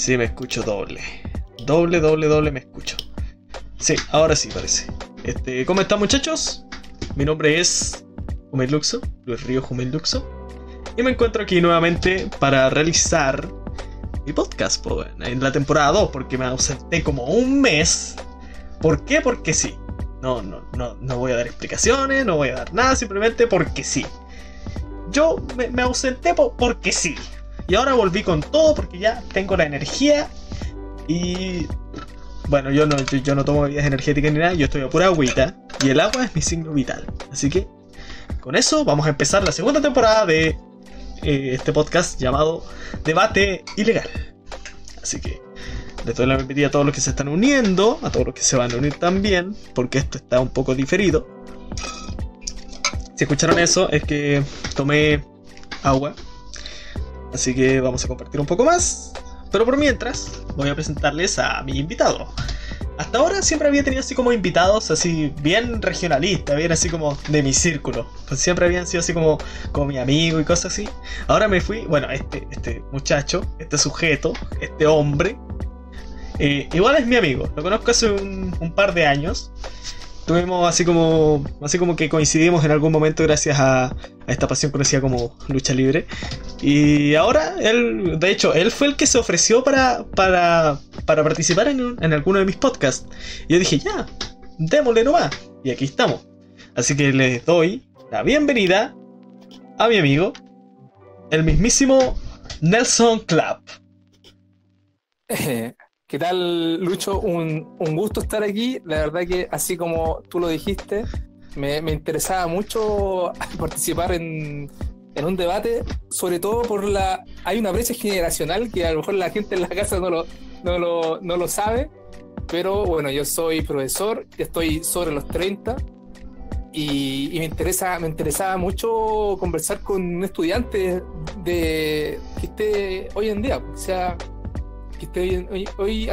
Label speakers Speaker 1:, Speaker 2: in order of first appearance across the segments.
Speaker 1: Sí, me escucho doble. Doble, doble, doble me escucho. Sí, ahora sí parece. Este, ¿Cómo están muchachos? Mi nombre es Luxo, Luis Río Luxo. Y me encuentro aquí nuevamente para realizar mi podcast en la temporada 2, porque me ausenté como un mes. ¿Por qué? Porque sí. No, no, no, no voy a dar explicaciones, no voy a dar nada, simplemente porque sí. Yo me, ausenté porque sí. Y ahora volví con todo porque ya tengo la energía. Y bueno, yo no, yo, no tomo bebidas energéticas ni nada, yo estoy a pura agüita. Y el agua es mi signo vital. Así que con eso vamos a empezar la segunda temporada de eh, este podcast llamado Debate Ilegal. Así que les doy la bienvenida a todos los que se están uniendo, a todos los que se van a unir también, porque esto está un poco diferido. Si escucharon eso, es que tomé agua. Así que vamos a compartir un poco más. Pero por mientras, voy a presentarles a mi invitado. Hasta ahora siempre había tenido así como invitados, así bien regionalistas, bien así como de mi círculo. Pues siempre habían sido así como, como mi amigo y cosas así. Ahora me fui, bueno, este, este muchacho, este sujeto, este hombre, eh, igual es mi amigo, lo conozco hace un, par de años. Tuvimos así como, así como que coincidimos en algún momento gracias a, esta pasión conocida como lucha libre. Y ahora él, de hecho, él fue el que se ofreció para, para, para participar en, en alguno de mis podcasts. Y yo dije, ya, démosle nomás. Y aquí estamos. Así que les doy la bienvenida a mi amigo, el mismísimo Nelson Clapp.
Speaker 2: ¿Qué tal, Lucho? Un, gusto estar aquí. La verdad que, así como tú lo dijiste, me, interesaba mucho participar en, un debate, sobre todo por la... Hay una brecha generacional que a lo mejor la gente en la casa no lo, no lo, sabe, pero bueno, yo soy profesor, estoy sobre los 30 y, me, interesa, me interesaba mucho conversar con un estudiante de, que esté hoy en día, o sea que estoy hoy,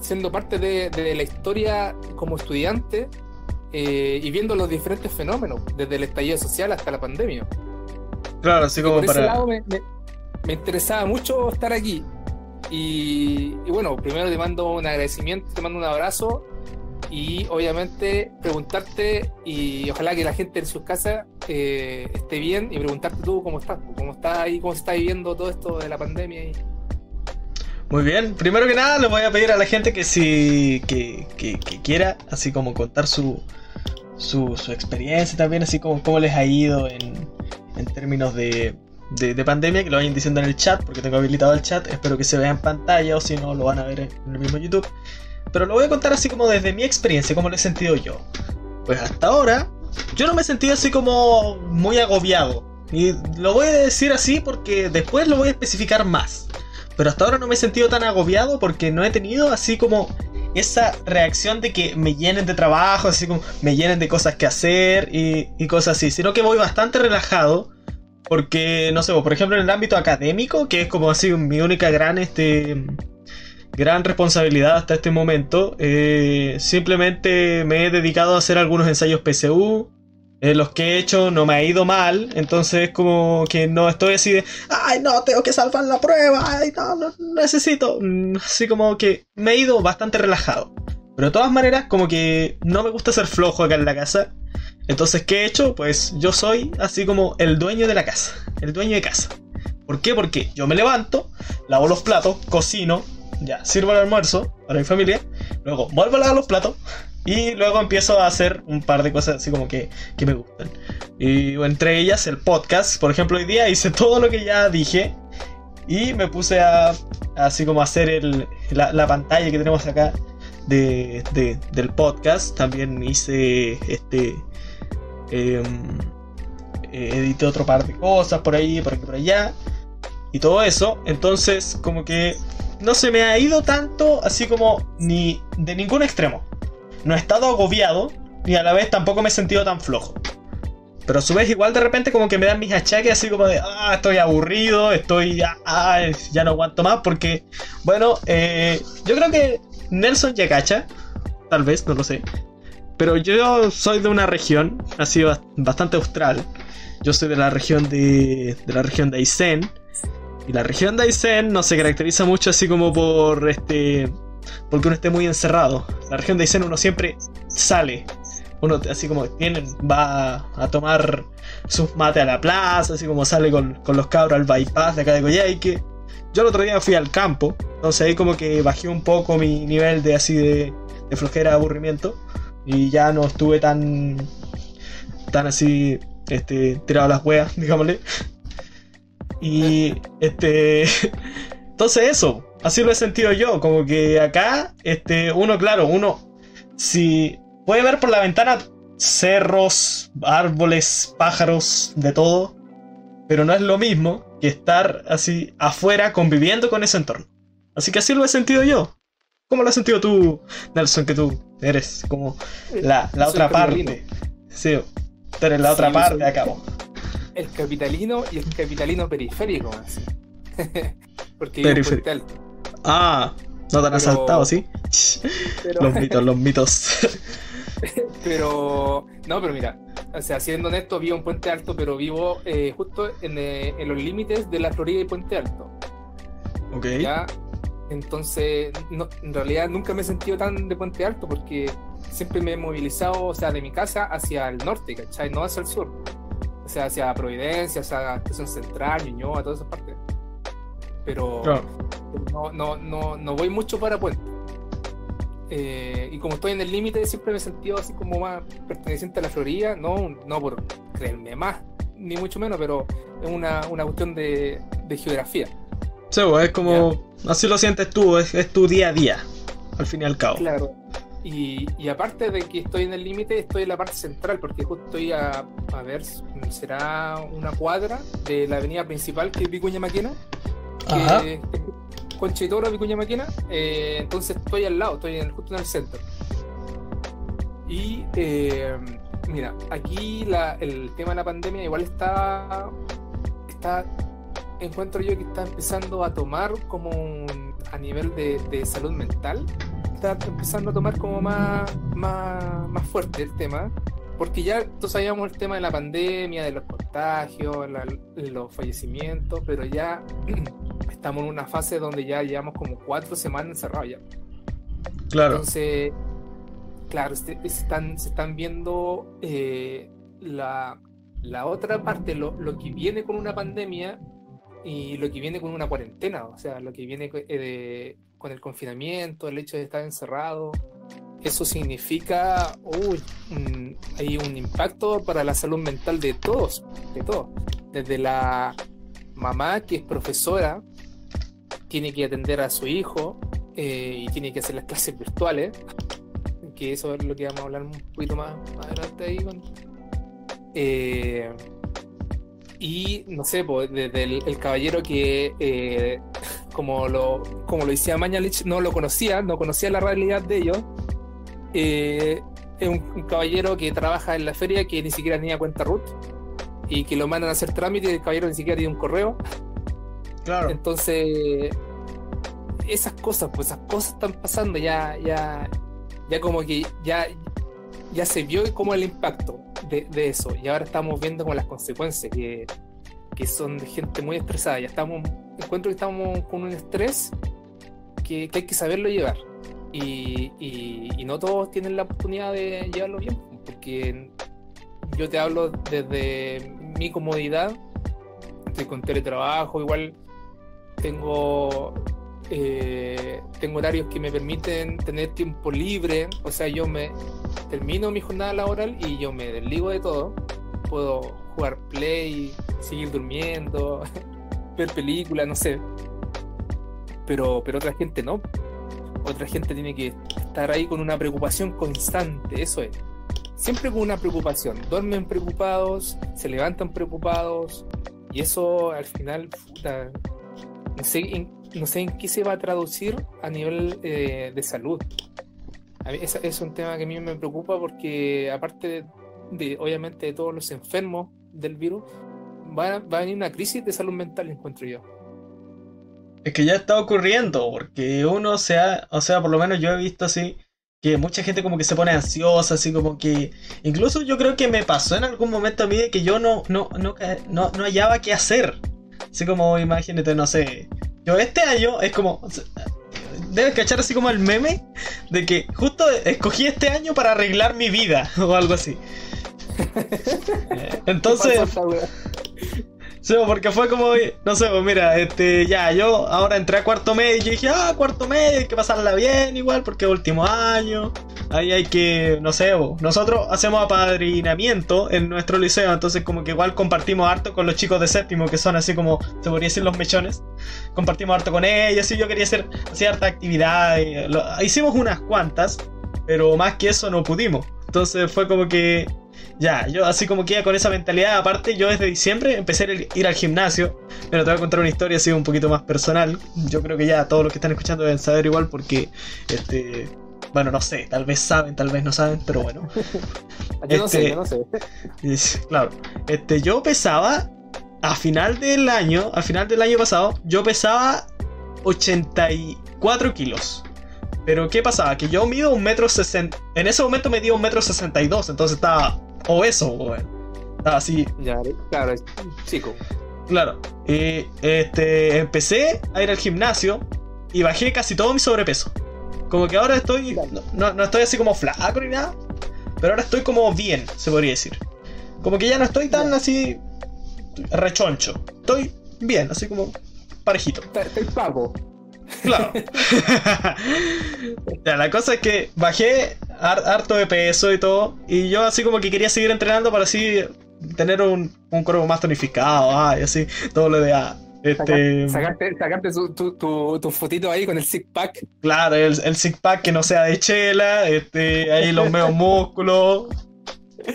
Speaker 2: siendo parte de, la historia como estudiante eh, y viendo los diferentes fenómenos, desde el estallido social hasta la pandemia.
Speaker 1: Claro, así como para.
Speaker 2: Ese lado me, interesaba mucho estar aquí. Y, bueno, primero te mando un agradecimiento, te mando un abrazo y obviamente preguntarte y ojalá que la gente en sus casas eh, esté bien y preguntarte tú cómo estás, cómo está ahí, cómo se está viviendo todo esto de la pandemia y,
Speaker 1: muy bien, primero que nada le voy a pedir a la gente que si que, quiera, así como contar su, su, experiencia también, así como cómo les ha ido en, en términos de, de, pandemia, que lo vayan diciendo en el chat, porque tengo habilitado el chat, espero que se vea en pantalla o si no lo van a ver en el mismo YouTube. Pero lo voy a contar así como desde mi experiencia, cómo lo he sentido yo. Pues hasta ahora, yo no me he sentido así como muy agobiado. Y lo voy a decir así porque después lo voy a especificar más. Pero hasta ahora no me he sentido tan agobiado porque no he tenido así como esa reacción de que me llenen de trabajo, así como me llenen de cosas que hacer y, cosas así, sino que voy bastante relajado porque, no sé, por ejemplo en el ámbito académico, que es como así mi única gran, este, gran responsabilidad hasta este momento, eh, simplemente me he dedicado a hacer algunos ensayos PSU, los que he hecho no me ha ido mal, entonces como que no estoy así de, ay no, tengo que salvar la prueba, ay no, no necesito, mm, así como que me he ido bastante relajado. Pero de todas maneras, como que no me gusta ser flojo acá en la casa. Entonces, ¿qué he hecho? Pues yo soy así como el dueño de la casa, el dueño de casa. ¿Por qué? Porque yo me levanto, lavo los platos, cocino, ya, sirvo el almuerzo para mi familia, luego vuelvo a lavar los platos, y luego empiezo a hacer un par de cosas así como que, que me gustan. Y entre ellas el podcast. Por ejemplo, hoy día hice todo lo que ya dije. Y me puse a así como hacer el, la, pantalla que tenemos acá de, del podcast. También hice este. Em, edité otro par de cosas por ahí, por aquí, por allá. Y todo eso. Entonces, como que no se me ha ido tanto así como ni de ningún extremo no he estado agobiado y a la vez tampoco me he sentido tan flojo. Pero a su vez igual de repente como que me dan mis achaques así como de, ah, estoy aburrido, estoy, ah, ya no aguanto más porque, bueno, eh, yo creo que Nelson ya cacha, tal vez, no lo sé. Pero yo soy de una región, así bastante austral. Yo soy de la región de, de la región de Aysén. Y la región de Aysén no se caracteriza mucho así como por este. porque uno esté muy encerrado. La región de Aysén uno siempre sale. Uno así como tienen, va a tomar sus mates a la plaza, así como sale con, con los cabros al bypass de acá de Coyhaique. Yo el otro día fui al campo, entonces ahí como que bajé un poco mi nivel de así de, de flojera, aburrimiento. Y ya no estuve tan. tan así. Este, tirado a las hueas, digámosle. Y este. Entonces eso, así lo he sentido yo, como que acá, este, uno, claro, uno, si puede ver por la ventana cerros, árboles, pájaros, de todo, pero no es lo mismo que estar así afuera conviviendo con ese entorno. Así que así lo he sentido yo. ¿Cómo lo has sentido tú, Nelson, que tú eres como la, la otra parte? Sí, tú eres la otra
Speaker 2: Sí,
Speaker 1: parte acá.
Speaker 2: El capitalino y el capitalino periférico. así. Porque
Speaker 1: Periférico.
Speaker 2: Puente Alto.
Speaker 1: Ah, no tan
Speaker 2: Pero-
Speaker 1: asaltado, ¿sí?
Speaker 2: Pero,
Speaker 1: Los mitos, los mitos.
Speaker 2: pero, no, pero mira, o sea, siendo honesto, vivo en Puente Alto, pero vivo eh, justo en, eh, en los límites de la Florida y Puente Alto.
Speaker 1: ok.
Speaker 2: ¿ya? Entonces, no- en realidad nunca me he sentido tan de Puente Alto porque siempre me he movilizado, o sea, de mi casa hacia el norte, ¿cachai? No hacia el sur. O sea, hacia Providencia, hacia Estación Central, Ñuñoa, todas esas partes. Pero
Speaker 1: Claro.
Speaker 2: no, no, no, no voy mucho para Puente. Eh, y como estoy en el límite, siempre me he sentido así como más perteneciente a la Florida, no, no por creerme más, ni mucho menos, pero es una, una cuestión de, de geografía.
Speaker 1: Sí, pues, es como. Así lo sientes tú, es, es tu día a día, al fin y al cabo.
Speaker 2: Claro. Y, y aparte de que estoy en el límite, estoy en la parte central, porque justo estoy a, a ver, será una cuadra de la avenida principal que es Vicuña Maquena,
Speaker 1: Ajá.
Speaker 2: que Concha y Toro, Vicuña Maquena. eh, entonces estoy al lado, estoy en- justo en el centro. Y eh, mira, aquí la- el tema de la pandemia igual está, está, encuentro yo que está empezando a tomar como un- a nivel de, de salud mental, está empezando a tomar como más, más, más fuerte el tema. Porque ya todos sabíamos el tema de la pandemia, de los contagios, la- los fallecimientos, pero ya estamos en una fase donde ya llevamos como cuatro semanas encerrados ya.
Speaker 1: Claro.
Speaker 2: Entonces, claro, se, se están, se están viendo eh, la, la otra parte, lo, lo que viene con una pandemia y lo que viene con una cuarentena, o sea, lo que viene eh, de- con el confinamiento, el hecho de estar encerrado. Eso significa, uy, un- hay un impacto para la salud mental de todos, de todos. Desde la mamá que es profesora, tiene que atender a su hijo, eh, y tiene que hacer las clases virtuales, que eso es lo que vamos a hablar un poquito más, adelante ahí. Eh, y no sé, pues, desde el, el caballero que, eh, como, lo, como lo decía Mañalich, no lo conocía, no conocía la realidad de ellos. Eh, es un, un caballero que trabaja en la feria que ni siquiera tenía cuenta root y que lo mandan a hacer trámite y el caballero ni siquiera tiene un correo.
Speaker 1: Claro.
Speaker 2: Entonces, esas cosas, pues esas cosas están pasando, ya, ya, ya como que ya, ya se vio como el impacto de, de eso, y ahora estamos viendo como las consecuencias, que, que son gente muy estresada, ya estamos, encuentro que estamos con un estrés que, que hay que saberlo llevar, y, y, y no todos tienen la oportunidad de llevarlo bien, porque yo te hablo desde mi comodidad, estoy con teletrabajo, igual tengo eh, tengo horarios que me permiten tener tiempo libre, o sea, yo me termino mi jornada laboral y yo me desligo de todo. Puedo jugar play, seguir durmiendo, ver películas, no sé. Pero, pero otra gente no. Otra gente tiene que estar ahí con una preocupación constante, eso es. Siempre con una preocupación. Duermen preocupados, se levantan preocupados, y eso al final, no sé en, no sé qué se va a traducir a nivel eh, de salud. Es un tema que a mí me preocupa porque aparte de, obviamente de todos los enfermos del virus, va, va a venir una crisis de salud mental, encuentro yo.
Speaker 1: Es que ya está ocurriendo, porque uno se ha, o sea, por lo menos yo he visto así, que mucha gente como que se pone ansiosa, así como que, incluso yo creo que me pasó en algún momento a mí de que yo no, no, no, no, no hallaba qué hacer. Así como, imagínate, no sé. Yo este año es como. Debes cachar así como el meme de que justo escogí este año para arreglar mi vida o algo así. Entonces. Sí, porque fue como, no sé, pues mira, este, ya, yo ahora entré a cuarto medio y dije, ah, cuarto medio, hay que pasarla bien igual, porque es último año, ahí hay que, no sé, nosotros hacemos apadrinamiento en nuestro liceo, entonces como que igual compartimos harto con los chicos de séptimo, que son así como, se podría decir los mechones, compartimos harto con ellos, y yo quería hacer cierta actividad, hicimos unas cuantas, pero más que eso no pudimos, entonces fue como que ya, yo así como que con esa mentalidad, aparte yo desde diciembre empecé a ir al gimnasio, pero te voy a contar una historia así un poquito más personal, yo creo que ya todos los que están escuchando deben saber igual porque, este, bueno, no sé, tal vez saben, tal vez no saben, pero bueno.
Speaker 2: yo no sé, este, yo no
Speaker 1: sé. claro, este, yo pesaba, a final del año, a final del año pasado, yo pesaba 84 kilos. Pero ¿qué pasaba? Que yo mido un metro sesenta. En ese momento medía un metro sesenta y dos, entonces estaba o eso, Estaba así.
Speaker 2: Ya, claro, chico.
Speaker 1: Claro. Y este, empecé a ir al gimnasio y bajé casi todo mi sobrepeso. Como que ahora estoy. No, no estoy así como flaco ni nada. Pero ahora estoy como bien, se podría decir. Como que ya no estoy tan así. rechoncho. Estoy bien, así como parejito.
Speaker 2: Estoy pago.
Speaker 1: Claro. ya, la cosa es que bajé harto de peso y todo. Y yo así como que quería seguir entrenando para así tener un, un cuerpo más tonificado, y así, todo lo de ah, Este...
Speaker 2: Sacarte, tu, tu, fotito ahí con el six pack.
Speaker 1: Claro, el, el six pack que no sea de chela, este, ahí los meos músculos.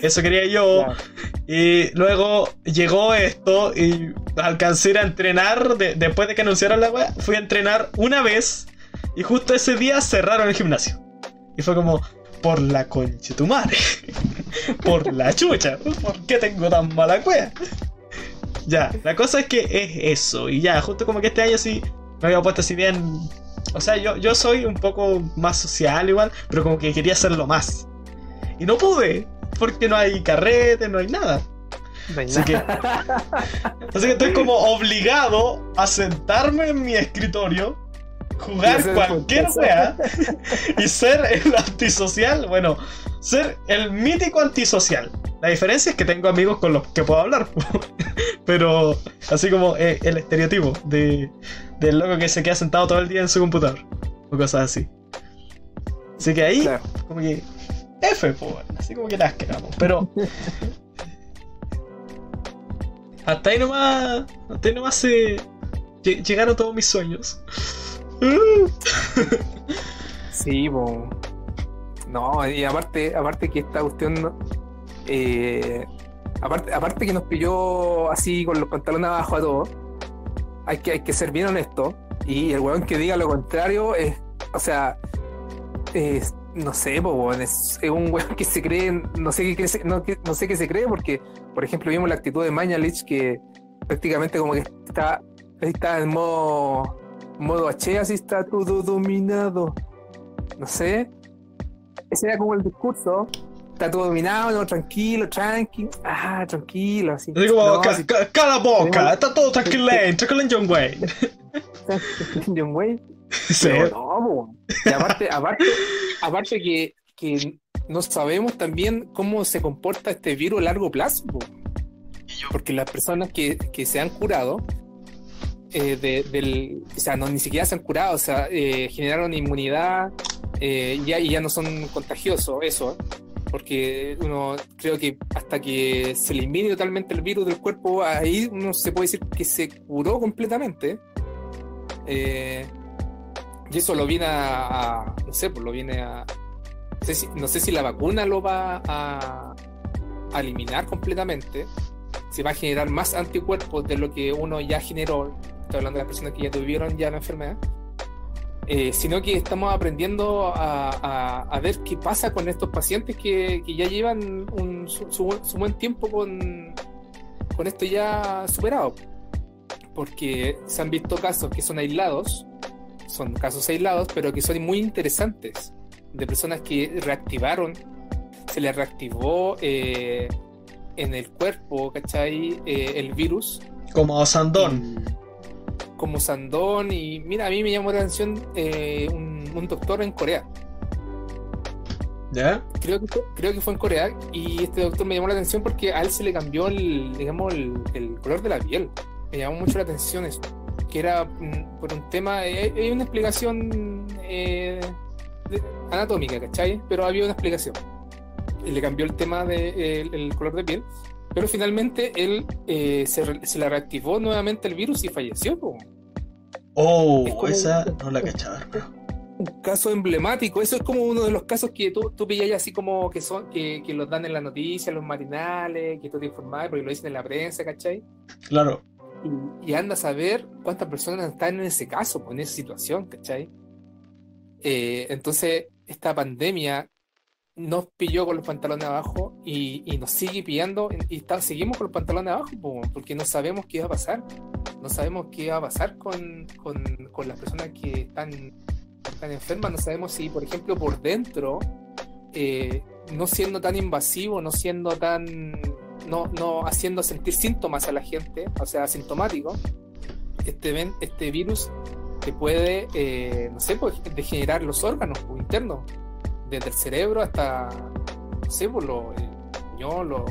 Speaker 1: Eso quería yo. Y luego llegó esto y alcancé a entrenar. después de que anunciaron la web, fui a entrenar una vez. Y justo ese día cerraron el gimnasio. Y fue como, por la concha tu madre. por la chucha. ¿Por qué tengo tan mala cueva? ya, la cosa es que es eso. Y ya, justo como que este año sí me había puesto así bien. O sea, yo, yo soy un poco más social igual, pero como que quería hacerlo más. Y no pude porque no hay carrete, no hay nada. así, que, así que estoy como obligado a sentarme en mi escritorio, jugar cualquier sea y ser el antisocial. Bueno, ser el mítico antisocial. La diferencia es que tengo amigos con los que puedo hablar. Pero así como eh, el estereotipo de, del loco que se queda sentado todo el día en su computador. O cosas así. Así que ahí, como que F, pues, así como que las queramos. Pero. hasta ahí nomás. Hasta ahí nomás se. Llegaron todos mis sueños.
Speaker 2: sí, po. No, y aparte, aparte que esta cuestión. Eh, aparte, aparte que nos pilló así con los pantalones abajo a todos. Hay que, hay que ser bien honesto. Y el weón que diga lo contrario es. O sea. Es, no sé, es, un weón que se cree, no sé qué, no, no, sé qué se cree, porque, por ejemplo, vimos la actitud de Mañalich que prácticamente como que está, está en modo, modo H, así está todo dominado. No sé. Ese era como el discurso. Está todo dominado, no, tranquilo, tranquilo. Ah, tranquilo, así.
Speaker 1: Digo, no, cala boca, está todo tranquilo, tranquilo en John Wayne.
Speaker 2: John Wayne. Sí. no, y aparte, aparte, aparte que, que no sabemos también cómo se comporta este virus a largo plazo. Porque las personas que, que se han curado, eh, del, o sea, no, ni siquiera se han curado, o sea, eh, generaron inmunidad eh, ya, y ya no son contagiosos, eso. Porque uno creo que hasta que se elimine totalmente el virus del cuerpo, ahí uno se puede decir que se curó completamente. Eh, y eso lo viene a, no sé, pues lo viene a... No sé, si, la vacuna lo va a, eliminar completamente, si va a generar más anticuerpos de lo que uno ya generó, estoy hablando de las personas que ya tuvieron ya la enfermedad, eh, sino que estamos aprendiendo a, ver qué pasa con estos pacientes que, ya llevan un, su, buen tiempo con, con esto ya superado. Porque se han visto casos que son aislados, son casos aislados, pero que son muy interesantes, de personas que reactivaron, se les reactivó eh, en el cuerpo, ¿cachai? Eh, el virus
Speaker 1: Como Sandón.
Speaker 2: Como Sandón. Y mira, a mí me llamó la atención eh, un, un doctor en Corea.
Speaker 1: ¿Ya?
Speaker 2: Creo que, fue, creo que fue en Corea y este doctor me llamó la atención porque a él se le cambió el, digamos, el, el color de la piel. Me llamó mucho la atención eso. Que era mm, por un tema, eh, hay una explicación eh, de- anatómica, ¿cachai? Pero había una explicación. Y le cambió el tema del el color de piel. Pero finalmente él eh, se, se le reactivó nuevamente el virus y falleció. po. Es
Speaker 1: Oh,
Speaker 2: como-
Speaker 1: esa no la cachaba,
Speaker 2: un caso emblemático. Eso es como uno de los casos que tú, tú pillas así como que son, que, que los dan en las noticias, los marinales, que tú te informás porque lo dicen en la prensa, ¿cachai?
Speaker 1: Claro.
Speaker 2: Y, y andas a ver cuántas personas están en ese caso, pues, en esa situación, ¿cachai? Eh, entonces, esta pandemia nos pilló con los pantalones abajo y, y nos sigue pillando y está- seguimos con los pantalones abajo po, porque no sabemos qué va a pasar. No sabemos qué va a pasar con, con, con las personas que están, están enfermas. No sabemos si, por ejemplo, por dentro, eh, no siendo tan invasivo, no siendo tan. No, no haciendo sentir síntomas a la gente, o sea, asintomático, este, ven- este virus te puede, eh, no sé, pues, degenerar los órganos pues, internos, desde el cerebro hasta, no sé, por lo, el riñón, lo-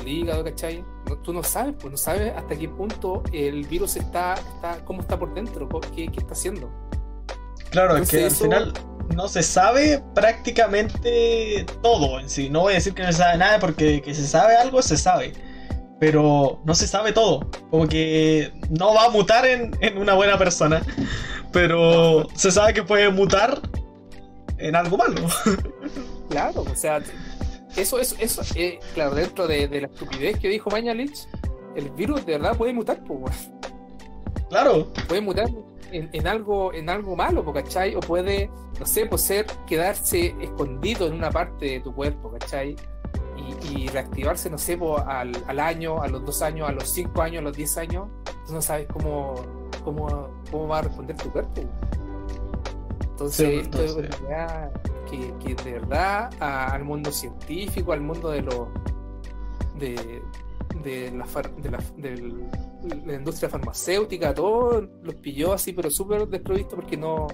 Speaker 2: el hígado, ¿cachai? No- tú no sabes, pues no sabes hasta qué punto el virus está, está cómo está por dentro, qué, qué está haciendo.
Speaker 1: Claro, es que al
Speaker 2: eso-
Speaker 1: final no se sabe prácticamente todo en sí. No voy a decir que no se sabe nada porque que se sabe algo, se sabe. Pero no se sabe todo. Como que no va a mutar en, en una buena persona. Pero se sabe que puede mutar en algo malo.
Speaker 2: Claro, o sea, eso, eso, eso, eh, claro, dentro de, de la estupidez que dijo Mañalich, el virus de verdad puede mutar, pues.
Speaker 1: Claro,
Speaker 2: puede mutar en, en algo en algo malo, ¿cachai? O puede, no sé, pues ser, quedarse escondido en una parte de tu cuerpo, ¿cachai? Y, y reactivarse, no sé, po, al, al año, a los dos años, a los cinco años, a los diez años, tú no sabes cómo, cómo, cómo va a responder tu cuerpo. Entonces,
Speaker 1: Sí,
Speaker 2: esto es una idea que, que de verdad a- al mundo científico, al mundo de los de, de la, far- de la, del- la industria farmacéutica, todo los pilló así, pero súper desprovisto porque no,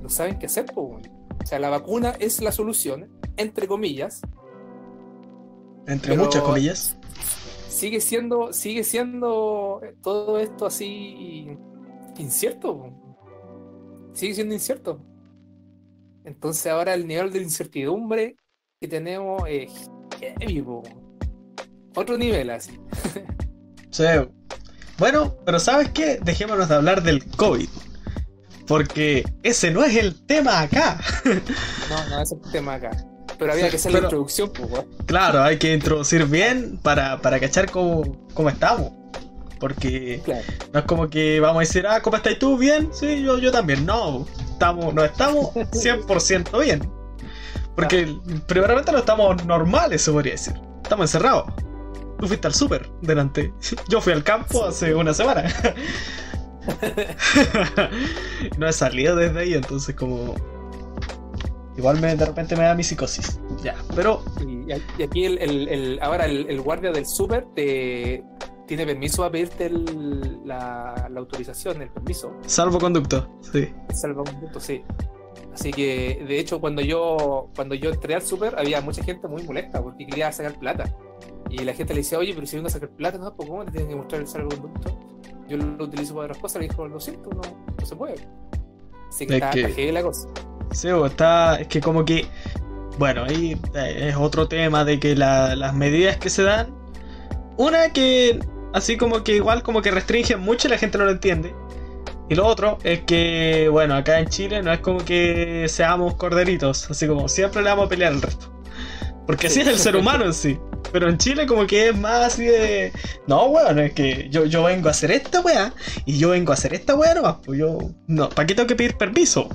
Speaker 2: no saben qué hacer. weón. O sea, la vacuna es la solución, entre comillas,
Speaker 1: entre muchas comillas.
Speaker 2: sigue siendo, sigue siendo todo esto así incierto. Sigue siendo incierto. Entonces ahora el nivel de incertidumbre que tenemos es heavy. Otro nivel así.
Speaker 1: Sí. Bueno, pero ¿sabes qué? Dejémonos de hablar del COVID. Porque ese no es el tema acá.
Speaker 2: No, no, es el tema acá. Pero había
Speaker 1: Sí,
Speaker 2: que hacer
Speaker 1: pero-
Speaker 2: la introducción, pues.
Speaker 1: Claro, hay que introducir bien para, para cachar cómo, cómo estamos. Porque
Speaker 2: Claro.
Speaker 1: no es como que vamos a decir, ah, ¿cómo estás tú? ¿Bien? Sí, yo, yo también. No, estamos, no estamos 100% bien. Porque primeramente no estamos normales, se podría decir. Estamos encerrados. Tú fuiste al súper delante. Yo fui al campo hace una semana. no he salido desde ahí, entonces como... Igual me, de repente me da mi psicosis. Ya, pero
Speaker 2: Y, aquí el, el- el- ahora el, el guardia del súper te tiene permiso a pedirte la, la autorización, el permiso,
Speaker 1: salvoconducto, sí.
Speaker 2: salvoconducto, sí. Así que, de hecho, cuando yo cuando yo entré al súper, había mucha gente muy molesta porque quería sacar plata. Y la gente le decía, oye, pero si vengo a sacar plata, no, pues ¿cómo te tienen que mostrar el salvoconducto? Yo lo utilizo para otras cosas. Le dijo, lo siento, no, no se puede. Así que
Speaker 1: Es
Speaker 2: está,
Speaker 1: que-
Speaker 2: la cosa.
Speaker 1: Sí, o está. Es que como que. Bueno, ahí eh, es otro tema de que la- las medidas que se dan. Una que. Así como que igual como que restringen mucho y la gente no lo entiende. Y lo otro es que, bueno, acá en Chile no es como que seamos corderitos, así como siempre le vamos a pelear al resto. Porque así
Speaker 2: Sí.
Speaker 1: es el ser humano en sí. Pero en Chile como que es más así de... No, weón, es que yo, yo vengo a hacer esta weá y yo vengo a hacer esta weá nomás. Pues yo... No, ¿para qué tengo que pedir permiso?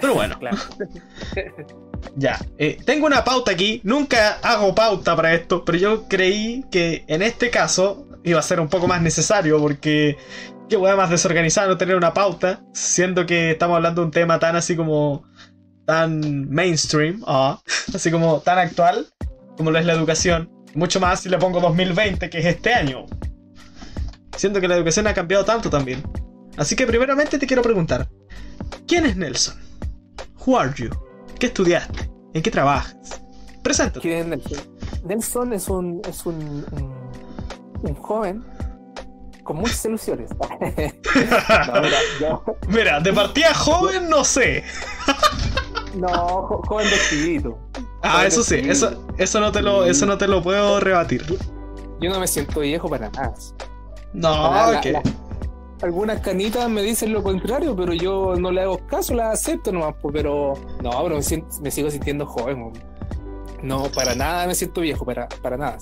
Speaker 1: Pero bueno.
Speaker 2: Claro.
Speaker 1: Ya, eh, tengo una pauta aquí, nunca hago pauta para esto, pero yo creí que en este caso iba a ser un poco más necesario porque qué hueá más desorganizada no tener una pauta, siendo que estamos hablando de un tema tan así como tan mainstream, ah, así como tan actual como lo es la educación, mucho más si le pongo 2020 que es este año. siento que la educación ha cambiado tanto también. Así que primeramente te quiero preguntar, ¿quién es Nelson? Who are you? ¿Qué estudiaste? ¿En qué trabajas? Preséntate.
Speaker 2: ¿Quién es Nelson? Nelson es un, es un, un, un joven con muchas ilusiones.
Speaker 1: no, mira, yo... mira, de partida joven no sé.
Speaker 2: no, jo joven vestidito.
Speaker 1: Ah, joven eso sí, eso, eso, no te lo, eso no te lo puedo rebatir.
Speaker 2: Yo no me siento viejo para nada.
Speaker 1: No, para
Speaker 2: que... algunas canitas me dicen lo contrario, pero yo no le hago caso, las acepto nomás. Pero no, pero me, siento, me sigo sintiendo joven. No, para nada me siento viejo, para, para nada.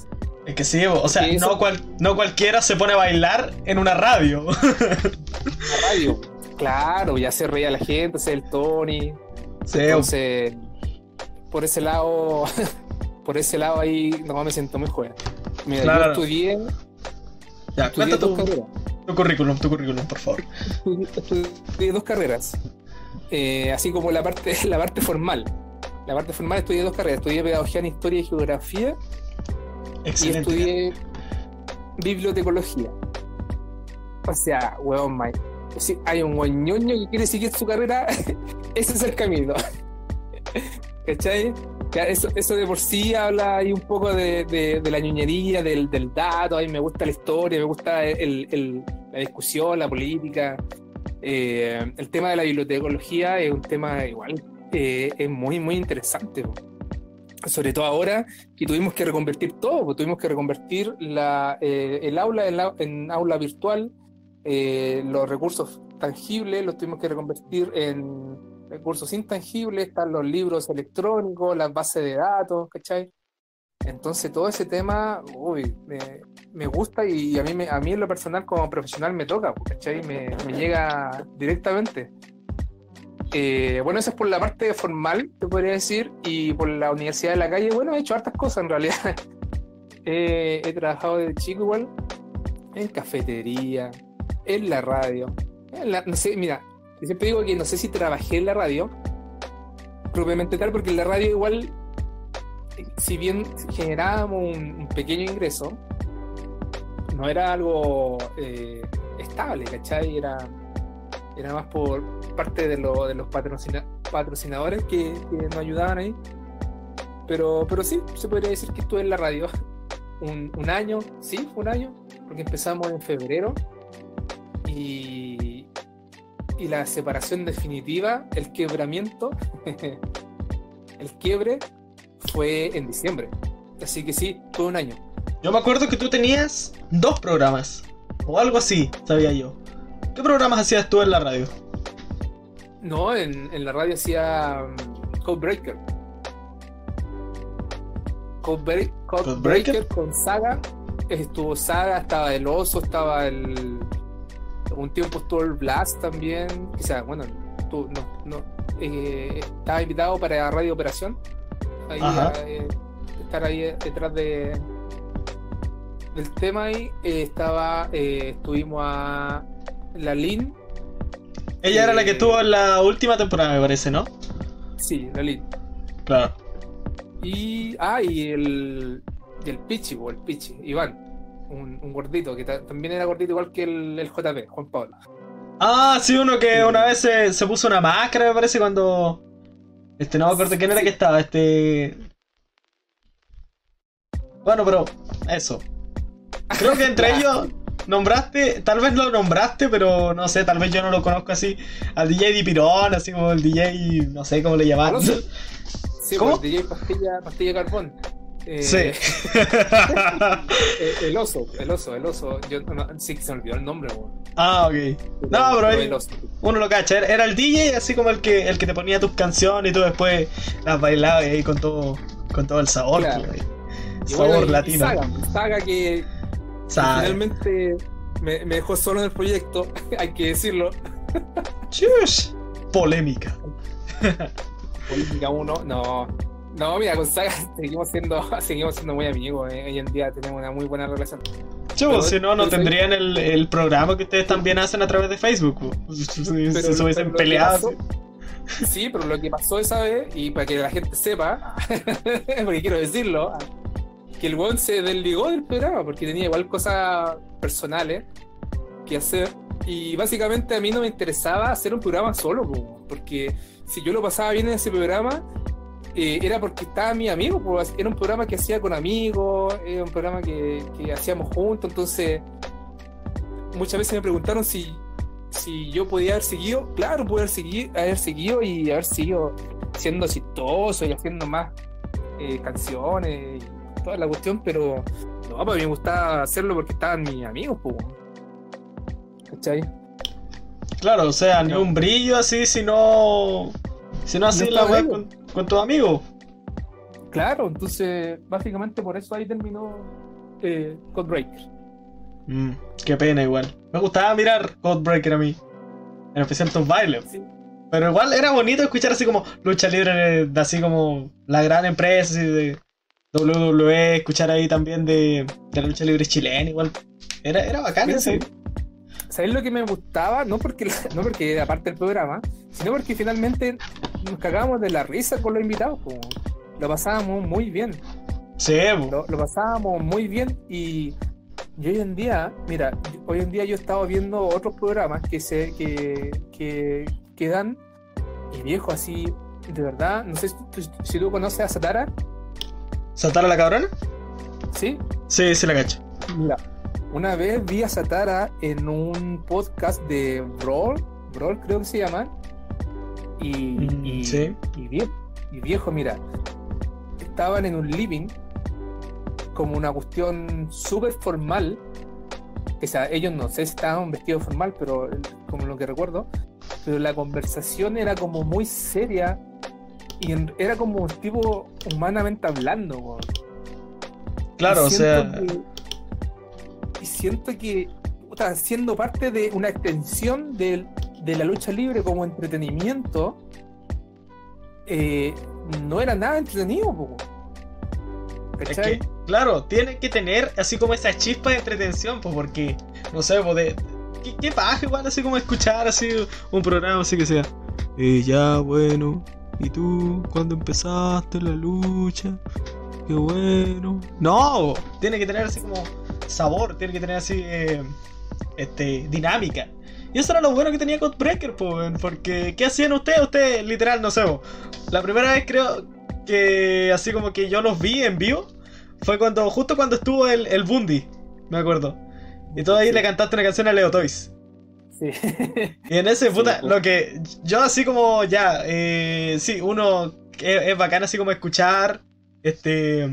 Speaker 1: Es que sí, o sea, no, cual, no cualquiera se pone a bailar en una radio.
Speaker 2: Una radio, claro, ya se reía la gente, se el Tony.
Speaker 1: Sí,
Speaker 2: Entonces, por ese lado, por ese lado ahí no me siento joven. Mira,
Speaker 1: Claro.
Speaker 2: yo estudié,
Speaker 1: ya,
Speaker 2: estudié dos
Speaker 1: tu,
Speaker 2: carreras.
Speaker 1: tu currículum, tu currículum, por favor.
Speaker 2: Estudié, dos carreras. Eh, así como la parte, la parte formal. La parte formal estudié dos carreras. Estudié pedagogía en historia y geografía y
Speaker 1: Excelente.
Speaker 2: estudié bibliotecología. O sea, huevón, Mike. Si hay un ñoño que quiere seguir su carrera, ese es el camino. ¿Cachai? Eso, eso de por sí habla ahí un poco de, de- de la ñoñería, del, del dato. A mí me gusta la historia, me gusta el- el- la discusión, la política. Eh, el tema de la bibliotecología es un tema igual, eh, es muy, muy interesante. Sobre todo ahora que tuvimos que reconvertir todo, tuvimos que reconvertir la, eh, el aula en, la- en aula virtual, eh, los recursos tangibles los tuvimos que reconvertir en recursos intangibles, están los libros electrónicos, las bases de datos, ¿cachai? Entonces todo ese tema, uy, me, me gusta y a mí, me- a mí en lo personal como profesional me toca, pues, ¿cachai? Me, me llega directamente. Eh, bueno, eso es por la parte formal, te podría decir, y por la Universidad de la Calle, bueno, he hecho hartas cosas en realidad. Eh, he trabajado desde chico igual, en cafetería, en la radio. en la- no sé, mira, yo siempre digo que no sé si trabajé en la radio, propiamente tal, porque en la radio igual, si bien generábamos un, pequeño ingreso, no era algo eh, estable, ¿cachai? Era, era más por parte de, de los patrocina- patrocinadores que, que nos ayudaban ahí. Pero, pero sí, se podría decir que estuve en la radio un, un año, sí, un año, porque empezamos en febrero y, y la separación definitiva, el quebramiento, el quiebre fue en diciembre. Así que sí, fue un año.
Speaker 1: Yo me acuerdo que tú tenías dos programas, o algo así, sabía yo. ¿Qué programas hacías tú en la radio?
Speaker 2: No, en, en la radio hacía um, Codebreaker. Codebreak- Codebreaker con Saga. Estuvo Saga, estaba el oso, estaba el. Un tiempo estuvo el Blast también. O sea, bueno, tú, no, no, eh, estaba invitado para Radio Operación. Ahí, eh, estar ahí detrás de del tema ahí. Eh, estaba, eh, estuvimos a la Lin.
Speaker 1: Ella era la que
Speaker 2: Eh,
Speaker 1: estuvo en la última temporada, me parece, ¿no?
Speaker 2: Sí, la Lin.
Speaker 1: Claro.
Speaker 2: Y. Ah, y el. Y el Pichi, o el Pichi, Iván. Un, un gordito, que ta- también era gordito igual que el, el JP, Juan Pablo.
Speaker 1: Ah, sí, uno que una vez se, se puso una máscara, me parece, cuando. Este, no me acuerdo quién era que estaba, este. Bueno, pero. Eso. Creo que entre ellos nombraste, tal vez lo nombraste, pero no sé, tal vez yo no lo conozco así. Al DJ Dipirón, así como el DJ, no sé cómo le llamaban.
Speaker 2: Sí,
Speaker 1: ¿Cómo?
Speaker 2: pues, DJ Pastilla, Pastilla Carbón. Eh,
Speaker 1: Sí.
Speaker 2: eh, el oso, el oso, el oso. Yo, no, sí que se me olvidó el nombre,
Speaker 1: ah, ok. No, pero ahí-
Speaker 2: el oso.
Speaker 1: Uno lo cacha, era el DJ así como el que el que te ponía tus canciones y tú después las bailabas ahí con todo con todo el sabor,
Speaker 2: Claro.
Speaker 1: pues, sabor
Speaker 2: bueno,
Speaker 1: latino.
Speaker 2: Saga, Saga que
Speaker 1: Saga.
Speaker 2: finalmente me, me dejó solo en el proyecto, hay que decirlo.
Speaker 1: Chush. Polémica.
Speaker 2: Política 1, no. No, mira, con Saga seguimos siendo, seguimos siendo muy amigos. eh. Hoy en día tenemos una muy buena relación. Pero-
Speaker 1: si no, no tendrían el, el programa que ustedes también hacen a través de Facebook. Si, se hubiesen peleado.
Speaker 2: Sí, pero lo que pasó esa vez, y para que la gente sepa, porque quiero decirlo, que el weón se desligó del programa porque tenía igual cosas personales que hacer. Y básicamente a mí no me interesaba hacer un programa solo, porque si yo lo pasaba bien en ese programa, eh, era porque estaba mi amigo, pues, era un programa que hacía con amigos, era un programa que, que hacíamos juntos, entonces muchas veces me preguntaron si, si yo podía haber seguido, claro, pude haber seguido, haber seguido y haber seguido siendo chistoso y haciendo más eh, canciones y toda la cuestión, pero no, pues me gustaba hacerlo porque estaban mis amigos, pues. ¿Cachai?
Speaker 1: Claro, o sea, ni un brillo así, sino. Si no así la web con, con tus amigos.
Speaker 2: Claro, entonces, básicamente por eso ahí terminó eh, Codebreaker.
Speaker 1: Mm, qué pena, igual. Me gustaba mirar Codebreaker a mí. En especial tus bailes. Pero igual era bonito escuchar así como lucha libre de así como la gran empresa así de WWE, escuchar ahí también de, de la lucha libre chilena, igual. Era, era bacán ese.
Speaker 2: ¿Sabes lo que me gustaba? No porque, no porque era parte del programa, sino porque finalmente nos cagábamos de la risa con los invitados. Como lo pasábamos muy bien.
Speaker 1: Sí,
Speaker 2: lo, lo, pasábamos muy bien y, hoy en día, mira, hoy en día yo estaba viendo otros programas que se que, que, que dan y viejo así, de verdad, no sé si tú, si tú conoces a Satara.
Speaker 1: ¿Satara la cabrona?
Speaker 2: Sí.
Speaker 1: Sí, sí la cacho.
Speaker 2: Mira, una vez vi a Satara en un podcast de Brawl, Brawl creo que se llama. Y, y,
Speaker 1: sí.
Speaker 2: y, viejo, y viejo, mira, estaban en un living como una cuestión súper formal. O sea, ellos no sé si estaban vestidos formal, pero como lo que recuerdo, pero la conversación era como muy seria y en, era como un tipo humanamente hablando.
Speaker 1: Claro, o sea.
Speaker 2: Que, y siento que, puta, siendo parte de una extensión de, de la lucha libre como entretenimiento, eh, no era nada entretenido. Po.
Speaker 1: Es que, claro, tiene que tener así como esa chispa de entretención, pues porque, no sé, pues de, ¿qué, qué paja igual así como escuchar así un programa así que sea. Y ya, bueno, ¿y tú cuando empezaste la lucha? Qué bueno. No, tiene que tener así como sabor, tiene que tener así eh, este, dinámica. Y eso era lo bueno que tenía Codebreaker, pues, porque ¿qué hacían ustedes? Ustedes, literal, no sé, la primera vez creo que así como que yo los vi en vivo fue cuando justo cuando estuvo el, el Bundy, me acuerdo. Y todo ahí le cantaste una canción a Leo Toys.
Speaker 2: Sí.
Speaker 1: Y en ese, puta, lo que yo así como ya, eh, sí, uno es, es bacán así como escuchar, este,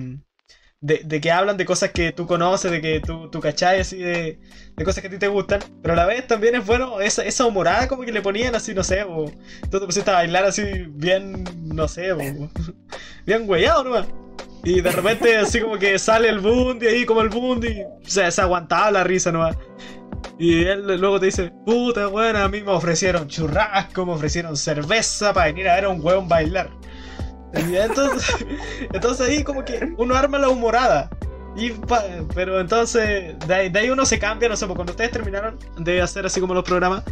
Speaker 1: de, de, que hablan de cosas que tú conoces, de que tú, tú cachai, así de, de, cosas que a ti te gustan. Pero a la vez también es bueno esa, esa humorada como que le ponían así, no sé, o tú te pusiste a bailar así bien, no sé, o, bien güeyado nomás. Y de repente así como que sale el Bundy ahí como el Bundy. O sea, se aguantaba la risa nomás. Y él luego te dice, puta buena, a mí me ofrecieron churrasco, me ofrecieron cerveza para venir a ver a un hueón bailar. Entonces, entonces ahí como que uno arma la humorada. Y pero entonces, de ahí, de ahí, uno se cambia, no sé, pues cuando ustedes terminaron de hacer así como los programas,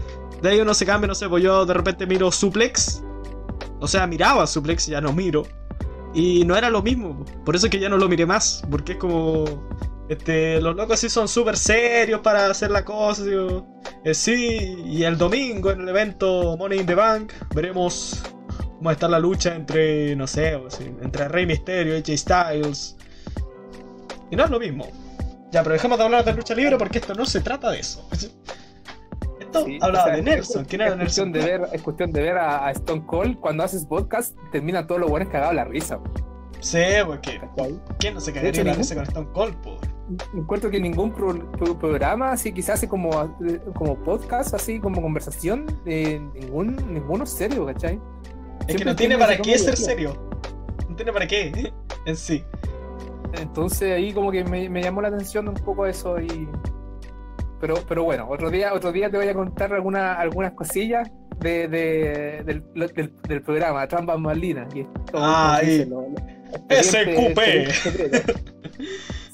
Speaker 1: de ahí uno se cambia, no sé, pues yo de repente miro Suplex. O sea, miraba Suplex, ya no miro. Y no era lo mismo, por eso es que ya no lo miré más, porque es como... Este, los locos sí son súper serios para hacer la cosa. Eh, sí, y el domingo en el evento Money in the Bank veremos cómo va a estar la lucha entre, no sé, entre Rey Misterio y AJ Styles. Y no es lo mismo. Ya, pero dejemos de hablar de lucha libre porque esto no se trata de eso. Esto sí, hablaba o sea, de Nelson. ¿Quién era
Speaker 2: es
Speaker 1: Nelson?
Speaker 2: De ver, es cuestión de ver a, a, Stone Cold cuando haces podcast, termina todos los buenos cagados la risa.
Speaker 1: Sí, porque ¿quién no se cagaría la risa con Stone Cold? Po?
Speaker 2: Encuentro que ningún pro, pro, programa así hace como, como podcast, así como conversación, eh, ningún, ninguno serio, ¿cachai?
Speaker 1: Es que no tiene para qué ser serio. No tiene para qué en sí.
Speaker 2: Entonces ahí como que me, me, llamó la atención un poco eso y. Pero, pero bueno, otro día, otro día te voy a contar alguna, algunas cosillas de, de, del, del, del, programa, Trampas Malinas.
Speaker 1: Ah, ahí. SQP.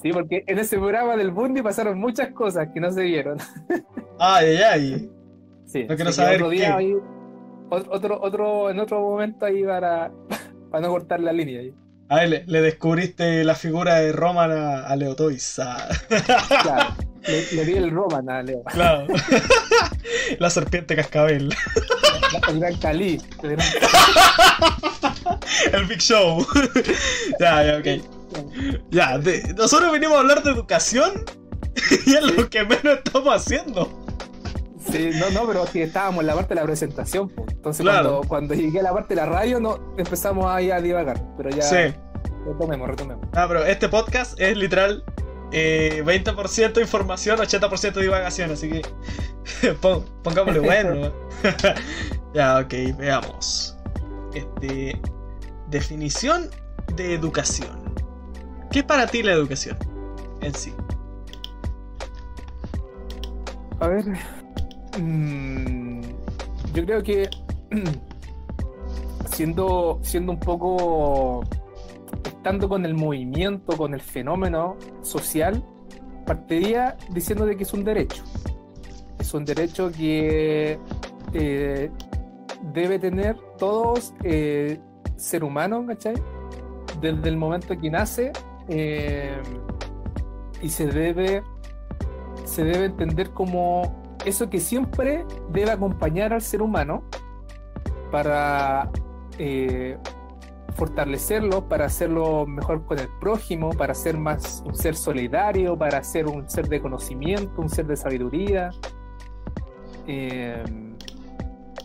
Speaker 2: Sí, porque en ese programa del Bundy pasaron muchas cosas que no se vieron.
Speaker 1: Ay, ay, ay.
Speaker 2: Sí,
Speaker 1: no quiero
Speaker 2: sí,
Speaker 1: saber
Speaker 2: otro
Speaker 1: qué.
Speaker 2: día ahí, otro, otro, en otro momento ahí para, para no cortar la línea. Ahí.
Speaker 1: A ver, le, le, descubriste la figura de Roman a, a Leo Toys. A...
Speaker 2: Claro. Le, le di el Roman a Leo.
Speaker 1: Claro. La serpiente cascabel.
Speaker 2: El gran Cali. El gran
Speaker 1: El Big Show. ya, ya, ok. Ya, de- nosotros venimos a hablar de educación y es lo que menos estamos haciendo.
Speaker 2: Sí, no, no, pero sí, estábamos en la parte de la presentación. Entonces,
Speaker 1: Claro.
Speaker 2: cuando, cuando llegué a la parte de la radio, no, empezamos ahí a divagar. Pero ya,
Speaker 1: Sí.
Speaker 2: retomemos, retomemos.
Speaker 1: Ah, pero este podcast es literal eh, 20% información, 80% divagación, así que pon- pongámosle bueno. ya, ok, veamos. Este, definición de educación. ¿Qué es para ti la educación en sí?
Speaker 2: A ver. Mm, yo creo que. siendo, siendo un poco. Estando con el movimiento, con el fenómeno social, partiría diciendo de que es un derecho. Es un derecho que eh, debe tener todos eh, ser humano, ¿cachai? Desde el momento que nace eh, y se debe se debe entender como eso que siempre debe acompañar al ser humano para eh, fortalecerlo, para hacerlo mejor con el prójimo, para ser más un ser solidario, para ser un ser de conocimiento, un ser de sabiduría. Eh,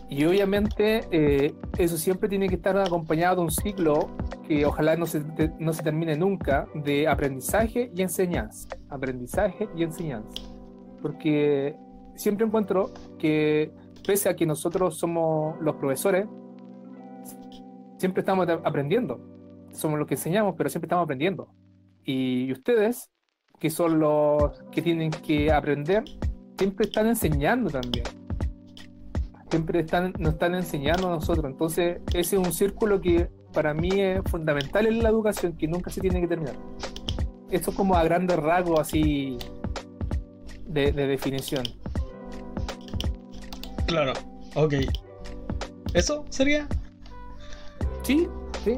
Speaker 2: y obviamente eh, eso siempre tiene que estar acompañado de un ciclo que ojalá no se, no se termine nunca de aprendizaje y enseñanza. Aprendizaje y enseñanza porque siempre encuentro que pese a que nosotros somos los profesores, siempre estamos aprendiendo. Somos los que enseñamos, pero siempre estamos aprendiendo. Y ustedes, que son los que tienen que aprender, siempre están enseñando también. Siempre están, nos están enseñando a nosotros. Entonces, ese es un círculo que para mí es fundamental en la educación, que nunca se tiene que terminar. Esto es como a grandes rasgos, así, de definición.
Speaker 1: Claro, ok. ¿Eso sería?
Speaker 2: Sí, sí,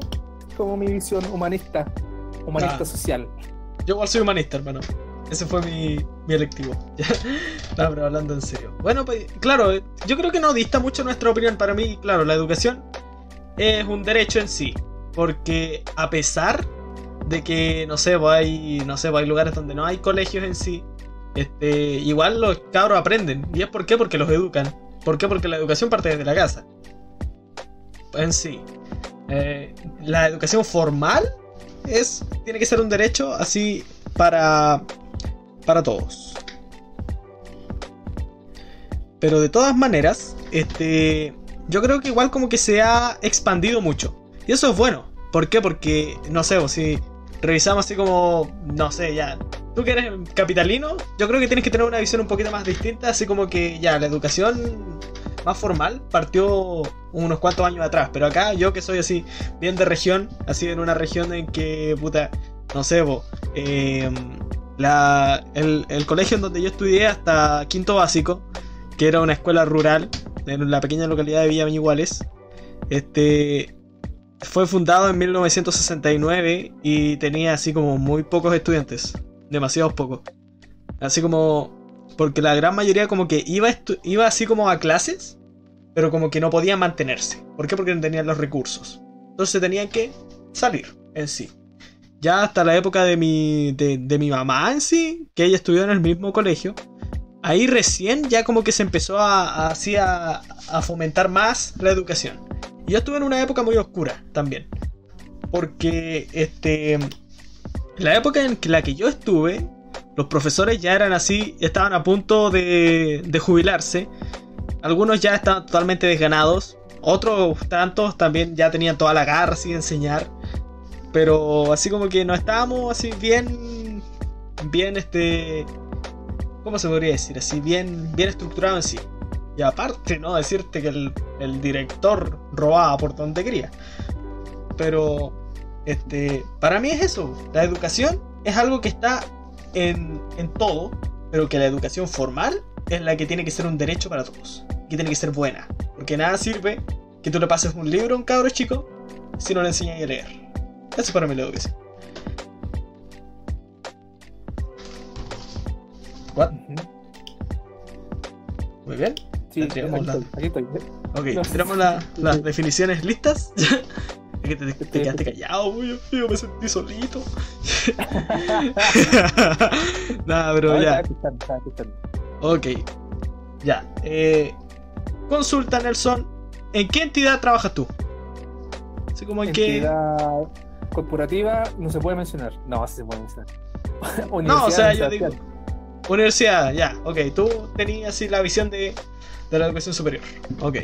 Speaker 2: como mi visión humanista, humanista
Speaker 1: Ah.
Speaker 2: social.
Speaker 1: Yo igual soy humanista, hermano. Ese fue mi, mi electivo. no, pero hablando en serio. Bueno, pues claro, yo creo que no dista mucho nuestra opinión. Para mí, claro, la educación es un derecho en sí. Porque a pesar de que, no sé, pues hay, no sé, pues hay lugares donde no hay colegios en sí, este, igual los cabros aprenden. ¿Y es por qué? Porque los educan. ¿Por qué? Porque la educación parte desde la casa. En sí. Eh, la educación formal es tiene que ser un derecho así para para todos. Pero de todas maneras, este yo creo que igual como que se ha expandido mucho. Y eso es bueno. ¿Por qué? Porque no sé, si revisamos así como no sé, ya tú que eres capitalino, yo creo que tienes que tener una visión un poquito más distinta, así como que ya la educación más formal partió unos cuantos años atrás, pero acá yo que soy así bien de región, así en una región en que, puta, no sé, bo, eh, la, el, el colegio en donde yo estudié hasta quinto básico, que era una escuela rural en la pequeña localidad de Villa Iguales, este fue fundado en 1969 y tenía así como muy pocos estudiantes, demasiados pocos. Así como porque la gran mayoría como que iba, iba así como a clases, pero como que no podían mantenerse. ¿Por qué? Porque no tenían los recursos. Entonces tenían que salir en sí. Ya hasta la época de mi, de, de mi mamá en sí, que ella estudió en el mismo colegio, ahí recién ya como que se empezó a, a- así a, a fomentar más la educación. Y yo estuve en una época muy oscura también. Porque este la época en la que yo estuve, los profesores ya eran así, estaban a punto de, jubilarse. Algunos ya estaban totalmente desganados. Otros tantos también ya tenían toda la garra de enseñar. Pero así como que no estábamos así bien. Bien este. ¿Cómo se podría decir? Así bien, bien estructurado en sí. Y aparte, ¿no? Decirte que el, el director robaba por donde quería. Pero. Este. Para mí es eso. La educación es algo que está en, en todo. Pero que la educación formal es la que tiene que ser un derecho para todos. Que tiene que ser buena. Porque nada sirve que tú le pases un libro a un cabro chico si no le enseñas a leer. Eso es para mí la educación. Squad. Muy bien.
Speaker 2: Sí,
Speaker 1: la-
Speaker 2: estoy, aquí estoy.
Speaker 1: Ok,
Speaker 2: No.
Speaker 1: tenemos la- las definiciones listas. Es que te, te
Speaker 2: Estoy-
Speaker 1: quedaste callado, Dios mío, me sentí solito. Nada, pero
Speaker 2: No,
Speaker 1: ya. Ok. Ya. Eh, consulta, Nelson. ¿En qué entidad trabajas tú? Así como en qué.
Speaker 2: Entidad corporativa no se puede mencionar. No, sí se puede mencionar.
Speaker 1: No, o sea, yo digo. Universidad, ya. Ok, tú tenías así la visión de, de la educación superior. Ok.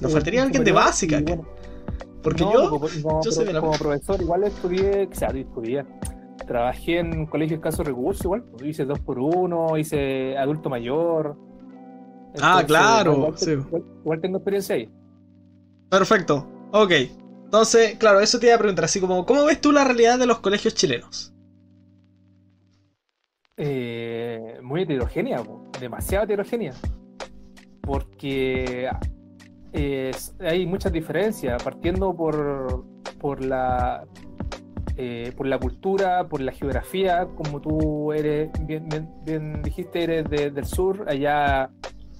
Speaker 1: Nos
Speaker 2: Eh,
Speaker 1: faltaría alguien de básica.
Speaker 2: bueno,
Speaker 1: Porque
Speaker 2: no,
Speaker 1: yo.
Speaker 2: como, como
Speaker 1: yo soy
Speaker 2: pro-
Speaker 1: de la-
Speaker 2: como profesor igual estudié, claro, estudié. Trabajé en colegios de escasos recursos igual. pues, Hice dos por uno, hice adulto mayor.
Speaker 1: Ah, claro,
Speaker 2: Igual,
Speaker 1: sí.
Speaker 2: igual- igual tengo experiencia ahí.
Speaker 1: Perfecto. Ok. Entonces, claro, eso te iba a preguntar. Así como, ¿cómo ves tú la realidad de los colegios chilenos?
Speaker 2: Eh, muy heterogénea, po, demasiado heterogénea. Porque hay muchas diferencias, partiendo por, por la eh, por la cultura, por la geografía, como tú eres, bien, dijiste, eres de- del sur, allá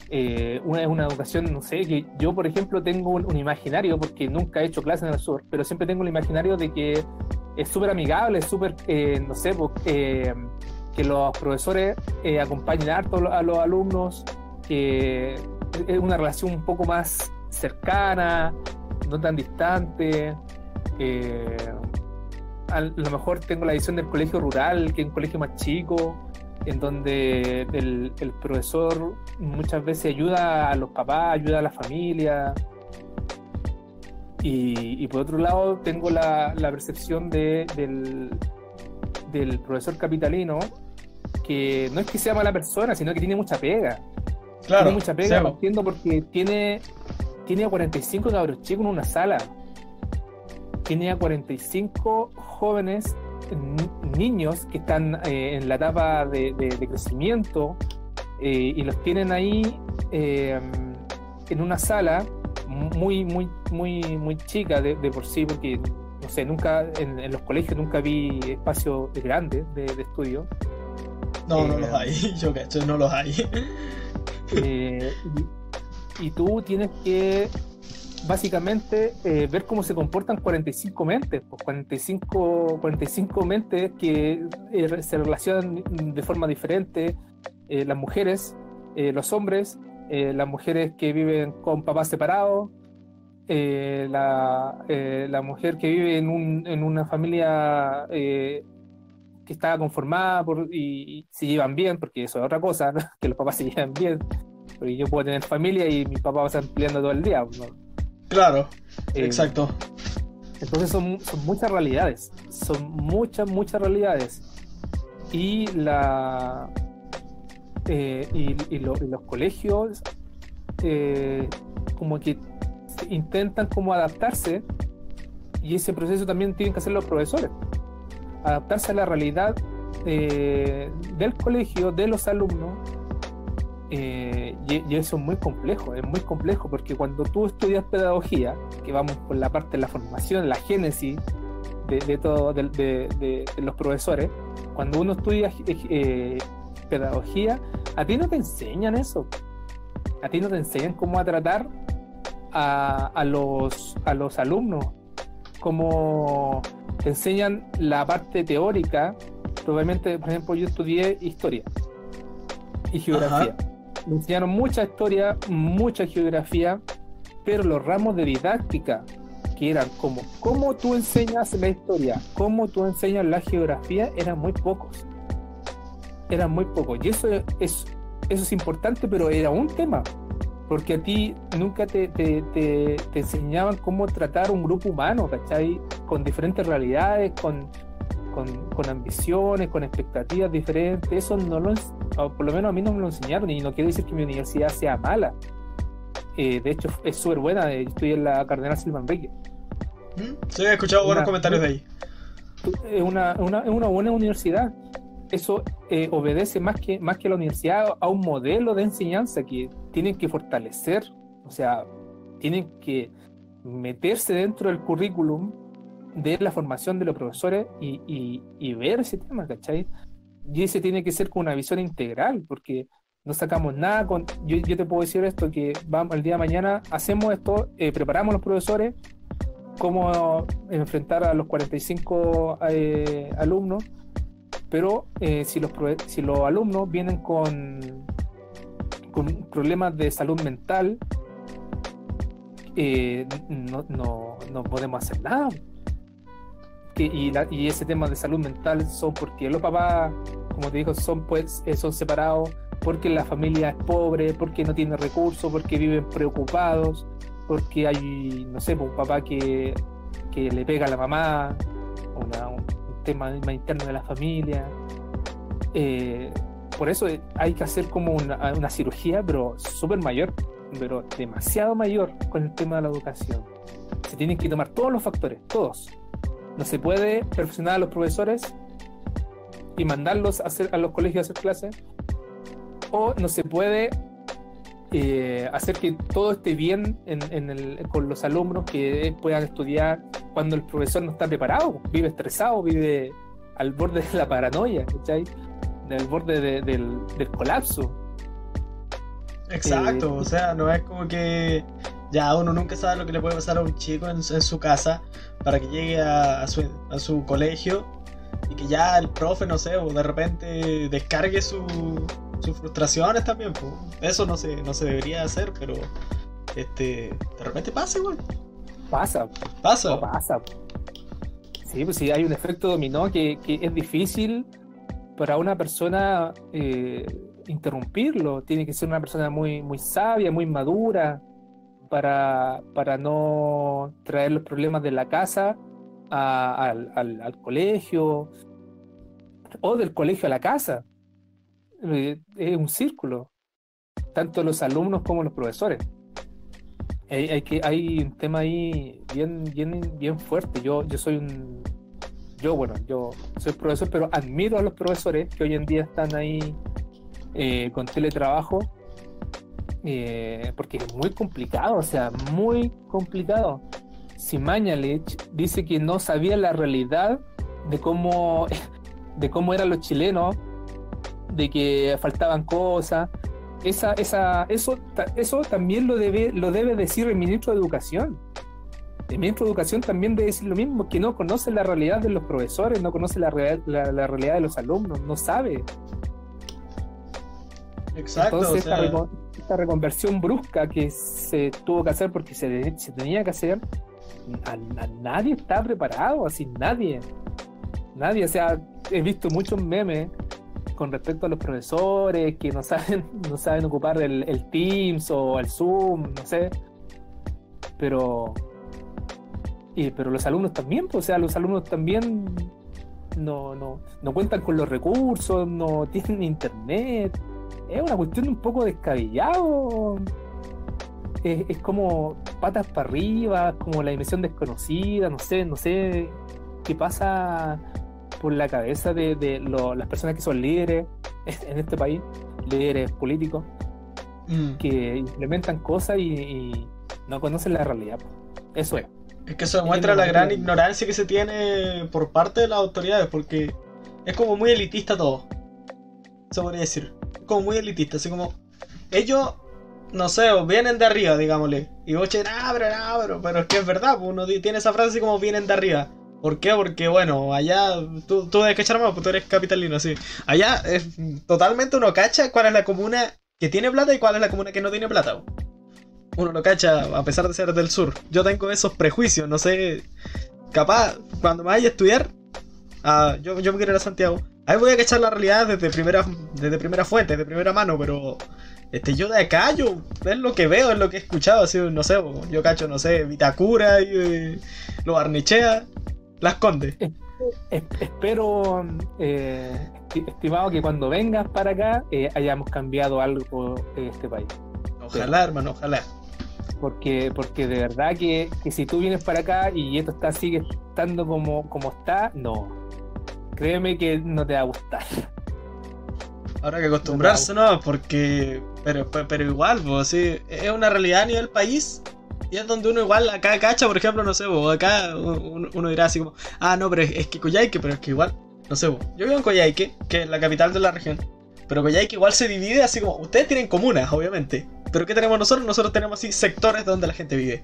Speaker 2: eh, una, es una educación, no sé, que yo por ejemplo tengo un, imaginario, porque nunca he hecho clases en el sur, pero siempre tengo el imaginario de que es súper amigable, es súper, eh, no sé, que los profesores eh, acompañen harto a los alumnos, que es una relación un poco más cercana, no tan distante. eh, a lo mejor tengo la visión del colegio rural, que es un colegio más chico, en donde el, el profesor muchas veces ayuda a los papás, ayuda a la familia. Y, y por otro lado, tengo la, la percepción de- del, del profesor capitalino, que no es que sea mala persona, sino que tiene mucha pega. tiene mucha pega
Speaker 1: sí,
Speaker 2: partiendo porque tiene, tiene a 45 cabros chicos en una sala. Tiene a 45 jóvenes, ni- niños que están eh, en la etapa de, de- de crecimiento eh, y los tienen ahí eh, en una sala muy, muy, muy, muy chica de, de por sí, porque no sé, nunca en, en los colegios nunca vi espacios grandes de, estudio.
Speaker 1: No, no
Speaker 2: eh,
Speaker 1: los hay. Yo cacho, no los hay.
Speaker 2: Y, tú tienes que básicamente eh, ver cómo se comportan 45 mentes, pues 45, 45 mentes que eh, se relacionan de forma diferente, eh, las mujeres, los hombres, las mujeres que viven con papás separados, la, la mujer que vive en, un, en una familia que está conformada y, se llevan bien, porque eso es otra cosa, que los papás se llevan bien. Porque yo puedo tener familia y mis papás van peleando todo el día. ¿no?
Speaker 1: Claro,
Speaker 2: Eh,
Speaker 1: exacto.
Speaker 2: Entonces son, son muchas realidades, son muchas, muchas realidades. Y la eh, y, y lo- y los colegios eh, como que intentan como adaptarse y ese proceso también tienen que hacer los profesores. Adaptarse a la realidad eh, del colegio, de los alumnos. Eh, y, eso es muy complejo, es muy complejo porque cuando tú estudias pedagogía, que vamos por la parte de la formación, la génesis de, de todo, de, los profesores, cuando uno estudia eh, pedagogía, a ti no te enseñan eso. A ti no te enseñan cómo a tratar a los, a los alumnos, cómo te enseñan la parte teórica. Probablemente, por ejemplo, yo estudié historia y geografía. Me enseñaron mucha historia, mucha geografía, pero los ramos de didáctica, que eran como cómo tú enseñas la historia, cómo tú enseñas la geografía, eran muy pocos. Eran muy pocos. Y eso es, eso es importante, pero era un tema. Porque a ti nunca te, te, te- te enseñaban cómo tratar un grupo humano, ¿cachai? Con diferentes realidades, con, con, con ambiciones, con expectativas diferentes. Eso no lo, por lo menos a mí no me lo enseñaron y no quiere decir que mi universidad sea mala. Eh, de hecho, es súper buena. eh, Estoy en la Cardenal Silva Enrique.
Speaker 1: ¿Mm? Sí, he escuchado buenos
Speaker 2: Una-
Speaker 1: comentarios de ahí.
Speaker 2: Es una, una, es una buena universidad. Eso eh, obedece más que, más que la universidad a un modelo de enseñanza que tienen que fortalecer, o sea, tienen que meterse dentro del currículum de la formación de los profesores y, y- y ver ese tema, ¿cachai? y ese tiene que ser con una visión integral, porque no sacamos nada con... Yo, yo te puedo decir esto, que vamos el día de mañana, hacemos esto, eh, preparamos los profesores, cómo enfrentar a los 45 eh, alumnos, pero eh, si, los, si los alumnos vienen con, con problemas de salud mental, no, no, no podemos hacer nada y, ese tema de salud mental son porque los papás, como te digo, son, pues, eh, son separados, porque la familia es pobre, porque no tiene recursos, porque viven preocupados, porque hay, no sé, pues, un papá que, que le pega a la mamá, un tema interno de la familia. Eh, por eso hay que hacer como una, una cirugía, pero súper mayor, pero demasiado mayor con el tema de la educación. Se tienen que tomar todos los factores, todos no se puede perfeccionar a los profesores y mandarlos a, hacer, a los colegios a hacer clases. O no se puede eh, hacer que todo esté bien con los alumnos que puedan estudiar cuando el profesor no está preparado, vive estresado, vive al borde de la paranoia, ¿cachai? Del borde del, colapso.
Speaker 1: Exacto, eh, o sea, no es como que ya uno nunca sabe lo que le puede pasar a un chico en, su casa para que llegue a, su, colegio y que ya el profe, no sé, o de repente descargue sus frustraciones también. Pues. Eso no se, no se debería hacer, pero este de repente pasa igual.
Speaker 2: Pasa.
Speaker 1: Pasa.
Speaker 2: pasa. Sí, pues sí, hay un efecto dominó que, es difícil para una persona eh, interrumpirlo. Tiene que ser una persona muy, muy sabia, muy madura, para, para no traer los problemas de la casa al, colegio o del colegio a la casa. Eh, es un círculo, tanto los alumnos como los profesores. Hay, hay un tema ahí bien, bien, bien fuerte. Yo, yo soy un. Yo, bueno, yo soy profesor, pero admiro a los profesores que hoy en día están ahí eh, con teletrabajo eh, porque es muy complicado, o sea, muy complicado. Si Mañalich dice que no sabía la realidad de cómo, de cómo eran los chilenos, de que faltaban cosas, esa, esa, eso, eso también lo debe, lo debe decir el ministro de Educación. El ministro de Educación también debe decir lo mismo, que no conoce la realidad de los profesores, no conoce la, la, realidad de los alumnos, no sabe.
Speaker 1: Exacto.
Speaker 2: esta, reconversión brusca que se tuvo que hacer porque se, tenía que hacer, a, nadie está preparado, así nadie. Nadie, o sea, he visto muchos memes con respecto a los profesores que no saben, no saben ocupar el, Teams o el Zoom, no sé. Pero, pero los alumnos también, pues, o sea, los alumnos también no, no, no cuentan con los recursos, no tienen internet, es una cuestión un poco descabellado. Es, como patas para arriba, como la dimensión desconocida, no sé, no sé qué pasa por la cabeza de, las personas que son líderes en este país, líderes políticos, mm. que implementan cosas y, no conocen la realidad. Eso es.
Speaker 1: Es que eso demuestra la gran ignorancia que se tiene por parte de las autoridades, porque es como muy elitista todo. Se podría decir como muy elitista, así como ellos, no sé, vienen de arriba, digámosle. Y vos, ah, pero, pero, pero es que es verdad, pues uno tiene esa frase así como vienen de arriba. ¿Por qué? Porque, bueno, allá tú, tú debes cachar más, pues tú eres capitalino, así. Allá es totalmente uno cacha cuál es la comuna que tiene plata y cuál es la comuna que no tiene plata. Uno lo cacha a pesar de ser del sur. Yo tengo esos prejuicios, no sé. Capaz, cuando me vaya a estudiar, ah, yo, yo me quiero ir a Santiago. Ahí voy a cachar la realidad desde primera, desde primera fuente, de primera mano, pero este, yo de acá, yo es lo que veo, es lo que he escuchado, así, no sé, yo cacho, no sé, Vitacura, y, eh, lo Barnichea, Las Condes.
Speaker 2: espero, eh, estimado, que cuando vengas para acá eh, hayamos cambiado algo en este país.
Speaker 1: Ojalá, hermano, ojalá.
Speaker 2: Porque, porque de verdad que, que, si tú vienes para acá y esto está sigue estando como, como está, no, créeme que no te va a gustar.
Speaker 1: Habrá que acostumbrarse, ¿no? Porque. Pero, pero igual, pues sí. Es una realidad a nivel país. Y es donde uno igual acá cacha, por ejemplo, no sé, acá uno, dirá así como, ah, no, pero es, que Coyhaique, pero es que igual no sé, yo vivo en Coyhaique, que es la capital de la región. Pero Coyhaique igual se divide así como. Ustedes tienen comunas, obviamente. Pero ¿qué tenemos nosotros? Nosotros tenemos así sectores donde la gente vive.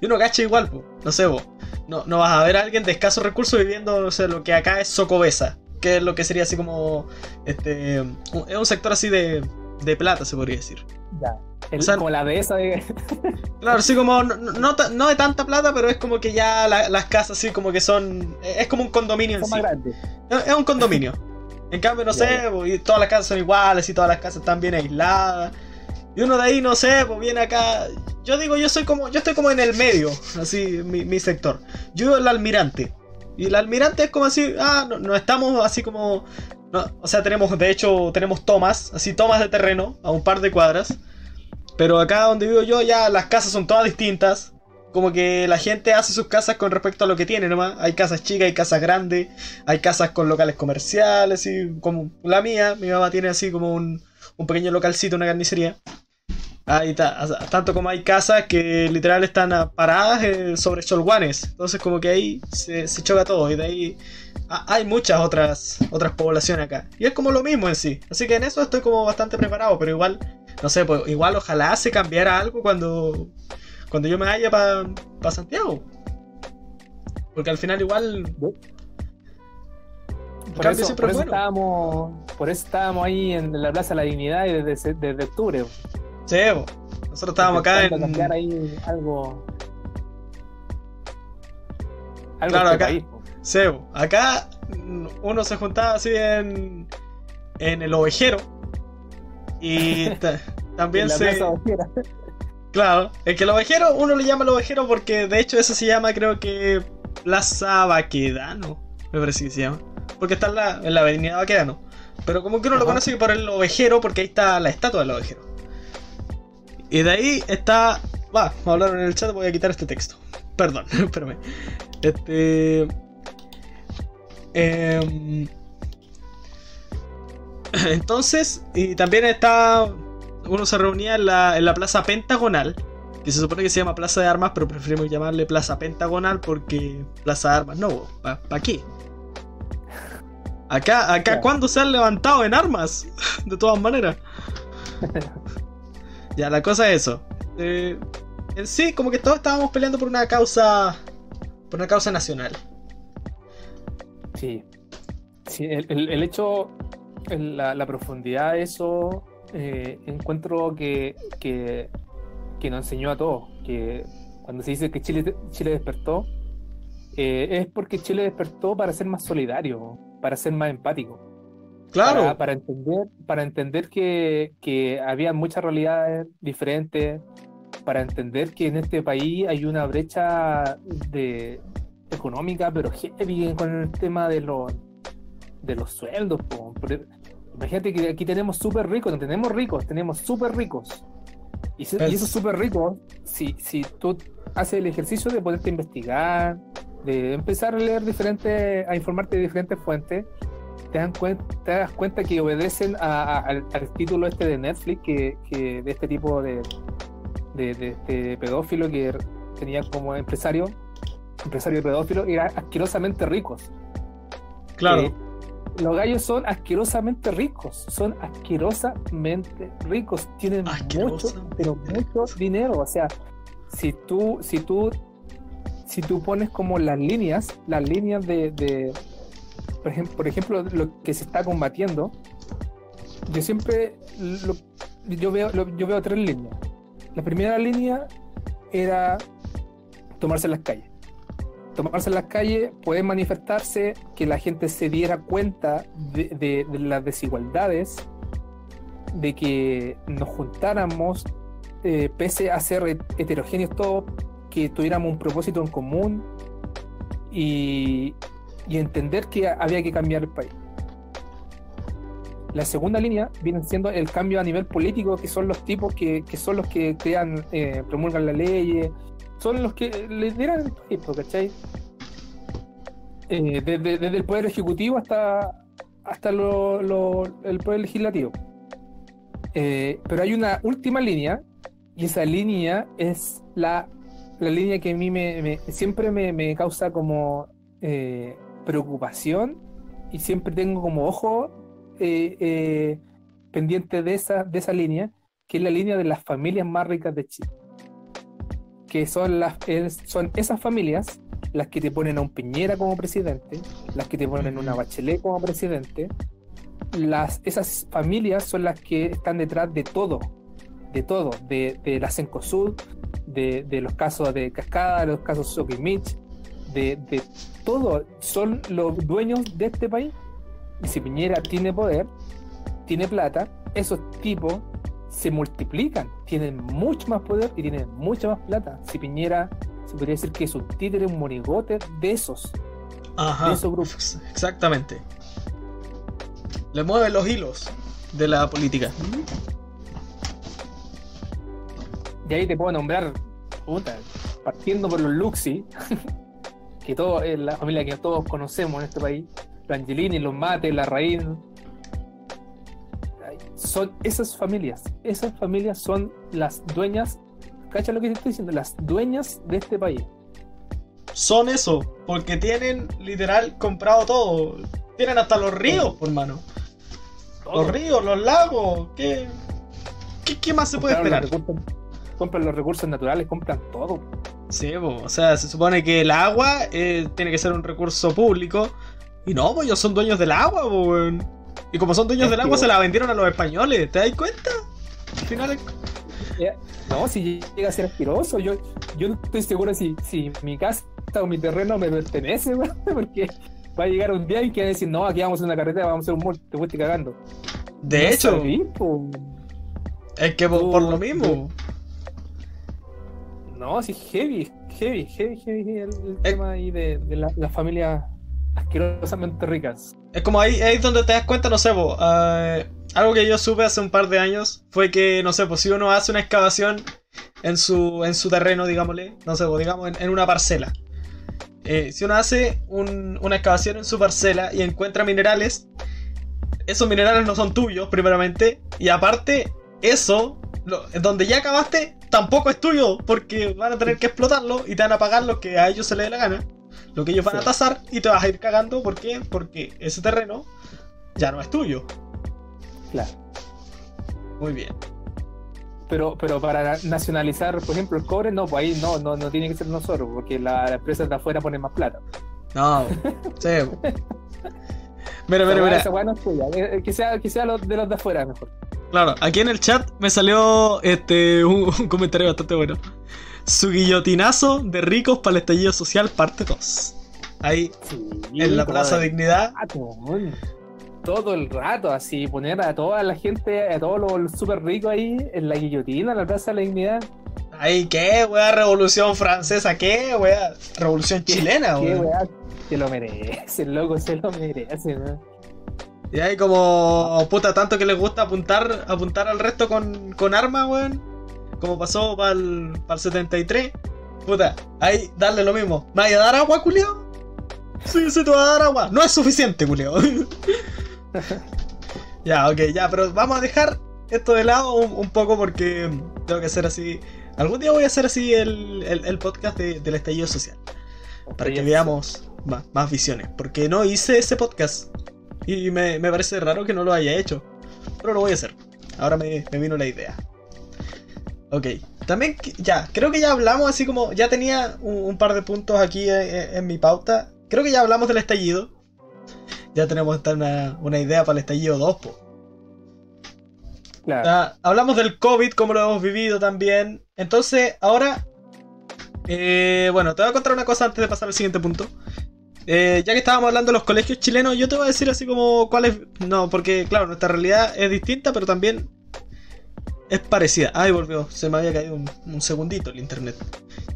Speaker 1: Y uno cacha igual. No sé, vos. No, no vas a ver a alguien de escasos recursos viviendo, no sé, lo que acá es Socobesa. Que es lo que sería así como. Este. Es un sector así de. de plata, se podría decir.
Speaker 2: Ya. como la de esa de...
Speaker 1: Claro, sí, como no, no, de tanta plata, pero es como que ya las casas así como que son... Es como un condominio en sí. Es, un condominio. En cambio, no sé, pues, todas las casas son iguales y todas las casas están bien aisladas. Y uno de ahí, no sé, pues viene acá. Yo digo, yo soy como. Yo estoy como en el medio, así, mi, sector. Yo vivo el almirante. Y el almirante es como así, ah, no, estamos así como. o sea, tenemos, de hecho, tenemos tomas, así tomas de terreno, a un par de cuadras. Pero acá donde vivo yo ya las casas son todas distintas. Como que la gente hace sus casas con respecto a lo que tiene nomás. Hay casas chicas, hay casas grandes, hay casas con locales comerciales, y como la mía. Mi mamá tiene así como un, un pequeño localcito, una carnicería. Ahí está, tanto como hay casas que literal están paradas eh, sobre cholguanes. Entonces como que ahí se, choca todo. Y de ahí hay muchas otras, otras poblaciones acá. Y es como lo mismo en sí. Así que en eso estoy como bastante preparado. Pero igual, no sé, pues igual ojalá se cambiara algo cuando, cuando yo me vaya para Santiago. Porque al final igual...
Speaker 2: Por eso, estábamos, por eso estábamos ahí en la Plaza de la Dignidad desde, desde octubre.
Speaker 1: Sí, nosotros estábamos acá en.
Speaker 2: cambiar ahí algo.
Speaker 1: algo claro, acá. sí, acá uno se juntaba así en. en el ovejero. Y también se. Claro, es que el ovejero, uno le llama el ovejero porque de hecho eso se llama, creo que. Plaza Baquedano, me parece que se llama. Porque está en la, en la avenida Baquedano. Pero como que uno lo conoce por el ovejero porque ahí está la estatua del ovejero. Y de ahí está. Va, me hablaron en el chat, voy a quitar este texto. Perdón, espérame. Este. Em, entonces, y también está. Uno se reunía en la, en la plaza pentagonal, que se supone que se llama Plaza de Armas, pero preferimos llamarle Plaza Pentagonal porque Plaza de Armas no, ¿para qué? Acá, acá, ¿cuándo se han levantado en armas? De todas maneras. Ya, la cosa es eso. Eh, en sí, como que todos estábamos peleando por una causa. por una causa nacional.
Speaker 2: Sí. Sí, el, hecho, la, profundidad de eso, eh, encuentro que, que, nos enseñó a todos. Que cuando se dice que Chile, Chile despertó, eh, es porque Chile despertó para ser más solidario, para ser más empático.
Speaker 1: Claro.
Speaker 2: Para, entender, para entender que, que había muchas realidades diferentes, para entender que en este país hay una brecha de, económica, pero heavy con el tema de los, de los sueldos. imagínate que aquí tenemos súper ricos, no tenemos ricos, tenemos súper ricos. Y, y esos súper ricos, si, si tú haces el ejercicio de poderte investigar, de empezar a leer diferentes, a informarte de diferentes fuentes, te, dan cuenta, te das cuenta que obedecen al, título este de Netflix, que, de este tipo de, de, pedófilo que tenía como empresario, empresario pedófilo, eran asquerosamente ricos.
Speaker 1: Claro. Eh,
Speaker 2: los gallos son asquerosamente ricos, son asquerosamente ricos, tienen mucho, pero mucho dinero. O sea, si tú, si tú, si tú pones como las líneas, las líneas de, por ejemplo, lo que se está combatiendo, yo siempre yo veo yo veo tres líneas. La primera línea era tomarse las calles. Tomarse las calles puede manifestarse que la gente se diera cuenta de, las desigualdades, de que nos juntáramos, eh, pese a ser heterogéneos todos, que tuviéramos un propósito en común y, y entender que había que cambiar el país. La segunda línea viene siendo el cambio a nivel político, que son los tipos que, que son los que crean, eh, promulgan las leyes, son los que lideran el país, ¿cachai? Eh, desde, desde, el poder ejecutivo hasta, hasta lo, el poder legislativo. Eh, pero hay una última línea, y esa línea es la, la línea que a mí me, siempre me, me, causa como preocupación y siempre tengo como ojo eh, eh, pendiente de esa, de esa línea, que es la línea de las familias más ricas de Chile. Que son, las, son esas familias las que te ponen a un Piñera como presidente, las que te ponen a una Bachelet como presidente. Las, esas familias son las que están detrás de todo, de todo, de, de la Cencosud, de, de los casos de Cascada, de los casos Sokimich, de, de todo, son los dueños de este país. Y si Piñera tiene poder, tiene plata, esos tipos se multiplican, tienen mucho más poder y tienen mucha más plata. Si Piñera se podría decir que es un títere, un monigote de esos,
Speaker 1: Ajá.
Speaker 2: de esos grupos.
Speaker 1: Exactamente. Le mueve los hilos de la política.
Speaker 2: Y ahí te puedo nombrar, puta, partiendo por los Luxi, que todo es la familia que todos conocemos en este país, los Angelini, los Mate, la Raíz. Son esas familias, esas familias son las dueñas, cacha lo que te estoy diciendo, las dueñas de este país.
Speaker 1: Son eso, porque tienen literal comprado todo. Tienen hasta los ríos, por mano. Los ríos, los lagos. ¿Qué, qué, qué más se puede esperar?
Speaker 2: Compran los recursos naturales, compran todo.
Speaker 1: Sí, po, o sea, se supone que el agua eh, tiene que ser un recurso público. Y no, pues ellos son dueños del agua, po, weón. Y como son dueños
Speaker 2: Es
Speaker 1: del
Speaker 2: que,
Speaker 1: agua, se la vendieron a los españoles. ¿Te das cuenta? Al final,
Speaker 2: No, si llega a ser asqueroso, yo, yo no estoy seguro si, si mi casa o mi terreno me pertenece, weón, porque va a llegar un día en que van a decir, no, aquí vamos a una carretera, vamos a hacer un mall, te fuiste cagando.
Speaker 1: de
Speaker 2: No
Speaker 1: hecho, es que por lo mismo.
Speaker 2: No, sí, heavy, heavy, heavy, heavy el, el
Speaker 1: Eh.
Speaker 2: tema ahí de, de la- las familias asquerosamente ricas.
Speaker 1: Es como ahí, ahí es donde te das cuenta, no sé, po, eh, algo que yo supe hace un par de años fue que, no sé, pues si uno hace una excavación en su, en su terreno, digámosle, no sé, digamos en, en una parcela. Eh, si uno hace un- una excavación en su parcela y encuentra minerales, esos minerales no son tuyos, primeramente, y aparte, eso, lo- donde ya acabaste, tampoco es tuyo, porque van a tener que explotarlo y te van a pagar lo que a ellos se les dé la gana, lo que ellos van a tasar y te vas a ir cagando, ¿por qué? Porque ese terreno ya no es tuyo.
Speaker 2: Claro.
Speaker 1: Muy bien.
Speaker 2: Pero, pero para nacionalizar, por ejemplo, el cobre, no, pues ahí no, no, no tiene que ser nosotros, porque las empresas de afuera ponen más plata.
Speaker 1: No, sí. Mira, mira, mira.
Speaker 2: esa weá no es tuya, eh, que sea, que sea de los de afuera mejor.
Speaker 1: Claro, aquí en el chat me salió este un, un comentario bastante bueno. Su guillotinazo de ricos para el estallido social, parte 2. Ahí,
Speaker 2: Sí,
Speaker 1: en la Plaza
Speaker 2: de
Speaker 1: Dignidad.
Speaker 2: rato. Todo el rato, así, poner a toda la gente, a todos los súper ricos ahí en la guillotina, en la Plaza de la Dignidad.
Speaker 1: Ahí, ¿qué, weá? Revolución francesa, ¿qué, weá? Revolución chilena,
Speaker 2: Qué
Speaker 1: weá.
Speaker 2: weá, se lo merece, el loco se lo merece, weón.
Speaker 1: Y ahí como, puta, tanto que les gusta apuntar apuntar al resto con, con armas, weón. Como pasó para el 73. Puta, ahí darle lo mismo. ¿Me vaya a dar agua, culio? Sí, sí, te voy a dar agua. No es suficiente, culio. ya, ok, ya, pero vamos a dejar esto de lado un, un poco porque tengo que hacer así. Algún día voy a hacer así el, el- el podcast de- del estallido social. Para que veamos más, más visiones. Porque no hice ese podcast. Y me, me parece raro que no lo haya hecho. Pero lo voy a hacer. Ahora me, me vino la idea. Ok. También, ya, creo que ya hablamos así como. Ya tenía un, un par de puntos aquí en, en- en mi pauta. Creo que ya hablamos del estallido. Ya tenemos una, una idea para el estallido 2, po. Hablamos del COVID, cómo lo hemos vivido también. Entonces, ahora. eh, bueno, te voy a contar una cosa antes de pasar al siguiente punto. Eh, ya que estábamos hablando de los colegios chilenos, yo te voy a decir así como cuál es. No, porque claro, nuestra realidad es distinta, pero también es parecida. Ay, volvió, se me había caído un, un segundito el internet.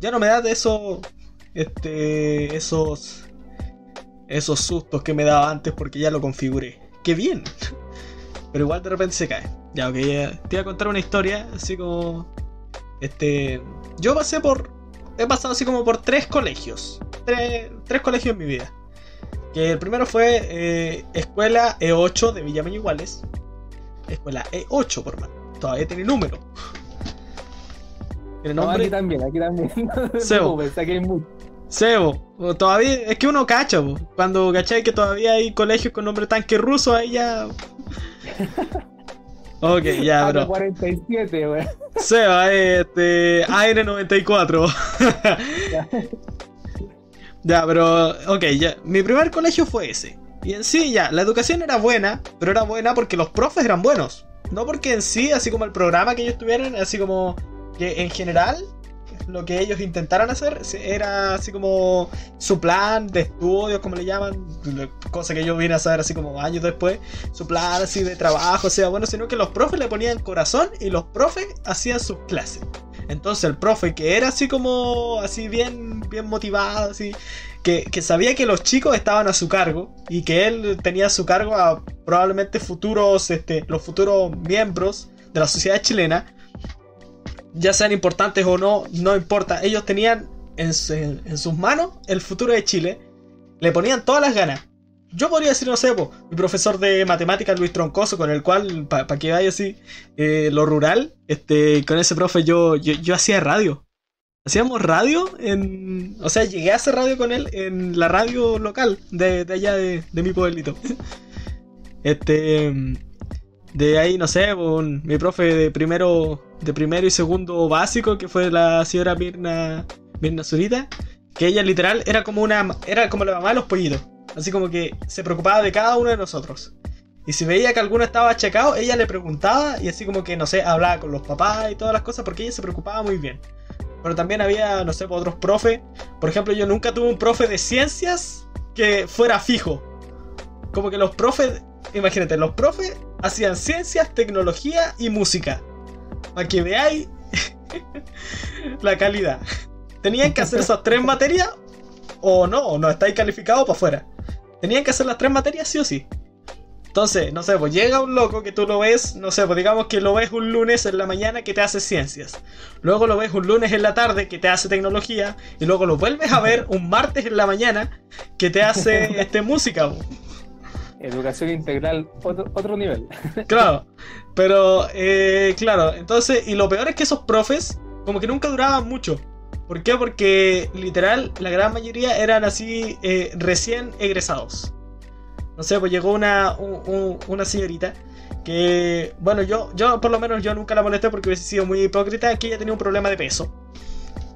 Speaker 1: Ya no me da de eso. Este. Esos. Esos sustos que me daba antes porque ya lo configuré. ¡Qué bien! Pero igual de repente se cae. Ya, ok, ya te voy a contar una historia, así como. Este. Yo pasé por. He pasado así como por tres colegios. Tres, tres colegios en mi vida. Que el primero fue eh, Escuela E8 de Villa Iguales. Escuela E8, por más. Todavía tiene número. ¿El
Speaker 2: No,
Speaker 1: nombre?
Speaker 2: aquí también, aquí también. No
Speaker 1: Sebo. Sebo. Todavía, es que uno cacha, po. Cuando cachai que todavía hay colegios con nombre tanque ruso, ahí ya. Ok, ya, bro.
Speaker 2: 47, güey.
Speaker 1: Seba, este. AN94. ya, pero. Ok, ya. Mi primer colegio fue ese. Y en sí, ya, la educación era buena, pero era buena porque los profes eran buenos. No porque en sí, así como el programa que ellos tuvieran, así como que en general lo que ellos intentaran hacer era así como su plan de estudios, como le llaman, cosa que yo vine a saber así como años después, su plan así de trabajo, o sea, bueno, sino que los profes le ponían corazón y los profes hacían sus clases. Entonces el profe que era así como, así bien, bien motivado, así, que, que sabía que los chicos estaban a su cargo y que él tenía a su cargo a probablemente futuros, este, los futuros miembros de la sociedad chilena, ya sean importantes o no, no importa. Ellos tenían en, en- sus manos el futuro de Chile. Le ponían todas las ganas. Yo podría decir, no sé, po, mi profesor de matemáticas Luis Troncoso, con el cual, para que vaya así, eh, lo rural, este, con ese profe yo, yo, yo hacía radio. Hacíamos radio en... O sea, llegué a hacer radio con él en la radio local de, de allá de, de mi pueblito. Este... De ahí, no sé, un- mi profe de primero, de primero y segundo básico, que fue la señora Mirna, Mirna Zurita, que ella literal era como una, era como la mamá de los pollitos, así como que se preocupaba de cada uno de nosotros. Y si veía que alguno estaba achacado, ella le preguntaba y así como que, no sé, hablaba con los papás y todas las cosas porque ella se preocupaba muy bien. Pero también había, no sé, otros profes. Por ejemplo, yo nunca tuve un profe de ciencias que fuera fijo. Como que los profes, imagínate, los profes hacían ciencias, tecnología y música. Para que veáis la calidad. Tenían que hacer esas tres materias o no, o no estáis calificados para afuera. Tenían que hacer las tres materias sí o sí. Entonces, no sé, pues llega un loco que tú lo ves, no sé, pues digamos que lo ves un lunes en la mañana que te hace ciencias. Luego lo ves un lunes en la tarde que te hace tecnología. Y luego lo vuelves a ver un martes en la mañana que te hace este, música.
Speaker 2: Educación integral, otro, otro nivel.
Speaker 1: Claro, pero eh, claro, entonces, y lo peor es que esos profes como que nunca duraban mucho. ¿Por qué? Porque literal la gran mayoría eran así eh, recién egresados. No sé, pues llegó una, un- un- una señorita que, bueno, yo, yo por lo menos yo nunca la molesté porque hubiese sido muy hipócrita, que ella tenía un problema de peso.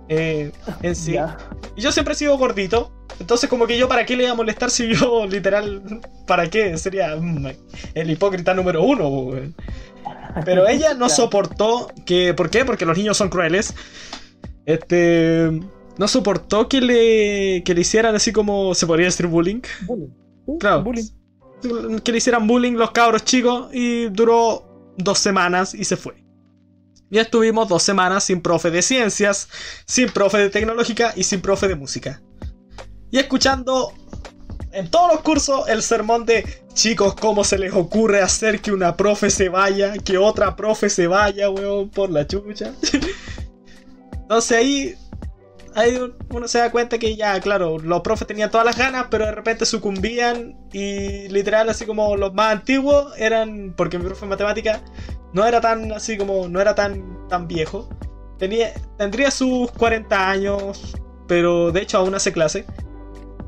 Speaker 1: Eh, en sí.
Speaker 2: Ya.
Speaker 1: Yo siempre he sido gordito. Entonces, como que yo, ¿para qué le iba a molestar si yo, literal, ¿para qué? Sería mm, el hipócrita número uno. Pero ella no soportó que. ¿Por qué? Porque los niños son crueles. Este. No soportó que le, que le hicieran así como. ¿Se podría decir bullying? Claro.
Speaker 2: bullying.
Speaker 1: Que le hicieran bullying los cabros chicos y duró dos semanas y se fue. Ya estuvimos dos semanas sin profe de ciencias, sin profe de tecnológica y sin profe de música. Y escuchando en todos los cursos el sermón de chicos, ¿cómo se les ocurre hacer que una profe se vaya? Que otra profe se vaya, weón, por la chucha. Entonces ahí, ahí uno se da cuenta que ya, claro, los profes tenían todas las ganas, pero de repente sucumbían y literal así como los más antiguos eran, porque mi profe de matemática no era tan así como, no era tan, tan viejo. Tenía, tendría sus 40 años, pero de hecho aún hace clase.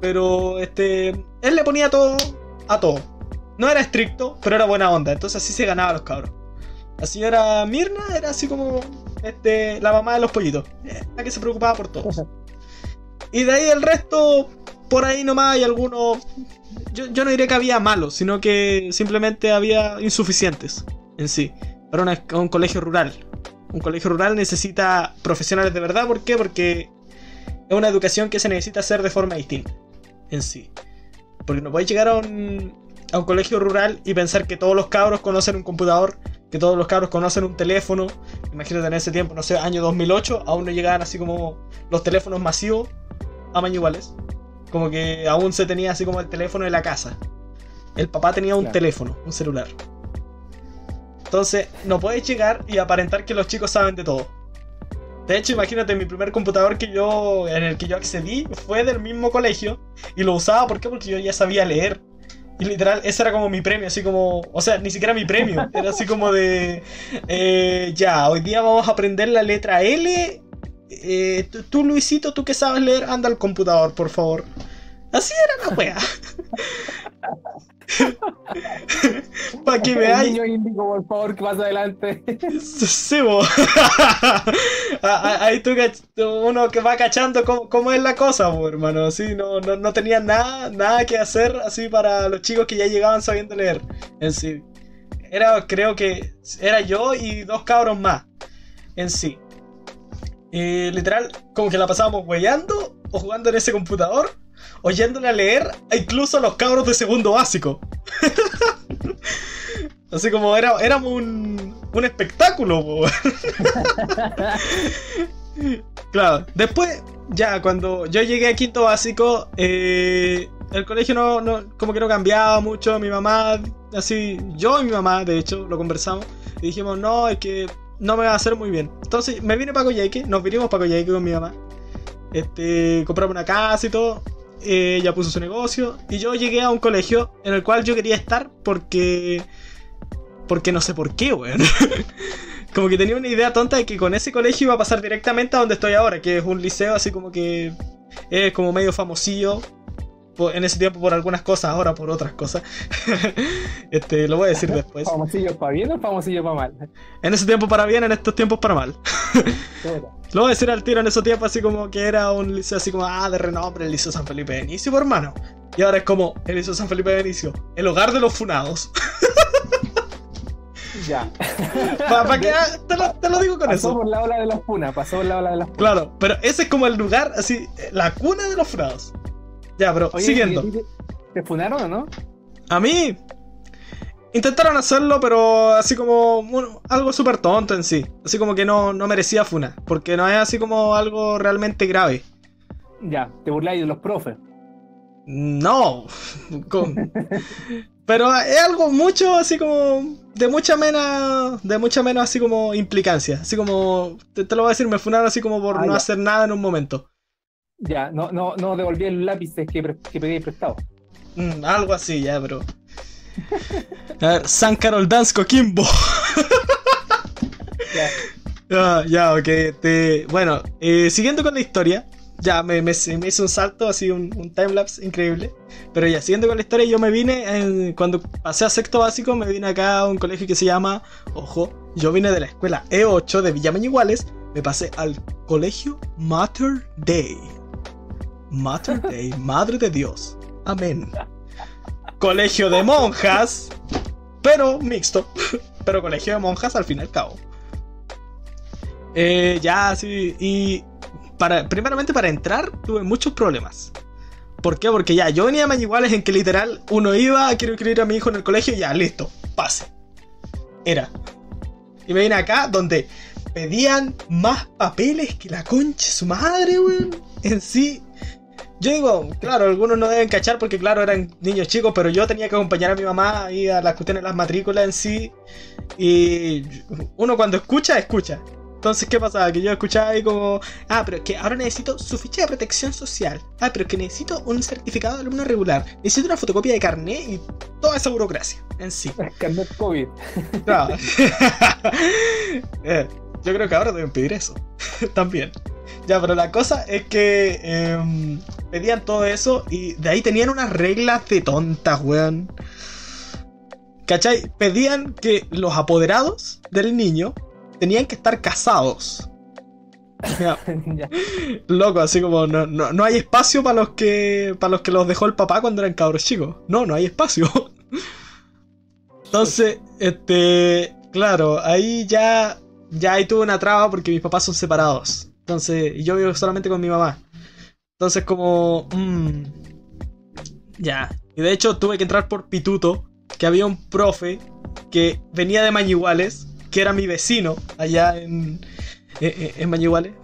Speaker 1: Pero este, él le ponía todo a todo. No era estricto, pero era buena onda, entonces así se ganaba a los cabros. La señora Mirna era así como este, la mamá de los pollitos, la que se preocupaba por todos. Y de ahí el resto, por ahí nomás hay algunos. Yo, yo no diré que había malos, sino que simplemente había insuficientes en sí. Para una- un colegio rural. Un colegio rural necesita profesionales de verdad. ¿Por qué? Porque es una educación que se necesita hacer de forma distinta en sí. Porque no podéis llegar a un, a un colegio rural y pensar que todos los cabros conocen un computador, que todos los cabros conocen un teléfono. Imagínate en ese tiempo, no sé, año 2008, aún no llegaban así como los teléfonos masivos a tamaño iguales. Como que aún se tenía así como el teléfono de la casa. El papá tenía un
Speaker 2: Claro.
Speaker 1: teléfono, un celular. Entonces, no puedes llegar y aparentar que los chicos saben de todo. De hecho, imagínate, mi primer computador que yo, en el que yo accedí fue del mismo colegio y lo usaba, ¿por qué? Porque yo ya sabía leer. Y literal, ese era como mi premio, así como, o sea, ni siquiera mi premio, era así como de, eh, ya, hoy día vamos a aprender la letra L eh, tú, tú, Luisito, tú que sabes leer, anda al computador, por favor. Así era la wea. Para que veáis.
Speaker 2: Niño índigo, por favor, que pasa adelante.
Speaker 1: Sí, Ahí tú, uno que va cachando cómo, cómo es la cosa, hermano. Así, no, no, no tenía nada, nada que hacer así para los chicos que ya llegaban sabiendo leer. En sí. Era, creo que era yo y dos cabros más. En sí. Y literal, como que la pasábamos weyando o jugando en ese computador oyéndole a leer incluso a los cabros de segundo básico. Así como era, éramos un, un espectáculo. claro, después, ya cuando yo llegué a quinto básico, eh, el colegio no, no, como que no cambiaba mucho. Mi mamá, así, yo y mi mamá, de hecho, lo conversamos. Y dijimos, no, es que no me va a hacer muy bien. Entonces me vine para Coyhaique, nos vinimos para Coyhaique con mi mamá. Este, compramos una casa y todo ella puso su negocio y yo llegué a un colegio en el cual yo quería estar porque... Porque no sé por qué, weón. como que tenía una idea tonta de que con ese colegio iba a pasar directamente a donde estoy ahora, que es un liceo así como que es como medio famosillo en ese tiempo por algunas cosas, ahora por otras cosas. este, lo voy a decir después.
Speaker 2: ¿Famosillo para bien o famosillo para mal?
Speaker 1: En ese tiempo para bien, en estos tiempos para mal. lo voy a decir al tiro en esos tiempos así como que era un liceo así como, ah, de renombre, el Liceo San Felipe de Inicio, por hermano. Y ahora es como el Liceo San Felipe de Inicio, el hogar de los funados.
Speaker 2: Ya.
Speaker 1: ¿Para qué? Te lo, te lo, digo con
Speaker 2: pasó
Speaker 1: eso.
Speaker 2: por la ola de los funas, pasó por la ola de los funas.
Speaker 1: Claro, pero ese es como el lugar, así, la cuna de los funados. Ya, pero siguiendo.
Speaker 2: Te, ¿Te funaron o no?
Speaker 1: A mí. Intentaron hacerlo, pero así como algo súper tonto en sí. Así como que no, no merecía funa. Porque no es así como algo realmente grave.
Speaker 2: Ya, te burláis de los profes.
Speaker 1: No. pero es algo mucho así como. De mucha menos. De mucha menos así como implicancia. Así como. Te, lo voy a decir, me funaron así como por
Speaker 2: Ah,
Speaker 1: no
Speaker 2: ya.
Speaker 1: hacer nada en un momento.
Speaker 2: Ya, no, no, no devolví el lápiz que, pre- que pedí prestado.
Speaker 1: Mm, algo así, ya, bro. A ver, San Carol Dance Coquimbo.
Speaker 2: Ya.
Speaker 1: Ah, ya, ok. este, bueno, eh, siguiendo con la historia. Ya me, me, me hizo un salto, así un, un timelapse increíble. Pero ya, siguiendo con la historia, yo me vine, en- cuando pasé a sexto básico, me vine acá a un colegio que se llama, ojo, yo vine de la escuela E8 de Villa Iguales, me pasé al colegio Mater Day. Mater Day, Madre de Dios. Amén. Colegio de monjas, pero mixto. Pero colegio de monjas al fin y al cabo. Eh, ya, sí. Y para, primeramente para entrar tuve muchos problemas. ¿Por qué? Porque ya, yo venía a Mañiguales en que literal uno iba, quiero inscribir a mi hijo en el colegio y ya, listo, pase. Era. Y me vine acá donde pedían más papeles que la concha su madre, weón. En sí. Yo digo, claro, algunos no deben cachar porque claro, eran niños chicos, pero yo tenía que acompañar a mi mamá ahí a las cuestiones de las matrículas en sí. Y uno cuando escucha, escucha. Entonces, ¿qué pasaba? Que yo escuchaba ahí como, ah, pero es que ahora necesito su ficha de protección social. Ah, pero es que necesito un certificado de alumno regular. Necesito una fotocopia de carnet y toda esa burocracia en sí.
Speaker 2: Carnet COVID.
Speaker 1: Claro. Eh, yo creo que ahora deben pedir eso. También. Ya, pero la cosa es que em, pedían todo eso y de ahí tenían unas reglas de tontas, weón. ¿Cachai? Pedían que los apoderados del niño tenían que estar casados. Ya. Loco, así como no, no, no hay espacio para los que para los que los dejó el papá cuando eran cabros chicos. No, no hay espacio. Entonces, este, claro, ahí ya ya ahí tuve una traba porque mis papás son separados. Entonces, yo vivo solamente con mi mamá. Entonces, como mm, ya. Y de hecho tuve que entrar por pituto, que había un profe que venía de Mañiguales, que era mi vecino allá en eh, eh, en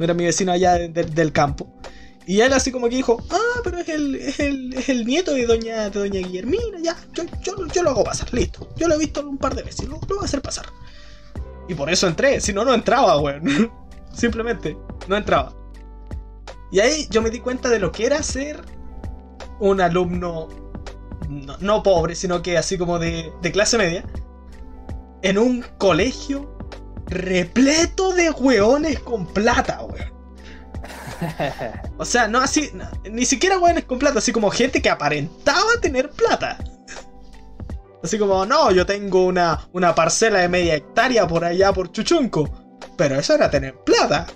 Speaker 1: era mi vecino allá de- de- del campo. Y él así como que dijo, ah, pero es el, es el, es el nieto de doña, de doña Guillermina, ya, yo, yo, yo lo hago pasar, listo. Yo lo he visto un par de veces, lo, lo voy a hacer pasar. Y por eso entré, si no, no entraba, weón. Simplemente, no entraba. Y ahí yo me di cuenta de lo que era ser un alumno, no, no pobre, sino que así como de, de clase media, en un colegio repleto de weones con plata, weón. O sea, no así, no, ni siquiera weones con plata, así como gente que aparentaba tener plata. Así como, no, yo tengo una, una parcela de media hectárea por allá por Chuchunco. Pero eso era tener plata.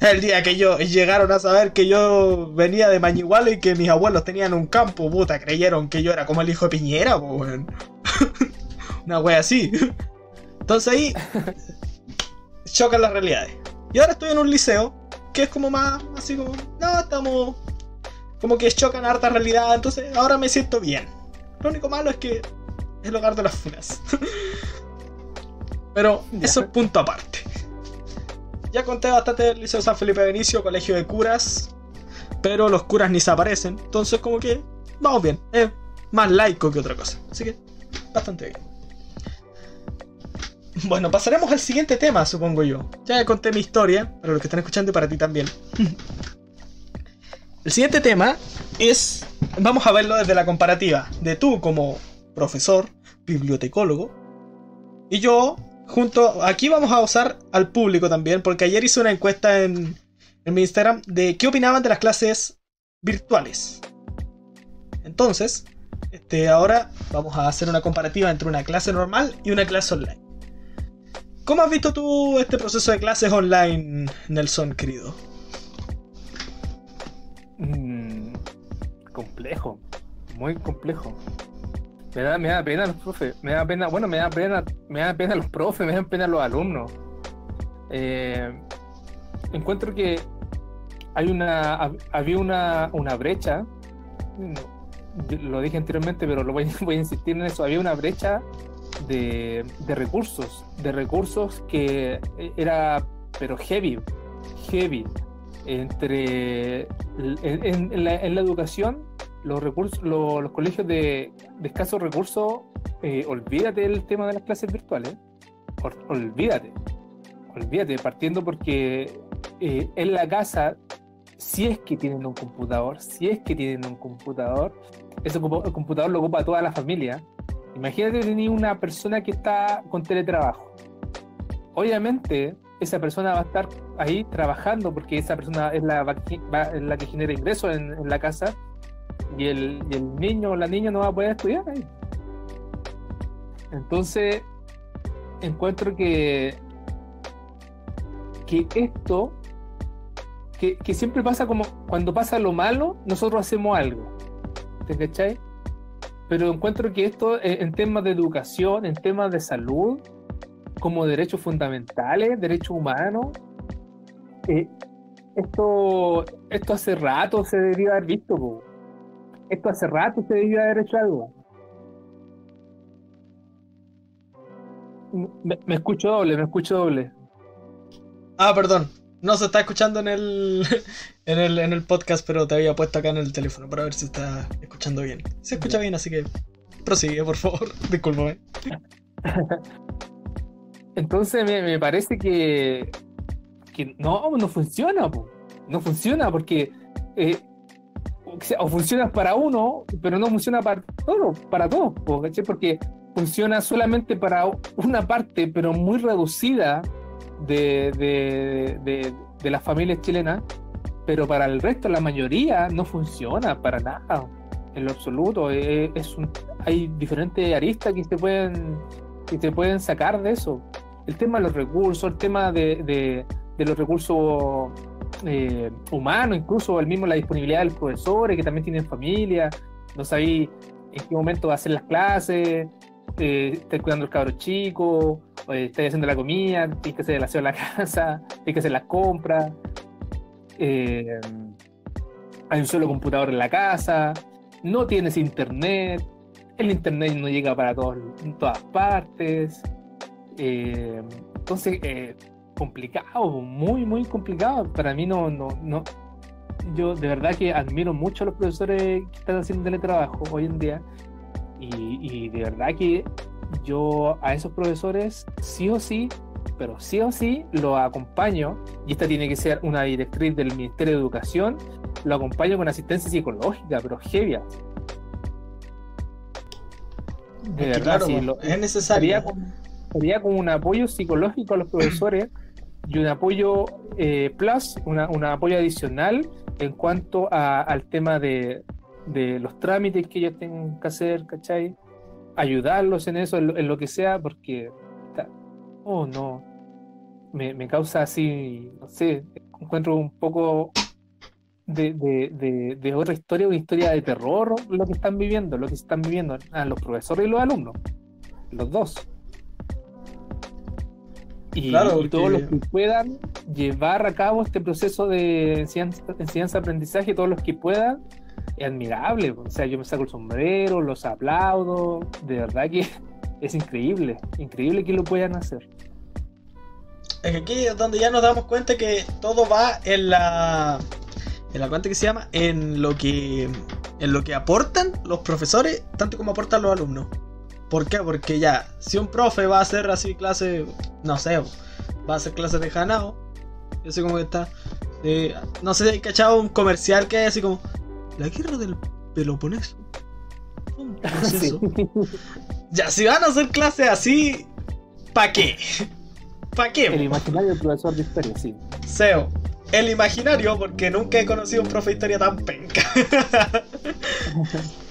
Speaker 1: El día que yo llegaron a saber que yo venía de Mañigualo y que mis abuelos tenían un campo, puta, creyeron que yo era como el hijo de Piñera, pues. Una wea así. Entonces ahí chocan las realidades. Y ahora estoy en un liceo que es como más, así como, no, estamos como que chocan harta realidad, entonces ahora me siento bien. Lo único malo es que es el hogar de las funas. Pero eso es punto aparte. Ya conté bastante del Liceo San Felipe Benicio, colegio de curas, pero los curas ni se aparecen, entonces como que vamos bien, es más laico que otra cosa, así que bastante bien. Bueno, pasaremos al siguiente tema, supongo yo. Ya conté mi historia, para los que están escuchando y para ti también. El siguiente tema es, vamos a verlo desde la comparativa de tú como profesor, bibliotecólogo, y yo, junto, aquí vamos a usar al público también, porque ayer hice una encuesta en, en mi Instagram de qué opinaban de las clases virtuales. Entonces, este, ahora vamos a hacer una comparativa entre una clase normal y una clase online. ¿Cómo has visto tú este proceso de clases online, Nelson, querido?
Speaker 2: Mm, complejo, muy complejo. Me da, me da pena los profes, me da pena, bueno, me da pena, me da pena los profes, me da pena los alumnos. Eh, encuentro que hay una, hab- había una, una brecha, lo dije anteriormente, pero lo voy, voy a insistir en eso, había una brecha de, de recursos, de recursos que era, pero heavy, heavy, entre, en la educación, los recursos, lo- los colegios de, de escasos recursos, eh, olvídate del tema de las clases virtuales, Ol- olvídate, olvídate, partiendo porque eh, en la casa, si es que tienen un computador, si es que tienen un computador, ese computador lo ocupa toda la familia. Imagínate tener una persona que está con teletrabajo. Obviamente, esa persona va a estar ahí trabajando porque esa persona es la, va- la que genera ingresos en, en la casa y el, y el niño o la niña no va a poder estudiar ahí. Entonces, encuentro que, que esto, que, que siempre pasa como cuando pasa lo malo, nosotros hacemos algo. ¿Te cachai? Pero encuentro que esto en temas de educación, en temas de salud, como derechos fundamentales, derechos humanos, eh, esto, esto hace rato se debería haber visto. Esto hace rato se debería haber hecho algo. Me, me escucho doble, me escucho doble.
Speaker 1: Ah, perdón. No se está escuchando en el, en el en el podcast, pero te había puesto acá en el teléfono para ver si está escuchando bien. Se escucha bien, así que prosigue, por favor. Discúlpame.
Speaker 2: Entonces me, me parece que, que no, no funciona, po. no funciona porque eh, o sea, o funciona para uno, pero no funciona para todos, para todos, porque funciona solamente para una parte, pero muy reducida de, de, de, de las familias chilenas, pero para el resto, la mayoría, no funciona para nada, en lo absoluto. Eh, Es un, hay diferentes aristas que se pueden que se pueden sacar de eso. El tema de los recursos, el tema de, de los recursos eh, humanos, incluso el mismo la disponibilidad de los profesores que también tienen familia, no sabéis en qué momento hacer las clases, eh, cuidando al cabro chico, estáis haciendo la comida, tienes que hacer el aseo de la casa, tienes que hacer las compras, eh, hay un solo computador en la casa, no tienes internet, el internet no llega para todos, todas partes. eh, entonces, complicado, muy, muy complicado. Para mí no, no, no. Yo de verdad que admiro mucho a los profesores que están haciendo teletrabajo hoy en día. Y, y de verdad que yo a esos profesores sí o sí, pero sí o sí los acompaño. Y esta tiene que ser una directriz del Ministerio de Educación. Lo acompaño con asistencia psicológica, pero heavy. De verdad,
Speaker 1: claro,
Speaker 2: sí,
Speaker 1: pues,
Speaker 2: lo-
Speaker 1: es necesario.
Speaker 2: sería como, sería como un apoyo psicológico a los profesores y un apoyo eh, plus, una, un apoyo adicional en cuanto a, al tema de, de, los trámites que ellos tengan que hacer, ¿cachai? Ayudarlos en eso, en lo, que sea, porque, oh no, me, me, causa así, no sé, encuentro un poco de, de, de, otra historia, una historia de terror, lo que están viviendo, lo que están viviendo a los profesores y los alumnos, los dos. Y, todos los que puedan llevar a cabo este proceso de enseñanza-aprendizaje, todos los que puedan, es admirable. O sea, yo me saco el sombrero, los aplaudo, de verdad que es increíble, increíble que lo puedan hacer.
Speaker 1: Es que aquí es donde ya nos damos cuenta que todo va en la. En la cuenta que se llama. En lo que. En lo que aportan los profesores, tanto como aportan los alumnos. ¿Por qué? Porque ya, si un profe va a hacer así clase, no sé, va a hacer clases de janao, yo sé cómo está. Eh, no sé si hay cachado un comercial que hay así como La guerra del Peloponeso. Un proceso. Ya, si van a hacer clases así, ¿pa' qué? ¿Para qué?
Speaker 2: El imaginario del profesor de historia, sí.
Speaker 1: Seo. El imaginario, porque nunca he conocido un profe de historia tan penca.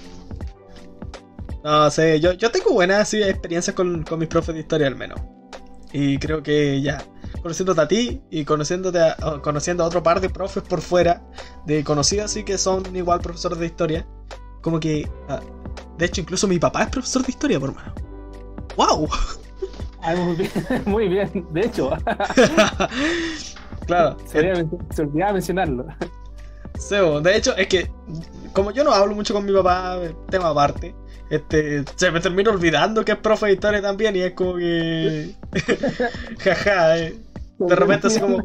Speaker 1: No sé, yo, yo tengo buenas experiencias con, mis profes de historia al menos. Y creo que ya, conociéndote a ti y conociéndote conociendo a otro par de profes por fuera, de conocidos así que son igual profesores de historia, como que... Ah, de hecho, incluso mi papá es profesor de historia, por mano. ¡Wow!
Speaker 2: Ah, muy, bien, muy bien, de hecho.
Speaker 1: claro.
Speaker 2: Se, se olvidaba mencionarlo.
Speaker 1: Sebo, de hecho, es que como yo no hablo mucho con mi papá, tema aparte, este, se me termina olvidando que es profe de historia también y es como que... Jaja, eh. de repente así como...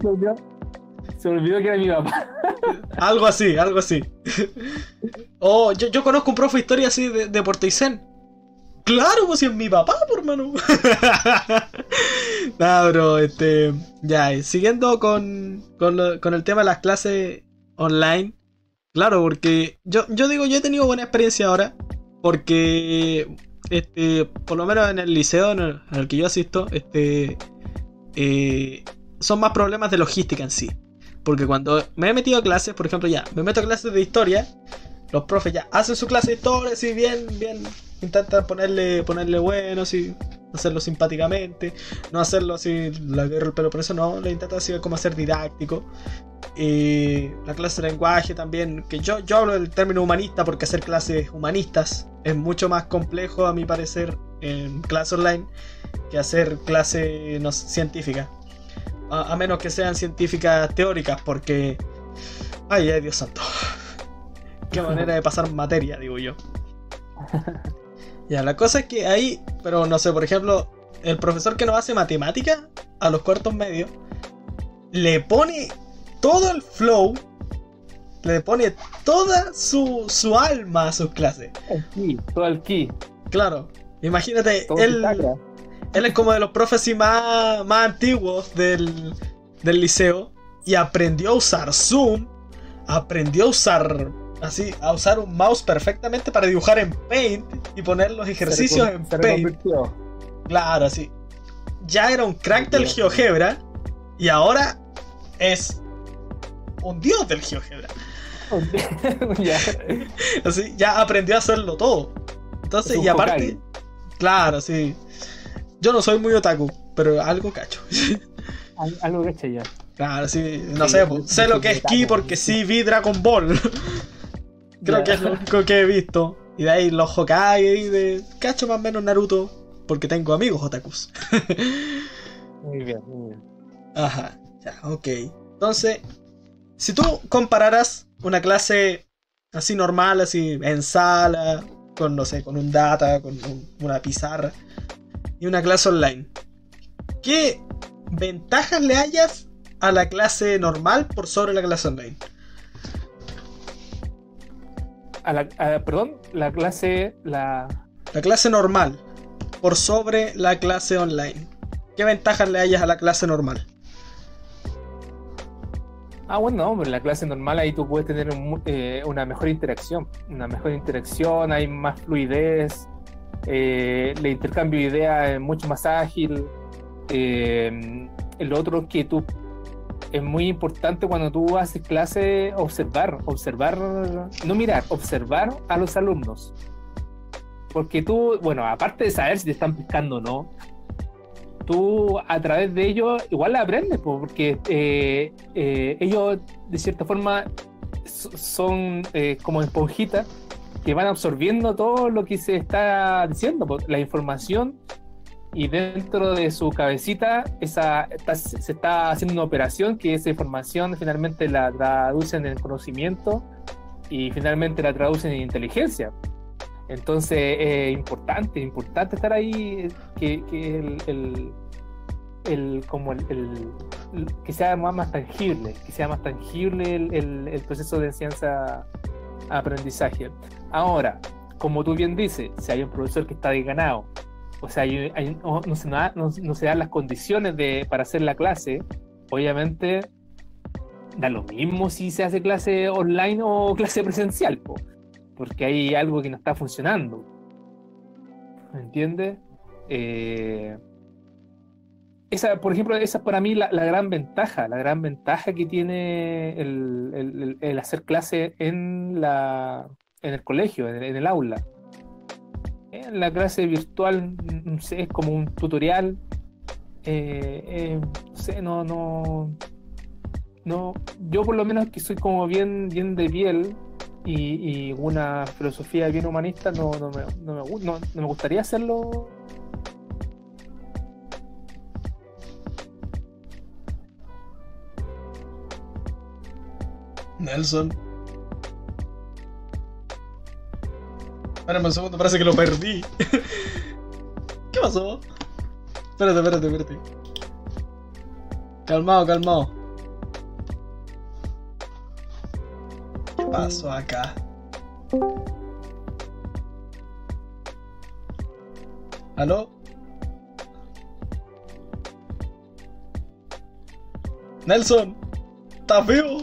Speaker 2: Se olvidó que era mi papá.
Speaker 1: algo así, algo así. oh, yo, yo, conozco un profe de historia así de, de Porteicén. Claro, pues si es mi papá, por hermano. nah, bro, este. Ya, eh, siguiendo con, con, con, el tema de las clases online. Claro, porque yo, yo digo, yo he tenido buena experiencia ahora. Porque, este, por lo menos en el liceo en el, que yo asisto, este, eh, son más problemas de logística en sí. Porque cuando me he metido a clases, por ejemplo, ya, me meto a clases de historia, los profes ya hacen su clase de historia, así bien, bien, intentan ponerle, ponerle bueno, así, hacerlo simpáticamente, no hacerlo así, la guerra pero por eso no, le intenta así como hacer didáctico. Y la clase de lenguaje también, que yo, yo hablo del término humanista porque hacer clases humanistas es mucho más complejo a mi parecer en clase online que hacer clase no, científica. A, menos que sean científicas teóricas porque... Ay, ay, Dios santo. Qué manera de pasar materia, digo yo. Ya, la cosa es que ahí, pero no sé, por ejemplo, el profesor que nos hace matemática a los cuartos medios le pone todo el flow, le pone toda su, su alma a sus clases.
Speaker 2: El key, todo el key.
Speaker 1: Claro, imagínate, él, él es como de los profes más, más antiguos del, del liceo y aprendió a usar Zoom, aprendió a usar así, a usar un mouse perfectamente para dibujar en Paint y poner los ejercicios en Paint. Claro, así. Ya era un crack del GeoGebra y ahora es un dios del GeoGebra. Así, ya aprendió a hacerlo todo. Entonces, y aparte, claro, sí. Yo no soy muy otaku, pero algo cacho.
Speaker 2: algo cacho ya.
Speaker 1: Claro, sí, no sé, sé lo que es ki porque sí vi Dragon Ball. Creo que es lo único que he visto. Y de ahí los Hokage y de cacho más o menos Naruto. Porque tengo amigos otakus.
Speaker 2: muy bien, muy bien.
Speaker 1: Ajá, ya, ok. Entonces, si tú compararas una clase así normal, así en sala, con no sé, con un data, con una pizarra, y una clase online, ¿qué ventajas le hayas a la clase normal por sobre la clase online?
Speaker 2: A la, perdón, la clase, la...
Speaker 1: La clase normal, por sobre la clase online. ¿Qué ventajas le hayas a la clase normal?
Speaker 2: Ah, bueno, hombre, la clase normal ahí tú puedes tener eh, una mejor interacción, una mejor interacción, hay más fluidez, eh, el intercambio de ideas es mucho más ágil. Eh, el otro que tú es muy importante cuando tú haces clase observar, observar, no mirar, observar a los alumnos. Porque tú, bueno, aparte de saber si te están pescando o no, tú a través de ellos igual aprendes, porque eh, eh, ellos de cierta forma son eh, como esponjitas que van absorbiendo todo lo que se está diciendo, la información y dentro de su cabecita esa, se está haciendo una operación que esa información finalmente la traducen en conocimiento y finalmente la traducen en inteligencia. Entonces es importante, importante estar ahí, que, el, el, como el, que sea más, más, tangible, que sea más tangible el, proceso de enseñanza-aprendizaje. Ahora, como tú bien dices, si hay un profesor que está desganado, o sea, no, se no, se dan las condiciones de, para hacer la clase, obviamente da lo mismo si se hace clase online o clase presencial, porque hay algo que no está funcionando. ¿Me entiendes? Eh, esa, por ejemplo, esa es para mí la, gran ventaja, la gran ventaja que tiene el, hacer clase en, la, en el colegio, en el, aula. La clase virtual no sé, es como un tutorial. Eh, eh, no sé, no, no, no. Yo por lo menos que soy como bien, bien de piel y, una filosofía bien humanista, no, no, me, no, me, no me gustaría hacerlo
Speaker 1: Nelson. Espérame un segundo, parece que lo perdí. ¿Qué pasó? Espérate, espérate, espérate. Calmado, calmado. ¿Qué pasó acá? ¿Aló? Nelson, ¿estás vivo?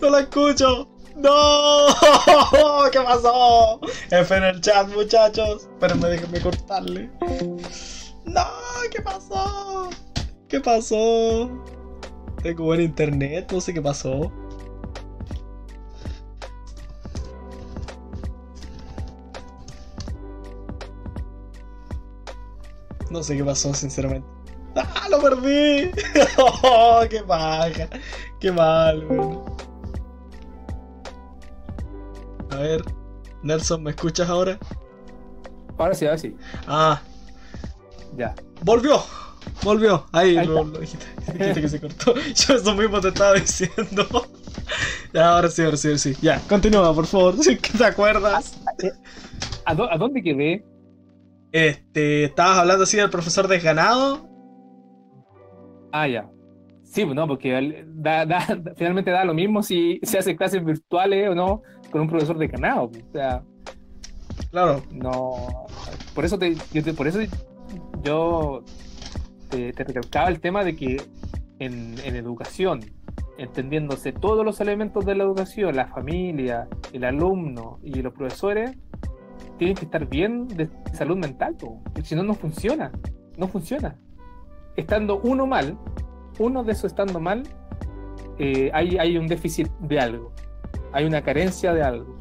Speaker 1: ¡No la escucho! ¡No! ¿Qué pasó? F en el chat, muchachos. Espérenme, déjenme cortarle. ¡No! ¿Qué pasó? ¿Qué pasó? Tengo buen internet, no sé qué pasó. No sé qué pasó, sinceramente. ¡Ah! ¡Lo perdí! ¡Oh, ¡Qué baja! ¡Qué mal, bueno! Ver, Nelson, ¿me escuchas ahora?
Speaker 2: Ahora sí, ahora sí.
Speaker 1: Ah.
Speaker 2: Ya.
Speaker 1: Volvió. Volvió. Ahí, lo, dijiste, dijiste que se cortó. Yo eso mismo te estaba diciendo. ya, ahora sí, ahora sí, ahora sí. Ya, continúa, por favor. Si te acuerdas.
Speaker 2: ¿A, ¿A, dónde quedé?
Speaker 1: Este, estabas hablando así del profesor desganado.
Speaker 2: Ah, ya. Sí, no, porque finalmente da lo mismo si se hace clases virtuales o no con un profesor de canal. O sea,
Speaker 1: claro.
Speaker 2: No, por eso te, yo por eso yo te, recalcaba el tema de que en, educación, entendiéndose todos los elementos de la educación, la familia, el alumno y los profesores, tienen que estar bien de salud mental, porque si no, no funciona. No funciona. Estando uno mal, uno de esos estando mal, eh, hay, hay un déficit de algo hay una carencia de algo.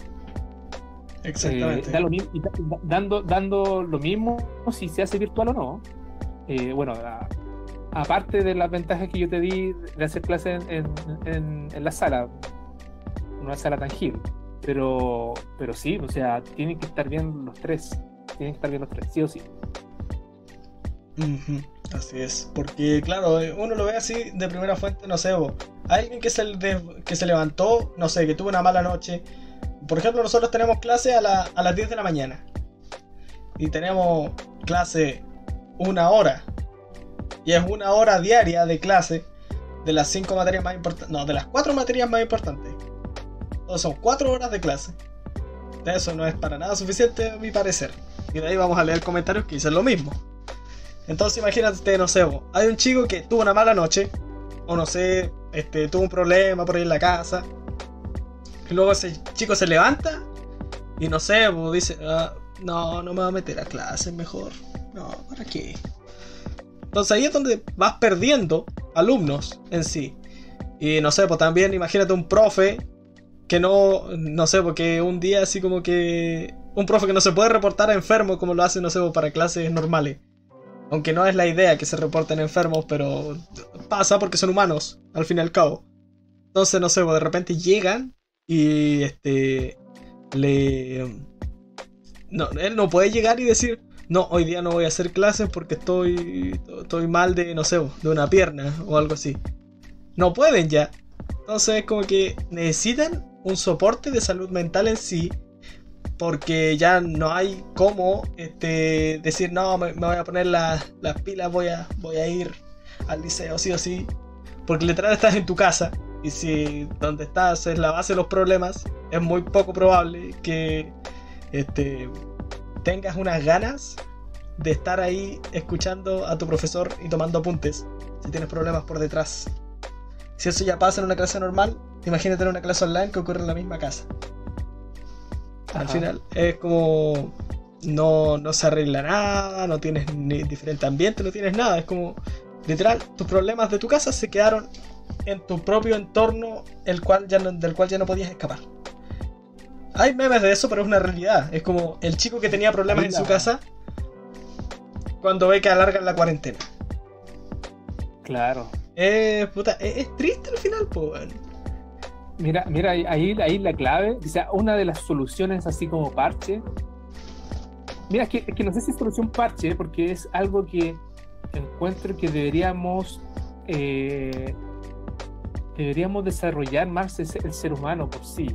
Speaker 1: Exactamente.
Speaker 2: Eh, dando, dando lo mismo si se hace virtual o no. Eh, bueno, aparte de las ventajas que yo te di de hacer clases en, en, la sala, una sala tangible. Pero, pero sí, o sea, tienen que estar bien los tres. Tienen que estar bien los tres, sí o sí.
Speaker 1: Así es, porque claro, uno lo ve así de primera fuente, no sé, alguien que se, levantó, no sé, que tuvo una mala noche. Por ejemplo, nosotros tenemos clase a, a las 10 de la mañana y tenemos clase una hora y es una hora diaria de clase de las cinco materias más importantes, no, de las cuatro materias más importantes. Entonces son cuatro horas de clase. Eso no es para nada suficiente a mi parecer. Y de ahí vamos a leer comentarios que dicen lo mismo. Entonces imagínate, no sé, hay un chico que tuvo una mala noche, o no sé, este, tuvo un problema por ahí en la casa, y luego ese chico se levanta y no sé, dice, ah, no, no me voy a meter a clase mejor. No, ¿para qué? Entonces ahí es donde vas perdiendo alumnos en sí. Y no sé, pues también imagínate un profe que no, no sé, porque un día así como que... Un profe que no se puede reportar enfermo como lo hace, no sé, pues, para clases normales. Aunque no es la idea que se reporten enfermos, pero pasa porque son humanos, al fin y al cabo. Entonces, no sé, pues, de repente llegan y este le no, él no puede llegar y decir, "No, hoy día no voy a hacer clases porque estoy estoy mal de, no sé, de una pierna o algo así." No pueden ya. Entonces, es como que necesitan un soporte de salud mental en sí porque ya no hay cómo este, decir, no, me, voy a poner la- las pilas, voy a, voy a ir al liceo, sí o sí. Porque literal estás en tu casa y si donde estás es la base de los problemas, es muy poco probable que este, tengas unas ganas de estar ahí escuchando a tu profesor y tomando apuntes si tienes problemas por detrás. Si eso ya pasa en una clase normal, imagínate en una clase online que ocurre en la misma casa. Al final es como no, no se arregla nada, no tienes ni diferente ambiente, no tienes nada. Es como literal, tus problemas de tu casa se quedaron en tu propio entorno, el cual ya no- del cual ya no podías escapar. Hay memes de eso, pero es una realidad. Es como el chico que tenía problemas en su casa cuando ve que alargan la cuarentena.
Speaker 2: Claro.
Speaker 1: Eh, puta, es, es triste al final, pues.
Speaker 2: Mira, mira, ahí, ahí la clave, o sea, una de las soluciones así como parche. Mira, que, es que no sé si es solución parche, porque es algo que encuentro que deberíamos eh, deberíamos desarrollar más el ser humano por sí.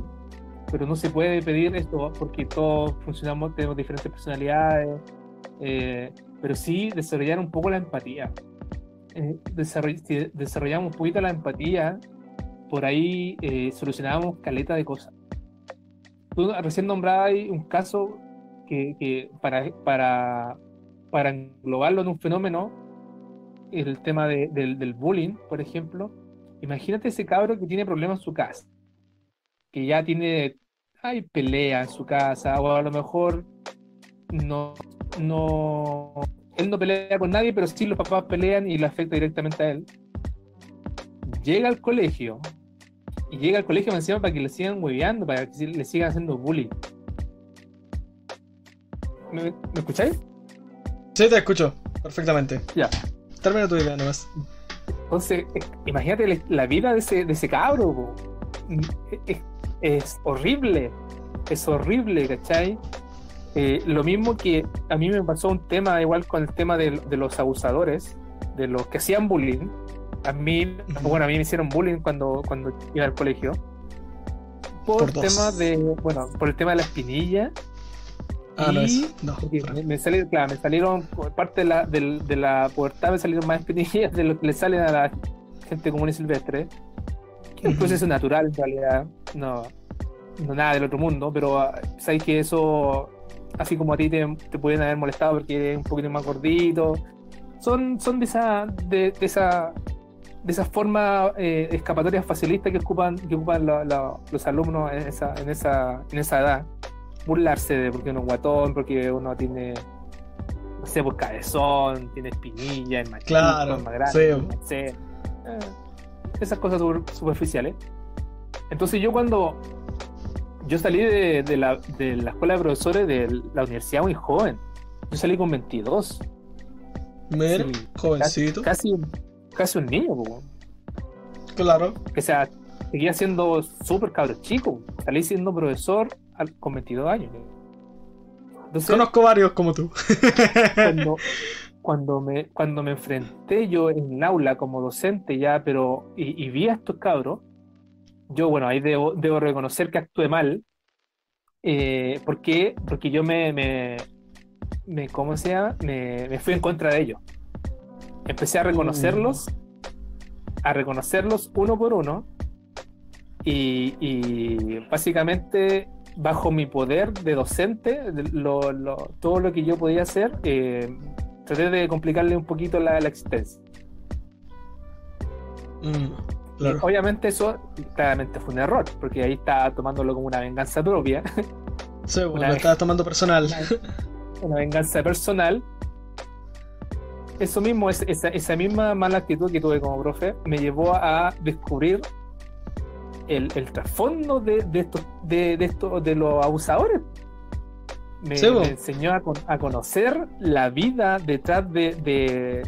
Speaker 2: Pero no se puede pedir esto porque todos funcionamos, tenemos diferentes personalidades. eh, pero sí desarrollar un poco la empatía. Eh, desarrollamos un poquito la empatía, por ahí eh, solucionábamos caleta de cosas. Tú recién nombrabas un caso que, para, para, para englobarlo en un fenómeno, el tema de- del, del bullying, por ejemplo, imagínate ese cabro que tiene problemas en su casa, que ya tiene, hay pelea en su casa, o a lo mejor no, no, él no pelea con nadie, pero sí los papás pelean y le afecta directamente a él llega al colegio y llega al colegio encima para que le sigan hueveando, para que le sigan haciendo bullying. ¿Me, me escucháis?
Speaker 1: Sí, te escucho perfectamente.
Speaker 2: Ya.
Speaker 1: Termina tu idea nomás.
Speaker 2: Entonces, eh, imagínate la, vida de ese, de ese cabro. Es, es horrible. Es horrible, ¿cachai? Eh, lo mismo que a mí me pasó un tema igual con el tema de, de los abusadores, de los que hacían bullying. A mí, bueno, a mí me hicieron bullying cuando, cuando iba al colegio. Por, tema de, bueno, por el tema de la espinilla.
Speaker 1: Ah, no
Speaker 2: y.
Speaker 1: No.
Speaker 2: porque me, me salieron, claro, me salieron, por parte de la, del- de la pubertad, me salieron más espinillas de lo que le salen a la gente común y silvestre. Que es un
Speaker 1: Ujú.
Speaker 2: proceso natural, en realidad. No, no nada del otro mundo, pero ah, sabes que eso, así como a ti te, te pueden haber molestado porque eres un poquito más gordito, son, son de esa, de, de esa, de esas formas eh, escapatorias facilistas que ocupan, que ocupan la- la- los alumnos en esa, en esa, en esa edad. Burlarse de porque uno es guatón, porque uno tiene, no sé, pues cabezón, tiene espinilla, es más chico,
Speaker 1: Claro,
Speaker 2: es más grande,
Speaker 1: sí.
Speaker 2: Eh, esas cosas super- superficiales. Entonces yo cuando yo salí de, de la, de la escuela de profesores de la universidad muy joven, yo salí con 22.
Speaker 1: Mira,
Speaker 2: Sí,
Speaker 1: jovencito.
Speaker 2: Casi, casi un niño, po.
Speaker 1: Claro.
Speaker 2: o sea, seguía siendo súper cabro chico. Salí siendo profesor con 22 años. Entonces,
Speaker 1: Conozco varios como tú.
Speaker 2: cuando, cuando, me, cuando me enfrenté yo en el aula como docente ya, pero y, y vi a estos cabros, yo, bueno, ahí debo, debo reconocer que actué mal. Eh, ¿Por qué? Porque yo me, me, me ¿cómo se llama? Me, me fui en contra de ellos. Empecé a reconocerlos, a reconocerlos uno por uno, y, y básicamente bajo mi poder de docente, lo- lo- todo lo que yo podía hacer, eh, traté de complicarle un poquito la, la existencia.
Speaker 1: Mm, claro.
Speaker 2: obviamente eso claramente fue un error, porque ahí estaba tomándolo como una venganza propia,
Speaker 1: Sí,
Speaker 2: una-
Speaker 1: lo estabas tomando personal.
Speaker 2: una venganza personal. Eso mismo, esa, esa misma mala actitud que tuve como profe, me llevó a descubrir el, el trasfondo de, de, estos, de, de, estos, de los abusadores. Me,
Speaker 1: Sí, bo.
Speaker 2: me enseñó a, con- a conocer la vida detrás de, de-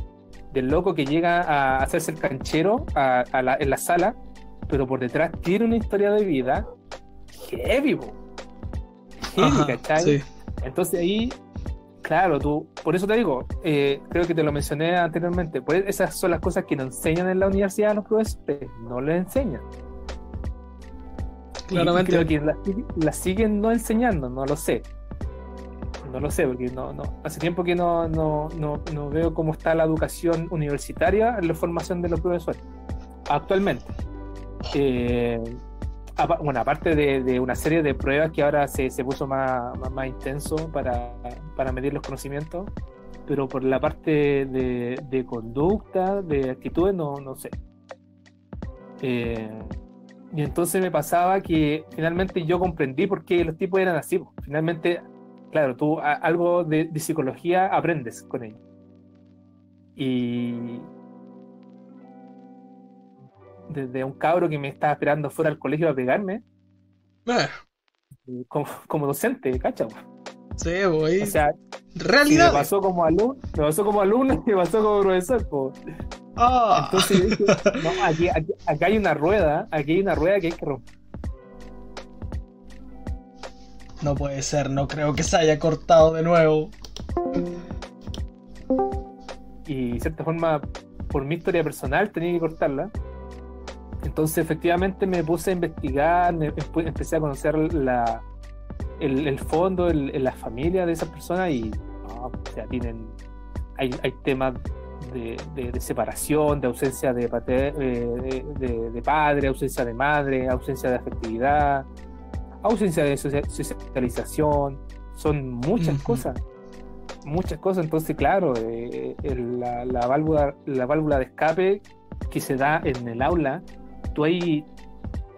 Speaker 2: del loco que llega a hacerse el canchero a- a la- en la sala, pero por detrás tiene una historia de vida heavy, bo. Heavy,
Speaker 1: Ajá,
Speaker 2: ¿cachai?
Speaker 1: sí.
Speaker 2: Entonces ahí, claro, tú, por eso te digo, eh, creo que te lo mencioné anteriormente, pues esas son las cosas que nos enseñan en la universidad a los profesores, no les enseñan.
Speaker 1: Claramente.
Speaker 2: creo que las, las siguen no enseñando, no lo sé. No lo sé, porque no, no, hace tiempo que no, no, no, no veo cómo está la educación universitaria en la formación de los profesores, actualmente. Eh, bueno, aparte de, de una serie de pruebas que ahora se, se puso más, más, más intenso para, para medir los conocimientos, pero por la parte de, de conducta, de actitudes, no, no sé. Eh, y entonces me pasaba que finalmente yo comprendí por qué los tipos eran así. Finalmente, claro, tú a- algo de, de psicología aprendes con ellos. Y desde un cabro que me estaba esperando fuera del colegio a pegarme,
Speaker 1: Eh,
Speaker 2: como, como docente, ¿cacha?
Speaker 1: sí, voy.
Speaker 2: O sea, si me
Speaker 1: Realidad.
Speaker 2: pasó como alumno, me pasó como alumno y me pasó como profesor. po.
Speaker 1: Ah.
Speaker 2: Entonces no, aquí, aquí, acá hay una rueda, aquí hay una rueda que hay que romper.
Speaker 1: No puede ser, no creo que se haya cortado de nuevo.
Speaker 2: y de cierta forma, por mi historia personal, tenía que cortarla. Entonces, efectivamente, me puse a investigar, me- empe- empecé a conocer la, el, el fondo, el- la familia de esas personas y, no, o sea, tienen, hay, hay temas de, de- de separación, de ausencia de, pater- eh, de, padre, ausencia de madre, ausencia de afectividad, ausencia de socia- socialización, son muchas cosas muchas cosas. Entonces, claro, eh, el- la, la válvula, la válvula de escape que se da en el aula, tú ahí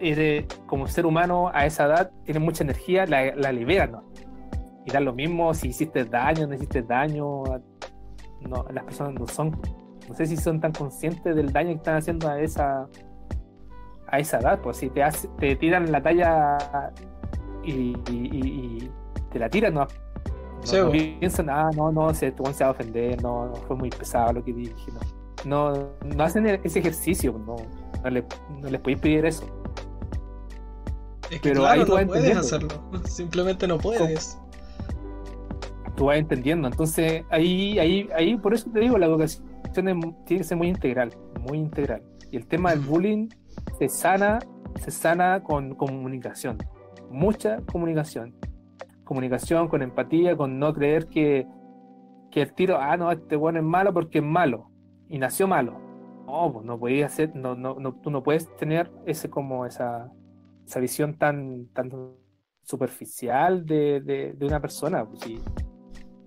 Speaker 2: eres, como ser humano a esa edad, tienes mucha energía, la, la liberas, ¿no? Y da lo mismo si hiciste daño, no hiciste daño. No, las personas no son, no sé si son tan conscientes del daño que están haciendo a esa a esa edad, pues si te, hace- te tiran la talla y, y- y- te la tiran, no, no,
Speaker 1: Sí,
Speaker 2: no piensan, ah, no, no, se, este se va a ofender, no, no, fue muy pesado lo que dije, no. No, no hacen ese ejercicio, no, no, le- no les podéis pedir eso.
Speaker 1: Es que
Speaker 2: Pero
Speaker 1: claro,
Speaker 2: ahí tú
Speaker 1: no
Speaker 2: vas
Speaker 1: puedes hacerlo. Simplemente no puedes.
Speaker 2: Tú vas entendiendo, entonces ahí, ahí, ahí, por eso te digo, la educación es tiene que ser muy integral, muy integral. Y el tema del bullying se sana, se sana con comunicación, mucha comunicación. Comunicación con empatía, con no creer que, que el tiro, ah, no, este bueno es malo porque es malo y nació malo. No, pues no podías hacer, no, no, no, tú no puedes tener ese como esa, esa visión tan, tan superficial de, de, de una persona. Pues.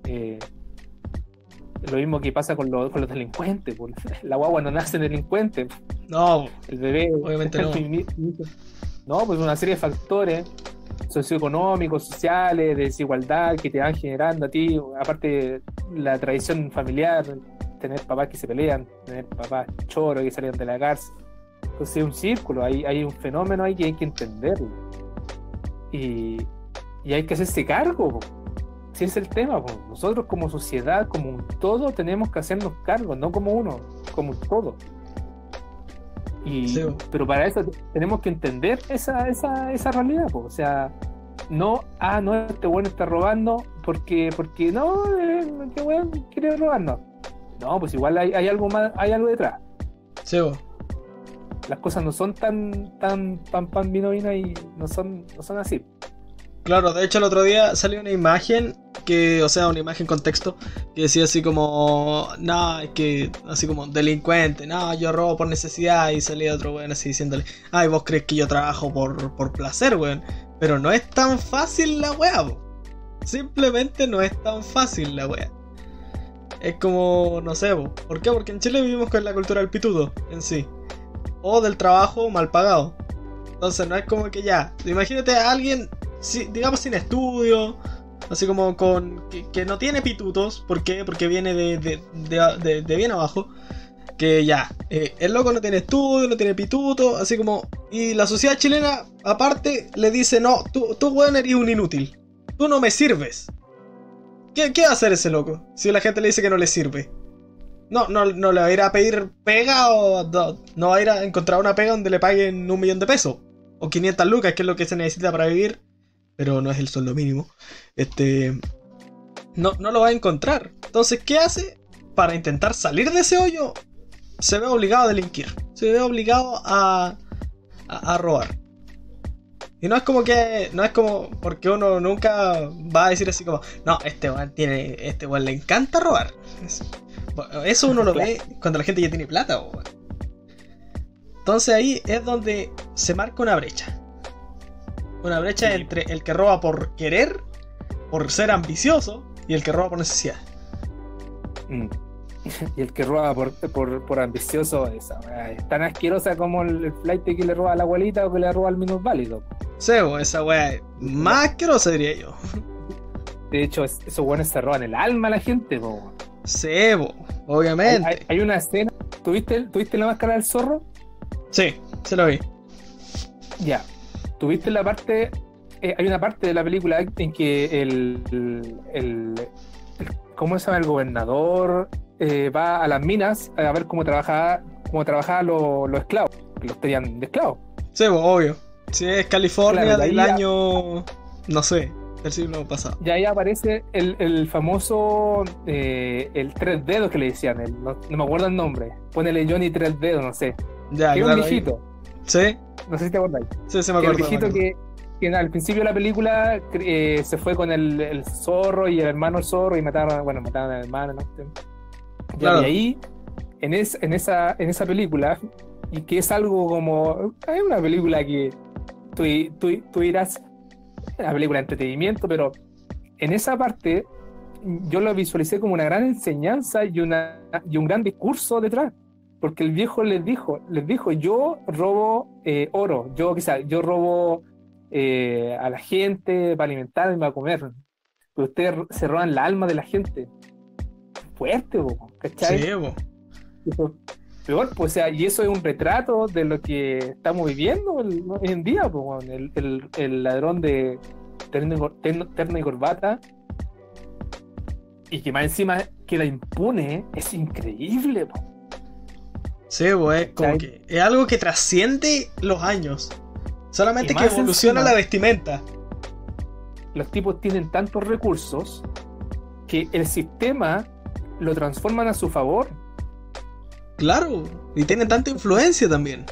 Speaker 2: Eh, lo mismo que pasa con, los- con los delincuentes. pues. La guagua no nace delincuente,
Speaker 1: No,
Speaker 2: el bebé.
Speaker 1: Obviamente no.
Speaker 2: No, pues una serie de factores socioeconómicos, sociales, de desigualdad que te van generando a ti, aparte la tradición familiar, tener papás que se pelean, tener papás choros que salieron de la cárcel. Entonces es un círculo, hay, hay un fenómeno ahí que hay que entenderlo. Y, y hay que hacerse cargo. po. Si es el tema, po. nosotros como sociedad, como un todo, tenemos que hacernos cargo, no como uno, como un todo. Y,
Speaker 1: Sí,
Speaker 2: pero para eso tenemos que entender esa, esa, esa realidad, po. o sea, no, ah, no, este bueno está robando porque, porque no, eh, este bueno quiere robarnos. No, pues igual hay, hay algo más, hay algo detrás.
Speaker 1: sí, bo.
Speaker 2: Las cosas no son tan, tan, pan, pan, vino, vino y no son, no son así.
Speaker 1: Claro, de hecho el otro día salió una imagen que, o sea, una imagen con texto que decía así como, no, es que, así como, delincuente, no, yo robo por necesidad y salía otro weón así diciéndole, ay, vos crees que yo trabajo por, por placer, weón, pero no es tan fácil la weá, simplemente no es tan fácil la weá. Es como, no sé, po. ¿por qué? Porque en Chile vivimos con la cultura del pitudo en sí, o del trabajo mal pagado. Entonces no es como que ya, imagínate a alguien si- digamos sin estudio, así como con. que, no tiene pitutos. ¿Por qué? Porque viene de, de, bien abajo. Que ya, eh, el loco no tiene estudio, no tiene pituto, así como. Y la sociedad chilena, aparte, le dice: No, tú, tú eres un inútil. Tú no me sirves. ¿Qué, ¿Qué va a hacer ese loco? Si la gente le dice que no le sirve. No, no, no le va a ir a pedir pega o no, va a ir a encontrar una pega donde le paguen un millón de pesos. O 500 lucas, que es lo que se necesita para vivir. Pero no es el sueldo mínimo. Este. No, no lo va a encontrar. Entonces, ¿qué hace? Para intentar salir de ese hoyo, se ve obligado a delinquir. Se ve obligado a, a, robar. Y no es como que. No es como. Porque uno nunca va a decir así como. No, este weón tiene. Este weón le encanta robar. Eso uno lo ve cuando la gente ya tiene plata. Entonces ahí es donde se marca una brecha. Una brecha entre el que roba por querer, por ser ambicioso, y el que roba por necesidad.
Speaker 2: Mm. Y el que roba por, por, ambicioso es, tan asquerosa como el, flight que le roba a la abuelita o que le roba al minusválido.
Speaker 1: Sebo, esa weá es más asquerosa, diría yo.
Speaker 2: De hecho, esos weones se roban el alma a la gente, po.
Speaker 1: Sebo, obviamente.
Speaker 2: Hay, una escena. ¿Tuviste, ¿Tuviste la máscara del zorro?
Speaker 1: Sí, se lo vi.
Speaker 2: Ya. ¿Tuviste la parte. Eh, hay una parte de la película en que el. el, ¿Cómo se llama? El gobernador eh, va a las minas a ver cómo trabajaba, cómo trabajaban los, esclavos. Que los tenían de esclavos.
Speaker 1: Sí, obvio. Si es California del año. No sé del siglo pasado.
Speaker 2: Ya ahí aparece el, famoso, eh, el tres dedos que le decían, no, me acuerdo el nombre, ponele Johnny tres dedos, no sé. Ya, que un viejito.
Speaker 1: Sí.
Speaker 2: No sé si te acordáis.
Speaker 1: Sí, se me acuerdo.
Speaker 2: El viejito que, al principio de la película eh, se fue con el, zorro y el hermano zorro y mataron, bueno, mataron al hermano, Y ahí, en, en, esa, en esa película, y que es algo como, hay una película que tú, tú, tú irás una película de entretenimiento, pero en esa parte yo lo visualicé como una gran enseñanza y, una, y un gran discurso detrás. Porque el viejo les dijo, les dijo, yo robo eh, oro, yo quizá, yo robo eh, a la gente para alimentarme, para comer. Pero ustedes se roban la alma de la gente. Fuerte, ¿cachai? Sí, Peor, pues, o sea, y eso es un retrato de lo que estamos viviendo hoy en día, pues, el, el, ladrón de terno, y corbata, y que más encima que la impune, es increíble. Pues.
Speaker 1: Sí, pues, como que es algo que trasciende los años. Solamente que evoluciona la vestimenta.
Speaker 2: Los tipos tienen tantos recursos que el sistema lo transforman a su favor
Speaker 1: Claro, y tiene tanta influencia también.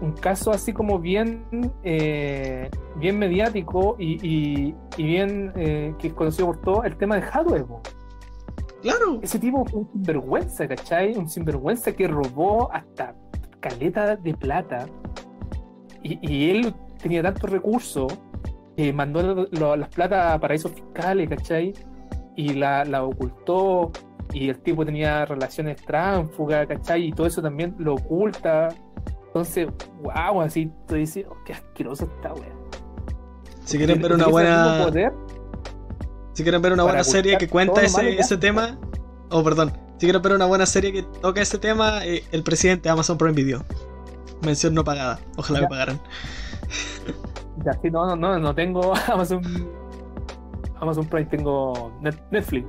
Speaker 2: Un caso así como bien, eh, bien mediático y, bien eh, que es conocido por todo, el tema de Hadwe.
Speaker 1: Claro.
Speaker 2: Ese tipo fue un sinvergüenza, ¿cachai? Un sinvergüenza que robó hasta caleta de plata. Y, él tenía tantos recursos que mandó las plata a paraísos fiscales, ¿cachai? Y la, la ocultó y el tipo tenía relaciones tránfugas, ¿cachai? Y todo eso también lo oculta. Entonces, wow, así tú dices, oh, qué asqueroso está, weón.
Speaker 1: Si quieren ver una buena. si quieren ver una buena serie que cuenta ese, ese tema. Oh, perdón. Si quieren ver una buena serie que toca ese tema, eh, el presidente de Amazon Prime Video. Mención no pagada. Ojalá me pagaran.
Speaker 2: Ya, sí, no, no, no, no tengo Amazon. Amazon Prime, tengo Netflix.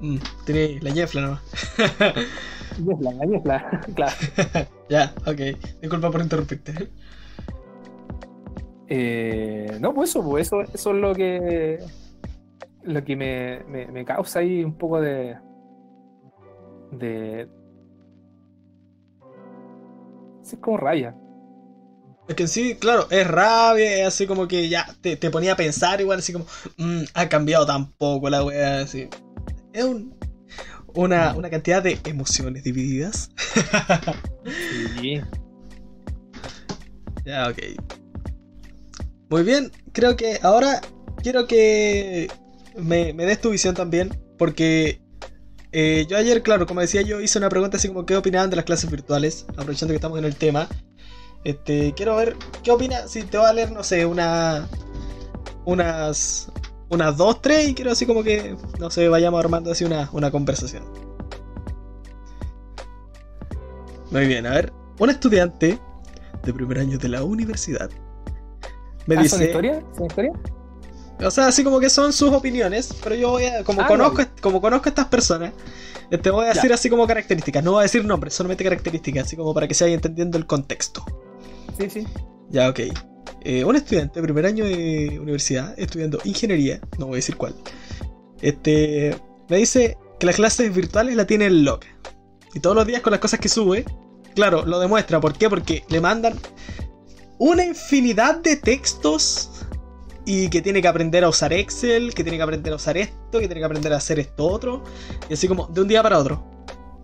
Speaker 1: Mm, tiene la ñefla
Speaker 2: ¿no? ñefla, la ñefla, claro.
Speaker 1: ya, ok. Disculpa por interrumpirte.
Speaker 2: Eh, no, pues eso, pues eso, eso es lo que lo que me, me, causa ahí un poco de de es como raya.
Speaker 1: Es que sí, claro, es rabia, es así como que ya te, te ponía a pensar igual, así como, mm, ha cambiado tan poco la wea, así es una, cantidad de emociones divididas. sí. Ya, ok. Muy bien, creo que ahora quiero que me, des tu visión también, porque eh, yo ayer, claro, como decía yo, hice una pregunta así como qué opinaban de las clases virtuales, aprovechando que estamos en el tema. Este, quiero ver qué opinas, si te va a leer, no sé, una, unas unas dos, tres y quiero así como que, no sé, vayamos armando así una, una conversación. Muy bien, a ver. Un estudiante de primer año de la universidad me
Speaker 2: ¿Ah,
Speaker 1: dice.
Speaker 2: ¿Son historia? ¿Son historia?
Speaker 1: O sea, así como que son sus opiniones, pero yo voy a, como
Speaker 2: Ah,
Speaker 1: conozco, como conozco a estas personas, te voy a
Speaker 2: Ya.
Speaker 1: decir así como características, no voy a decir nombres, solamente características, así como para que se vaya entendiendo el contexto.
Speaker 2: Sí, sí.
Speaker 1: Ya, ok. Eh, un estudiante de primer año de universidad, estudiando ingeniería, no voy a decir cuál, este, me dice que las clases virtuales la tienen loca. Y todos los días con las cosas que sube, claro, lo demuestra. ¿Por qué? Porque le mandan una infinidad de textos y que tiene que aprender a usar Excel, que tiene que aprender a usar esto, que tiene que aprender a hacer esto otro. Y así como de un día para otro.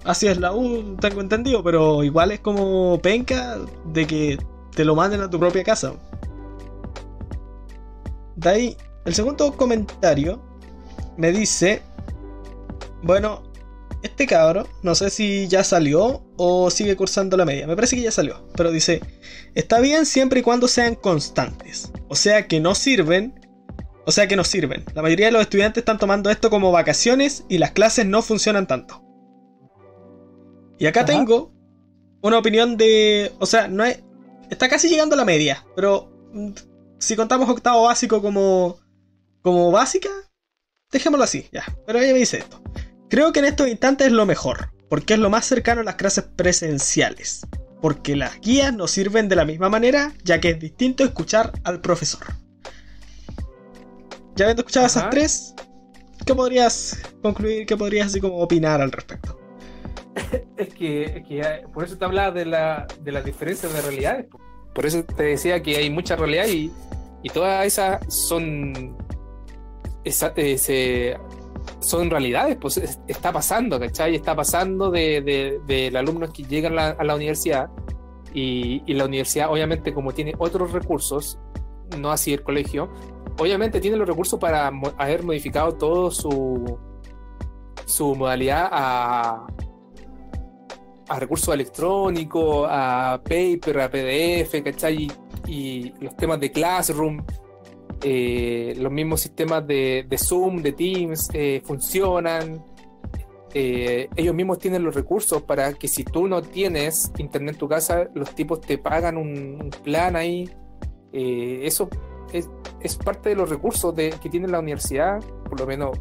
Speaker 1: Así es la U, tengo entendido, pero igual es como penca de que te lo manden a tu propia casa. De ahí, el segundo comentario me dice, bueno, este cabro, no sé si ya salió o sigue cursando la media, me parece que ya salió, pero dice, está bien siempre y cuando sean constantes, o sea que no sirven, o sea que no sirven. La mayoría de los estudiantes están tomando esto como vacaciones y las clases no funcionan tanto. Y acá
Speaker 2: Ajá.
Speaker 1: tengo una opinión de, o sea, no es, está casi llegando a la media, pero mm, si contamos octavo básico como, como básica, dejémoslo así, ya. Pero ella me dice esto. Creo que en estos instantes es lo mejor, porque es lo más cercano a las clases presenciales. Porque las guías no sirven de la misma manera, ya que es distinto escuchar al profesor. Ya habiendo escuchado
Speaker 2: Ajá.
Speaker 1: esas tres, ¿qué podrías concluir, qué podrías así como opinar al respecto?
Speaker 2: Es que, es que por eso te hablaba de, la, de las diferencias de realidades. po. Por eso te decía que hay mucha realidad y, y todas esas son, esa- eh, se- son realidades, pues es- está pasando, ¿cachai? Está pasando de, de, de alumnos que llegan a la universidad y, y la universidad obviamente como tiene otros recursos, no así el colegio, obviamente tiene los recursos para mo- haber modificado todo su, su modalidad a, a recursos electrónicos, a paper, a PDF, ¿cachai? Y, los temas de Classroom, eh, los mismos sistemas de, de Zoom, de Teams, eh, funcionan. Eh, ellos mismos tienen los recursos para que si tú no tienes internet en tu casa, los tipos te pagan un, plan ahí. Eso es, es parte de los recursos que tiene la universidad, por lo menos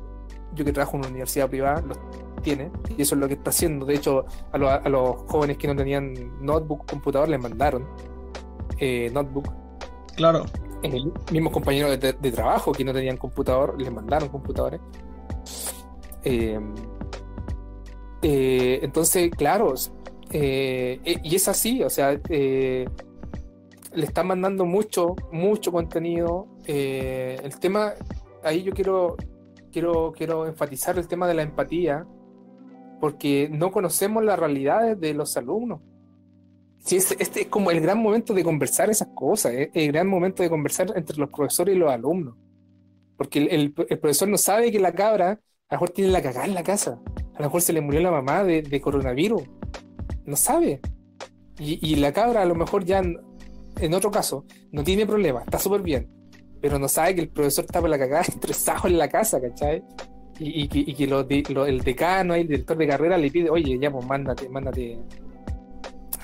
Speaker 2: yo que trabajo en una universidad privada, los tiene, y eso es lo que está haciendo. De hecho, a, lo- a los jóvenes que no tenían notebook, computador, les mandaron eh, notebook.
Speaker 1: Claro,
Speaker 2: Eh, mismos compañeros de, de trabajo que no tenían computador, les mandaron computadores. Eh, eh, entonces, claro, eh, y es así, o sea, le están mandando mucho, mucho contenido. El tema, ahí yo quiero, quiero, quiero enfatizar el tema de la empatía, porque no conocemos las realidades de los alumnos. Sí, este, este es como el gran momento de conversar esas cosas, ¿eh? el gran momento de conversar entre los profesores y los alumnos. Porque el, el- profesor no sabe que la cabra a lo mejor tiene la cagada en la casa, a lo mejor se le murió la mamá de, de coronavirus, no sabe. Y, y la cabra a lo mejor ya, en, otro caso, no tiene problema, está súper bien, pero no sabe que el profesor está por la cagada estresado en la casa, ¿cachai? Y, y que, el decano, el director de carrera le pide, oye, ya pues mándate, mándate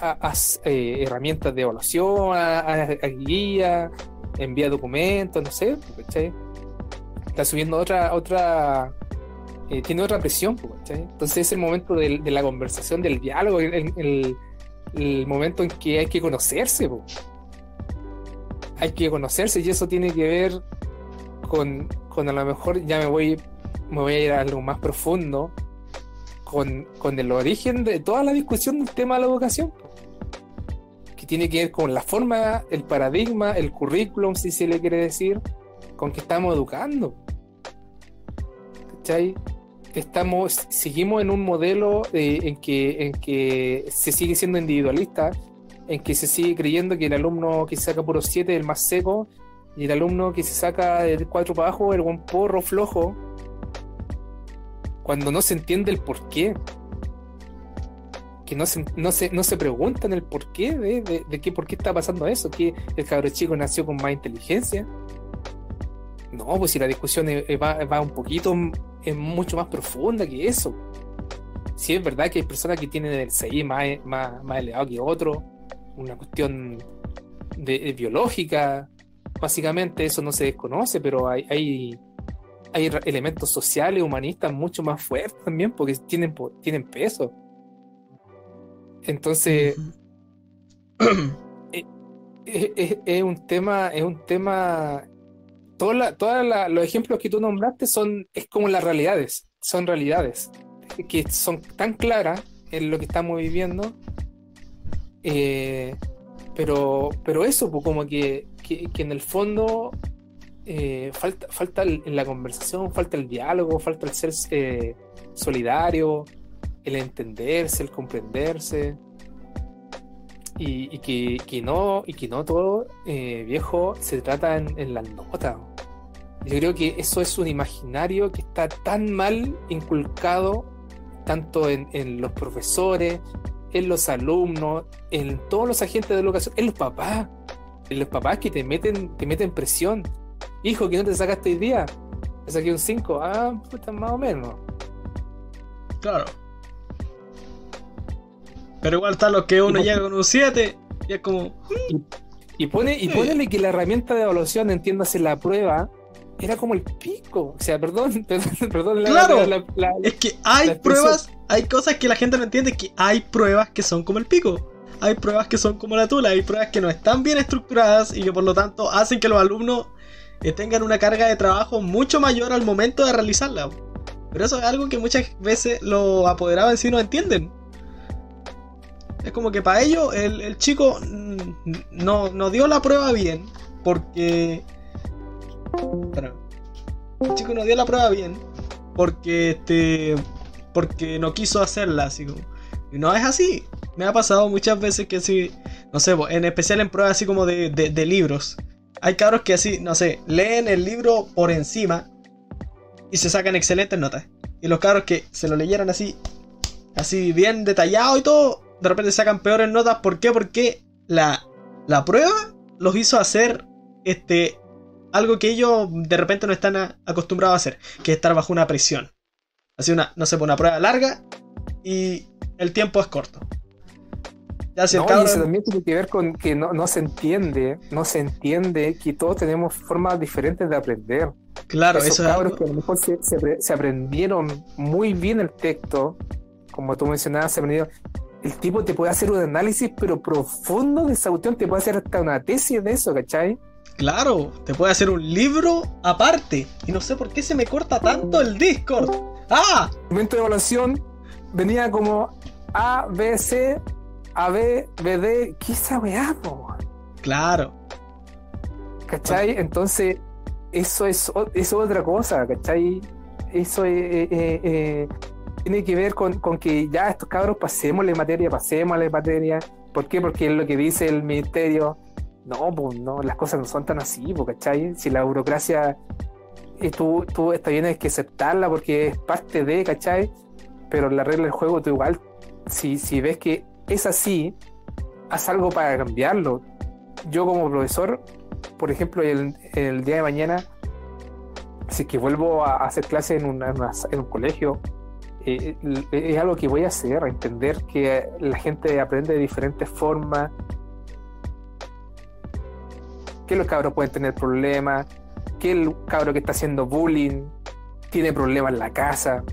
Speaker 2: a- eh, herramientas de evaluación, a, guía, envía documentos, no sé, ¿cachai? Está subiendo otra, otra, eh, tiene otra presión, ¿cachai? Entonces es el momento de, la conversación, del diálogo, el, momento en que hay que conocerse, po. hay que conocerse y eso tiene que ver con, con a lo mejor ya me voy, me voy a ir a algo más profundo, con, el origen de toda la discusión del tema de la educación, que tiene que ver con la forma, el paradigma, el currículum, si se le quiere decir, con que estamos educando. ¿Cachai? Estamos, seguimos en un modelo eh, en, que, en que se sigue siendo individualista, en que se sigue creyendo que el alumno que se saca puro 7 es el más seco, y el alumno que se saca de 4 para abajo es el buen porro flojo, cuando no se entiende el por qué. Que no se, no se, no se preguntan el por qué de, de, de qué, por qué está pasando eso, que el cabro chico nació con más inteligencia. No, pues si la discusión va, un poquito, es mucho más profunda que eso. Sí, es verdad que hay personas que tienen el CI más, más, más elevado que otro, una cuestión de, biológica, básicamente eso no se desconoce, pero hay, hay, elementos sociales, humanistas mucho más fuertes también, porque tienen, tienen peso. Entonces, es, un tema, es un tema. Todos los ejemplos que tú nombraste son, es como las realidades, son realidades que son tan claras en lo que estamos viviendo. Eh, pero, pero eso, pues como que, en el fondo eh, falta, falta en la conversación, falta el diálogo, falta el ser eh, solidario, el entenderse, el comprenderse y, que, no, y que no todo, eh, viejo, se trata en, en las notas. Yo creo que eso es un imaginario que está tan mal inculcado, tanto en, los profesores, en los alumnos, en todos los agentes de educación, en los papás, en los papás que te meten, te meten presión. Hijo, que no te sacaste hoy día, te saqué un 5, ah, pues más o menos.
Speaker 1: Claro. Pero igual está lo que uno llega con un 7 y es como.
Speaker 2: Y, pone, y ponele que la herramienta de evaluación, entiéndase la prueba, era como el pico. O sea, perdón, perdón, perdón.
Speaker 1: Claro, es que hay pruebas, hay cosas que la gente no entiende, que hay pruebas que son como el pico. Hay pruebas que son como la tula, hay pruebas que no están bien estructuradas y que por lo tanto hacen que los alumnos eh, tengan una carga de trabajo mucho mayor al momento de realizarla. Pero eso es algo que muchas veces los apoderados en sí no entienden. Es como que para ellos el, chico no, dio la prueba bien porque... el chico no dio la prueba bien porque este porque no quiso hacerla así como y no es así me ha pasado muchas veces que sí no sé en especial en pruebas así como de, de, libros hay cabros que así no sé leen el libro por encima y se sacan excelentes notas y los cabros que se lo leyeron así así bien detallado y todo de repente sacan peores notas. ¿Por qué? Porque la, la prueba los hizo hacer este, algo que ellos de repente no están acostumbrados a hacer, que es estar bajo una presión. Así una, no sé, una prueba larga y el tiempo es corto.
Speaker 2: Ya no, eso también tiene que ver con que no, no, se entiende, no se entiende que todos tenemos formas diferentes de aprender.
Speaker 1: Claro, Esos eso
Speaker 2: cabros que a lo mejor se, se, aprendieron muy bien el texto, como tú mencionabas, se aprendieron, el tipo te puede hacer un análisis, pero profundo de esa cuestión, te puede hacer hasta una tesis de eso, ¿cachai?
Speaker 1: Claro, te puede hacer un libro aparte. Y no sé por qué se me corta tanto el Discord. ¡Ah!
Speaker 2: El momento de evaluación venía como A, B, C, A, B, B, D. ¿Qué es esa weá,
Speaker 1: Claro.
Speaker 2: ¿Cachai? Entonces, eso es, eso es otra cosa, ¿cachai? Eso es. Eh, eh, eh, tiene que ver con, que ya estos cabros pasemos la materia, pasemos la materia. ¿Por qué? Porque es lo que dice el ministerio. No, pues no, las cosas no son tan así, ¿cachai? Si la burocracia, tú, tú está bien, hay que aceptarla porque es parte de, ¿cachai? Pero la regla del juego, tú igual, si, si ves que es así, haz algo para cambiarlo. Yo como profesor, por ejemplo, el, el día de mañana, si que vuelvo a hacer clase en, en un colegio, eh, eh, es algo que voy a hacer, entender que la gente aprende de diferentes formas, que los cabros pueden tener problemas, que el cabro que está haciendo bullying tiene problemas en la casa.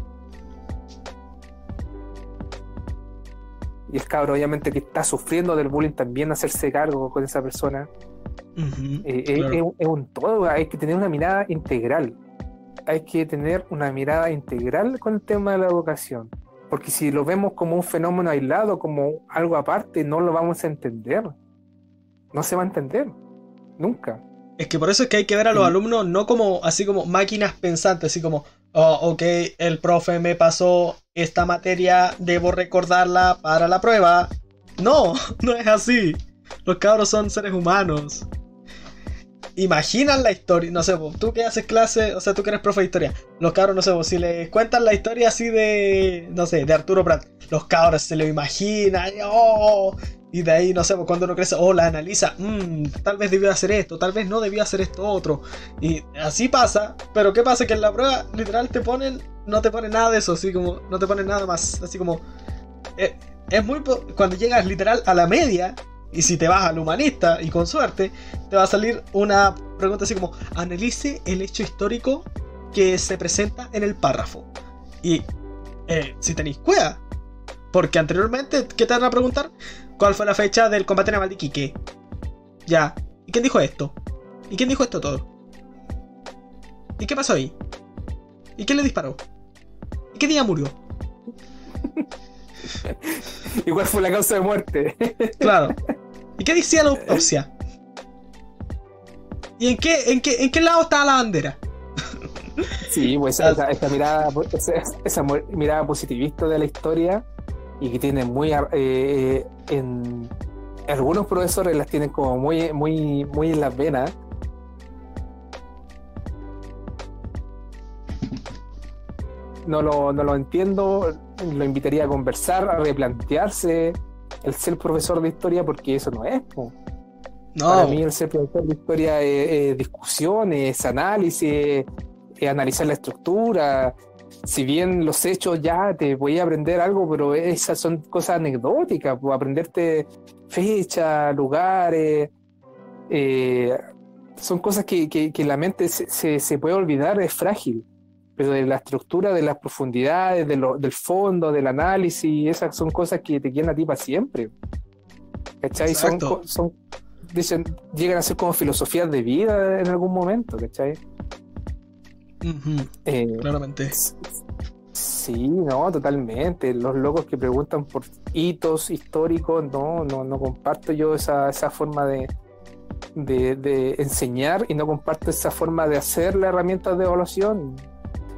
Speaker 2: Y el cabro obviamente que está sufriendo del bullying también hacerse cargo con esa persona. Eh, es, un todo, hay que tener una mirada integral hay que tener una mirada integral con el tema de la educación. Porque si lo vemos como un fenómeno aislado, como algo aparte, no lo vamos a entender. No se va a entender. Nunca.
Speaker 1: Es que por eso es que hay que ver a los alumnos no como así como máquinas pensantes, así como, oh, ok, el profe me pasó esta materia, debo recordarla para la prueba. No, no es así. Los cabros son seres humanos imaginan la historia, no sé, tú que haces clase, o sea, tú que eres profe de historia, los cabros, no sé, si les cuentan la historia así de, no sé, de Arturo Prat, los cabros se lo imaginan, oh, Y de ahí, no sé, pues, cuando uno crece, o la analiza, "Mm, tal vez debió hacer esto, tal vez no debió hacer esto otro. Y así pasa, pero ¿qué pasa? Que en la prueba literal te ponen, no te ponen nada de eso, así como, no te ponen nada más, así como... eh, es muy... Cuando llegas literal a la media, y si te vas al humanista, y con suerte, te va a salir una pregunta así como, analice el hecho histórico que se presenta en el párrafo. Y eh, si tenéis cueva, porque anteriormente, ¿qué te van a preguntar? ¿Cuál fue la fecha del combate naval de Iquique? Ya. ¿Y quién dijo esto? ¿Y quién dijo esto todo? ¿Y qué pasó ahí? ¿Y quién le disparó? ¿Y qué día murió?
Speaker 2: ¿Y cuál fue la causa de muerte?
Speaker 1: Claro. ¿Y qué decía la autopsia? ¿Y en qué, en qué, en qué lado estaba la bandera?
Speaker 2: Sí, pues esa, esa- mirada, esa, mirada positivista de la historia y que tiene muy ar- eh, en algunos profesores las tienen como muy, muy, muy en las venas. No lo, no lo entiendo, lo invitaría a conversar, a replantearse el ser profesor de historia porque eso no es. po. Para mí el ser profesor de historia es, es discusión, es análisis, es analizar la estructura. Si bien los hechos ya te voy a aprender algo, pero esas son cosas anecdóticas, pues, aprenderte fechas, lugares, eh, son cosas que, que- que la mente se, se- se puede olvidar, es frágil. Pero de la estructura, de las profundidades, de lo- del fondo, del análisis, esas son cosas que te quedan a ti para siempre. ¿Cachai? Son, son, dicen, llegan a ser como filosofías de vida en algún momento, ¿cachai?
Speaker 1: Ujú,
Speaker 2: Eh,
Speaker 1: claramente.
Speaker 2: Sí, no, totalmente. Los locos que preguntan por hitos históricos, no, no, no comparto yo esa, esa forma de, de, de enseñar y no comparto esa forma de hacer las herramientas de evaluación.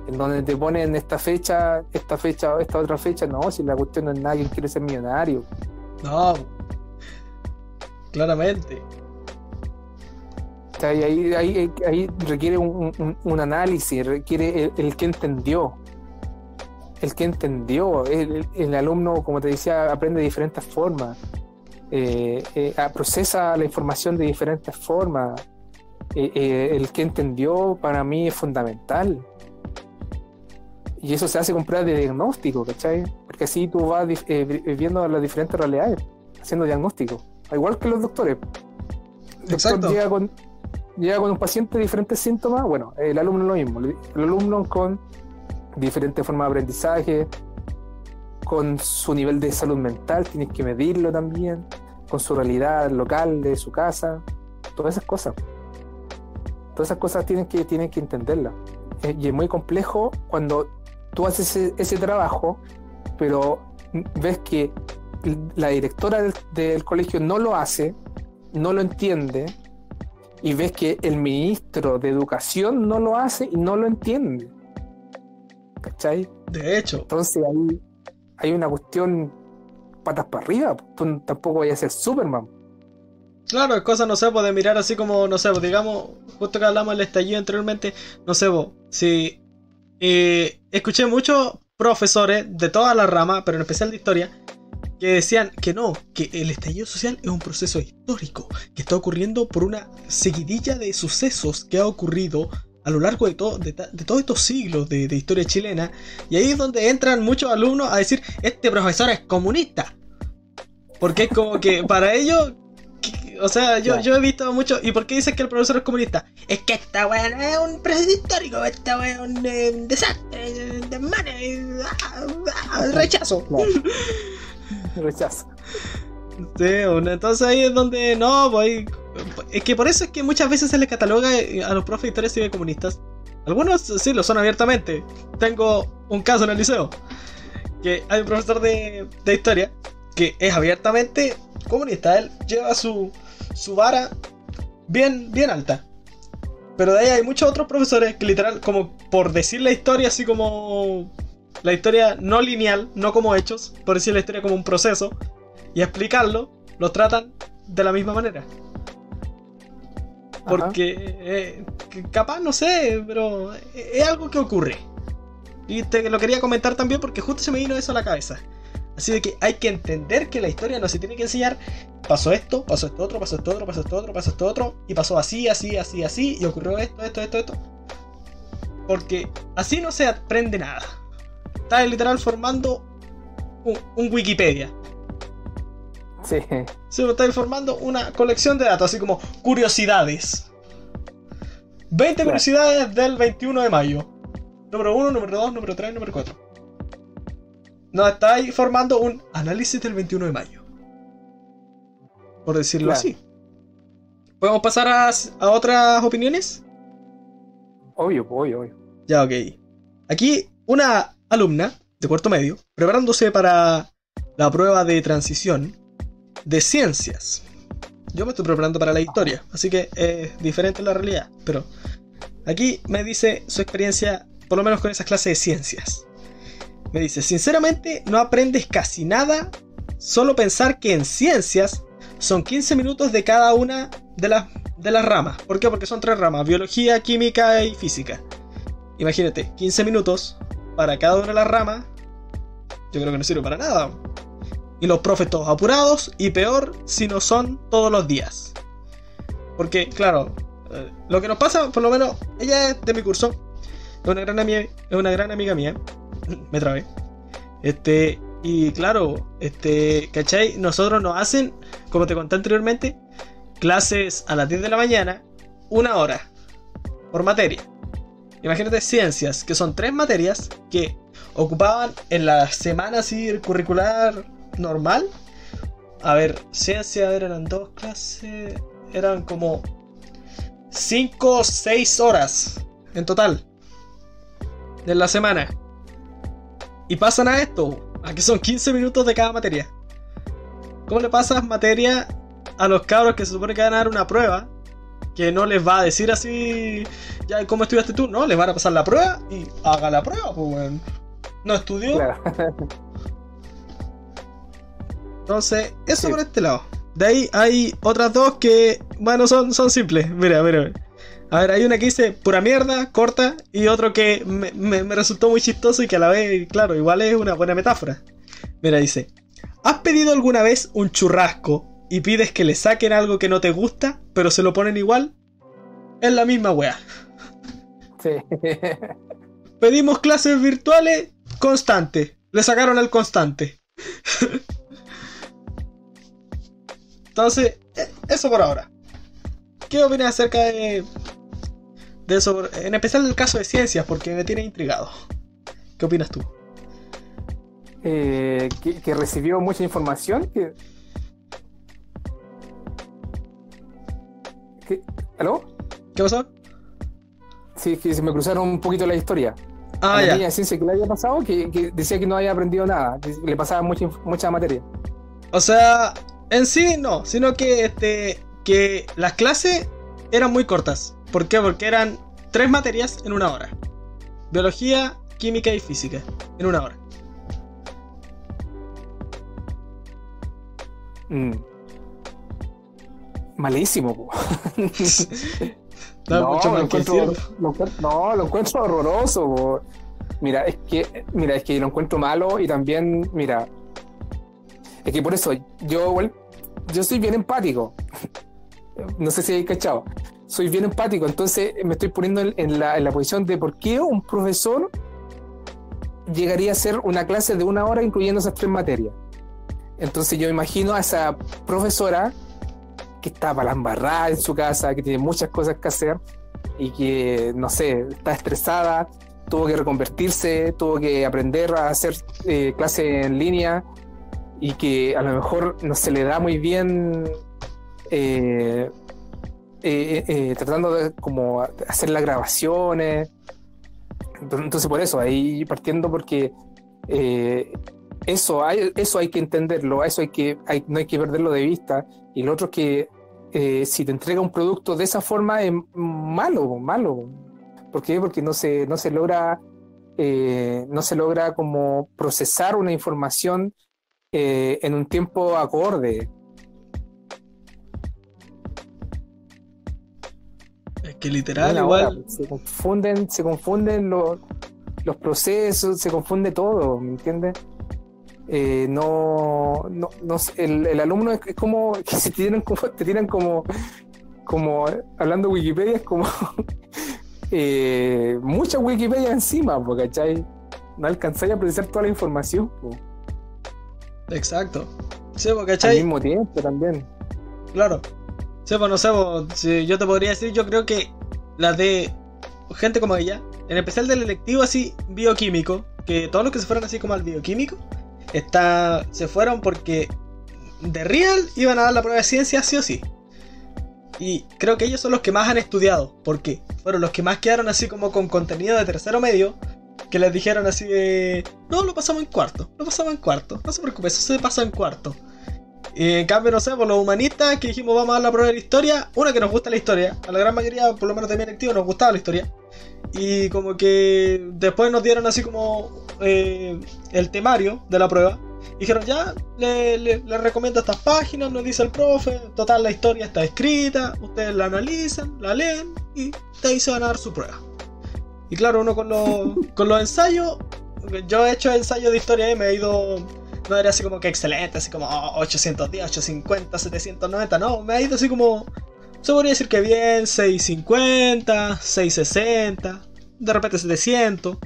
Speaker 2: En donde te ponen esta fecha, esta fecha, esta otra fecha, no, si la cuestión no es nadie quiere ser millonario.
Speaker 1: No. Claramente.
Speaker 2: Ahí, ahí, ahí requiere un, un- un análisis, requiere el, el que entendió. El que entendió. El, el alumno, como te decía, aprende de diferentes formas. Eh, eh, procesa la información de diferentes formas. Eh, el que entendió para mí es fundamental. Y eso se hace con pruebas de diagnóstico, ¿cachai? Porque así tú vas viendo las diferentes realidades, haciendo diagnóstico. Igual que los doctores. Doctor
Speaker 1: Exacto.
Speaker 2: llega con, llega con un paciente de diferentes síntomas, bueno, el alumno lo mismo, el alumno con diferentes formas de aprendizaje, con su nivel de salud mental, tienes que medirlo también, con su realidad local de su casa, todas esas cosas. Todas esas cosas tienen que, tienen que entenderlas. Eh, Y es muy complejo cuando tú haces ese, trabajo, pero ves que la directora del colegio no lo hace, no lo entiende, y ves que el ministro de educación no lo hace y no lo entiende. ¿Cachai?
Speaker 1: De hecho.
Speaker 2: Entonces ahí hay una cuestión patas para arriba. Tú tampoco vayas a ser Superman.
Speaker 1: Claro, es cosa, no sé, pues de mirar así como, no sé, pues digamos, justo que hablamos del estallido anteriormente, no sé, pues, si eh, escuché muchos profesores de todas las ramas, pero en especial de historia, que decían que no, que el estallido social es un proceso histórico, que está ocurriendo por una seguidilla de sucesos que ha ocurrido a lo largo de, todo, de, de todos estos siglos de, de historia chilena, y ahí es donde entran muchos alumnos a decir, este profesor es comunista. Porque es como que para ellos que- O sea, yo, yo he visto mucho. ¿Y por qué dices que el profesor es comunista? Es que esta weá no es un proceso histórico, esta weá es un, eh, un desastre, un desmane, eh, ah, ah, rechazo.
Speaker 2: Claro. Rechazo.
Speaker 1: Sí, entonces ahí es donde no, pues. Es que por eso es que muchas veces se les cataloga a los profes de historia comunistas. Algunos sí lo son abiertamente. Tengo un caso en el liceo. Que hay un profesor de, de historia que es abiertamente comunista. Él lleva su, su vara bien, bien alta. Pero de ahí hay muchos otros profesores que literal, como por decir la historia así como... La historia no lineal, no como hechos, por decir la historia como un proceso, y explicarlo, lo tratan de la misma manera. Porque eh, capaz, no sé, pero es algo que ocurre. Y te lo quería comentar también porque justo se me vino eso a la cabeza. Así de que hay que entender que la historia no se tiene que enseñar. Pasó esto, pasó esto otro, pasó esto otro, pasó esto otro, pasó esto otro. Y pasó así, así, así, así. Y ocurrió esto, esto, esto, esto. Porque así no se aprende nada. Está literal formando un, Wikipedia.
Speaker 2: Sí.
Speaker 1: Se está formando una colección de datos, así como curiosidades. 20 curiosidades del 21 de mayo. Número 1, número 2, número 3, número 4. Nos estáis formando un análisis del 21 de mayo. Por decirlo así. ¿Podemos pasar a, a, otras opiniones?
Speaker 2: Obvio, obvio, obvio.
Speaker 1: Ya, ok. Aquí, una alumna de cuarto medio, preparándose para la prueba de transición de ciencias. Yo me estoy preparando para la historia, así que es diferente la realidad. Pero aquí me dice su experiencia, por lo menos con esas clases de ciencias. Me dice, sinceramente no aprendes casi nada, solo pensar que en ciencias son 15 minutos de cada una de las, de las ramas. ¿Por qué? Porque son tres ramas, biología, química y física. Imagínate, 15 minutos para cada una de las ramas, yo creo que no sirve para nada. Y los profes todos apurados y peor si no son todos los días. Porque, claro, eh, lo que nos pasa, por lo menos, ella es de mi curso, es una gran, amiga, es una gran amiga mía, me trabé. Este, y claro, este, ¿cachai? Nosotros nos hacen, como te conté anteriormente, clases a las 10 de la mañana, una hora, por materia. Imagínate ciencias, que son tres materias que ocupaban en la semana así curricular normal. A ver, ciencia eran dos clases, eran como 5 o 6 horas en total de la semana. Y pasan a esto, a que son 15 minutos de cada materia. ¿Cómo le pasas materia a los cabros que se supone que van a dar una prueba? Que no les va a decir así, ya, ¿cómo estudiaste tú? No, les van a pasar la prueba y haga la prueba, pues, bueno. No estudió. Entonces, eso por este lado. De ahí hay otras dos que, bueno, son, son simples. Mira, mira. A ver, hay una que dice pura mierda, corta, y otro que me, resultó muy chistoso y que a la vez, claro, igual es una buena metáfora. Mira, dice, ¿has pedido alguna vez un churrasco y pides que le saquen algo que no te gusta, pero se lo ponen igual? Es la misma wea.
Speaker 2: Sí.
Speaker 1: Pedimos clases virtuales constante. Le sacaron al constante. Entonces, e, eso por ahora. ¿Qué opinas acerca de, de eso? En especial el caso de ciencias, porque me tiene intrigado. ¿Qué opinas tú?
Speaker 2: Eh, que, recibió mucha información. Que... ¿Aló?
Speaker 1: ¿Qué pasó?
Speaker 2: Sí, que se me cruzaron un poquito la historia.
Speaker 1: Ah,
Speaker 2: la ciencia que le había pasado, que, decía que no había aprendido nada, le pasaba mucha, mucha materia.
Speaker 1: O sea, en sí no, sino que este que las clases eran muy cortas. ¿Por qué? Porque eran tres materias en una hora. Biología, química y física en una hora.
Speaker 2: Mm. Malísimo.
Speaker 1: no, mucho
Speaker 2: lo encuentro, no, lo encuentro horroroso. Mira, es que, mira, es que lo encuentro malo y también, mira, es que por eso yo, yo soy bien empático. No sé si hay cachado. Soy bien empático, entonces me estoy poniendo en la, en la posición de por qué un profesor llegaría a hacer una clase de una hora incluyendo esas tres materias. Entonces yo imagino a esa profesora que está para la en su casa, que tiene muchas cosas que hacer y que, no sé, está estresada, tuvo que reconvertirse, tuvo que aprender a hacer eh, clase en línea y que a lo mejor no se le da muy bien eh, eh, tratando de como hacer las grabaciones. Entonces por eso, ahí partiendo porque eso, hay, eso hay que entenderlo, eso hay que, no hay que perderlo de vista. Y lo otro es que si te entrega un producto de esa forma es malo, malo. ¿Por qué? Porque no se, no se logra, eh, no se logra como procesar una información eh, en un tiempo acorde.
Speaker 1: Es que literal, igual.
Speaker 2: se confunden, se confunden los, los procesos, se confunde todo, ¿me entiendes? Eh, no, no, no el, el, alumno es, como que se tienen como, te tiran como, como hablando Wikipedia, es como eh, mucha Wikipedia encima, ¿cachai? No alcanzáis a procesar toda la información.
Speaker 1: Exacto.
Speaker 2: Al mismo tiempo también.
Speaker 1: Claro. Pues no si yo te podría decir, yo creo que las de gente como ella, en especial del electivo así bioquímico, que todos los que se fueron así como al bioquímico, está, se fueron porque de real iban a dar la prueba de ciencia sí o sí. Y creo que ellos son los que más han estudiado, porque fueron los que más quedaron así como con contenido de tercero medio, que les dijeron así de, no, lo pasamos en cuarto, lo pasamos en cuarto, no se preocupe, eso se pasa en cuarto. Y en cambio, no sé, por los humanistas que dijimos vamos a dar la prueba de la historia, una que nos gusta la historia, a la gran mayoría, por lo menos de mi electivo, nos gustaba la historia. Y como que después nos dieron así como eh, el temario de la prueba. Dijeron, ya, le, recomiendo estas páginas, nos dice el profe, total la historia está escrita, ustedes la analizan, la leen y de ahí se van a dar su prueba. Y claro, uno con los, con los ensayos, yo he hecho ensayos de historia y me he ido, no era así como que excelente, así como 810, 850, 790, no, me ha ido así como, se podría decir que bien, 650, 660, de repente 700.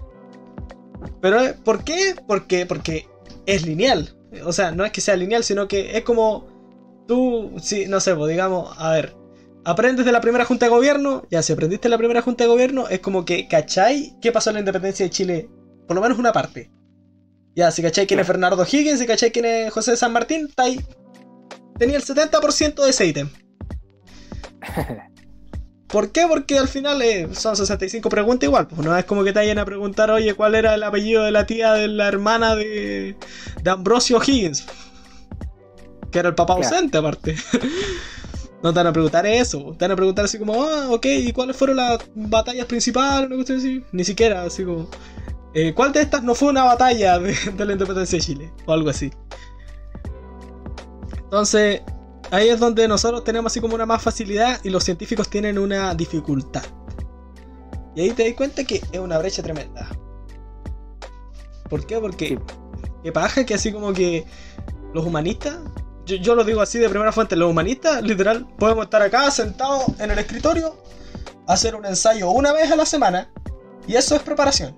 Speaker 1: Pero ¿por qué? Porque, porque es lineal. O sea, no es que sea lineal, sino que es como tú, sí, no sé, pues digamos, a ver, aprendes de la primera junta de gobierno, ya si aprendiste de la primera junta de gobierno, es como que, ¿cachai? ¿Qué pasó en la independencia de Chile? Por lo menos una parte. Ya, si cachai quién es Fernando Higgins, si cachai quién es José de San Martín, está ahí. Tenía el 70% de ese ítem. ¿Por qué? Porque al final eh, son 65 preguntas igual. Pues no es como que te vayan a preguntar, oye, ¿cuál era el apellido de la tía de la hermana de, de Ambrosio Higgins? Que era el papá ausente, aparte. no te van a preguntar eso. Te van a preguntar así como, ah, ok, ¿y cuáles fueron las batallas principales? así. Ni siquiera, así como, eh, ¿cuál de estas no fue una batalla de, de la independencia de Chile? O algo así. Entonces, ahí es donde nosotros tenemos así como una más facilidad y los científicos tienen una dificultad. Y ahí te das cuenta que es una brecha tremenda. ¿Por qué? Porque qué paja que así como que los humanistas, yo, lo digo así de primera fuente, los humanistas literal podemos estar acá sentados en el escritorio, hacer un ensayo una vez a la semana y eso es preparación.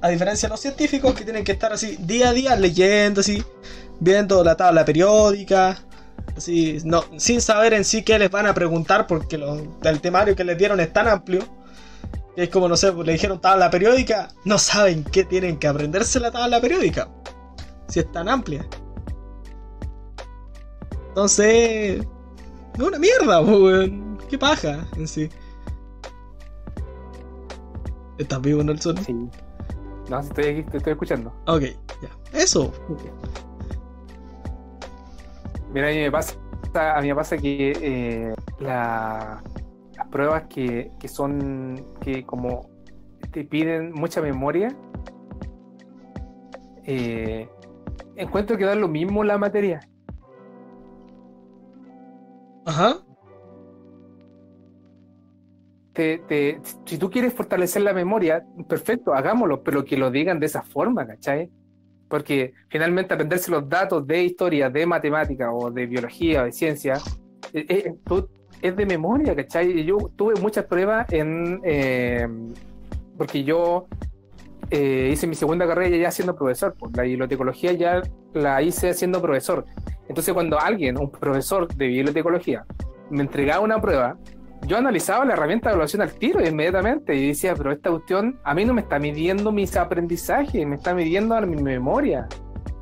Speaker 1: A diferencia de los científicos que tienen que estar así día a día leyendo así, viendo la tabla periódica, Así, no, sin saber en sí qué les van a preguntar, porque el temario que les dieron es tan amplio. Que es como, no sé, le dijeron tabla periódica, no saben qué tienen que aprenderse la tabla periódica. Si es tan amplia. Entonces, es una mierda, weón. Qué paja en sí. ¿Estás vivo, Nelson?
Speaker 2: Sí. No, estoy aquí, te estoy escuchando.
Speaker 1: Ok, ya. Eso.
Speaker 2: Mira, a mí me pasa, a mí me pasa que eh, las pruebas que, son, que como te piden mucha memoria, eh, encuentro que da lo mismo la materia.
Speaker 1: Ajá.
Speaker 2: si tú quieres fortalecer la memoria, perfecto, hagámoslo, pero que lo digan de esa forma, ¿cachai? Porque finalmente aprenderse los datos de historia, de matemática o de biología o de ciencia, es, eh, eh, es de memoria, ¿cachai? Yo tuve muchas pruebas en... Eh, porque yo hice mi segunda carrera ya siendo profesor, pues la bibliotecología ya la hice siendo profesor. Entonces cuando alguien, un profesor de bibliotecología, me entregaba una prueba, yo analizaba la herramienta de evaluación al tiro inmediatamente y decía, pero esta cuestión a mí no me está midiendo mis aprendizajes, me está midiendo mi memoria.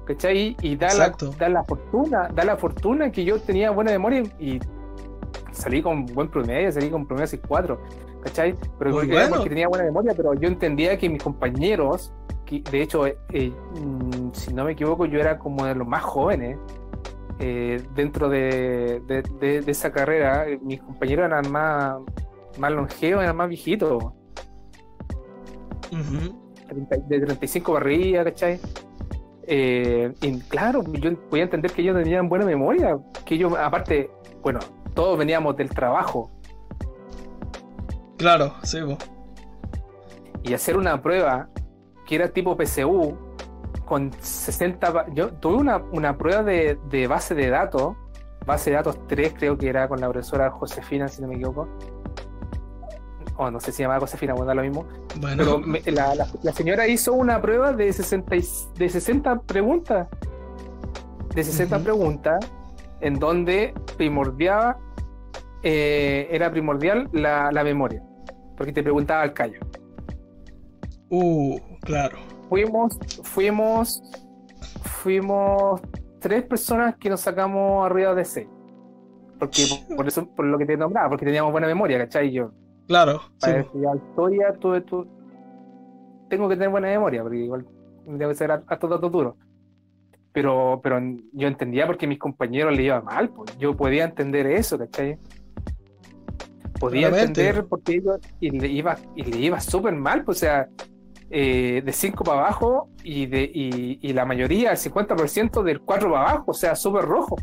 Speaker 2: ¿Cachai? Y da la, da la, fortuna, da la fortuna que yo tenía buena memoria y salí con buen promedio, salí con promedio 6.4, ¿cachai? Pero porque tenía buena memoria, pero yo entendía que mis compañeros, que de hecho, eh, eh, mm, si no me equivoco, yo era como de los más jóvenes, eh, dentro de, esa carrera, eh, mis compañeros eran más, más longevos, eran más viejitos. De 35 barrillas, ¿cachai? Eh, y claro, yo podía entender que ellos tenían buena memoria, que ellos, aparte, bueno, todos veníamos del trabajo.
Speaker 1: Claro, sí.
Speaker 2: Y hacer una prueba que era tipo PCU, con 60. Yo tuve una, una prueba de, de, base de datos, base de datos 3, creo que era con la profesora Josefina, si no me equivoco. O no sé si llamaba Josefina, bueno, da lo mismo. Pero la, la, señora hizo una prueba de 60, de 60 preguntas. De 60 preguntas, en donde primordial, eh, era primordial la, la memoria. Porque te preguntaba al callo.
Speaker 1: Uh, claro
Speaker 2: fuimos, fuimos, fuimos tres personas que nos sacamos arriba de seis. Porque por eso, por lo que te nombraba, porque teníamos buena memoria, ¿cachai? Yo.
Speaker 1: Claro.
Speaker 2: Para estudiar historia, tú, tú, tengo que tener buena memoria, porque igual debe ser a, todo datos duros. Pero, pero yo entendía porque mis compañeros le iba mal, pues. yo podía entender eso, ¿cachai? Podía entender porque ellos y le iba, y le iba súper mal, pues, o sea, eh, de 5 para abajo y, de, y, la mayoría, el 50% del 4 para abajo, o sea, súper rojo.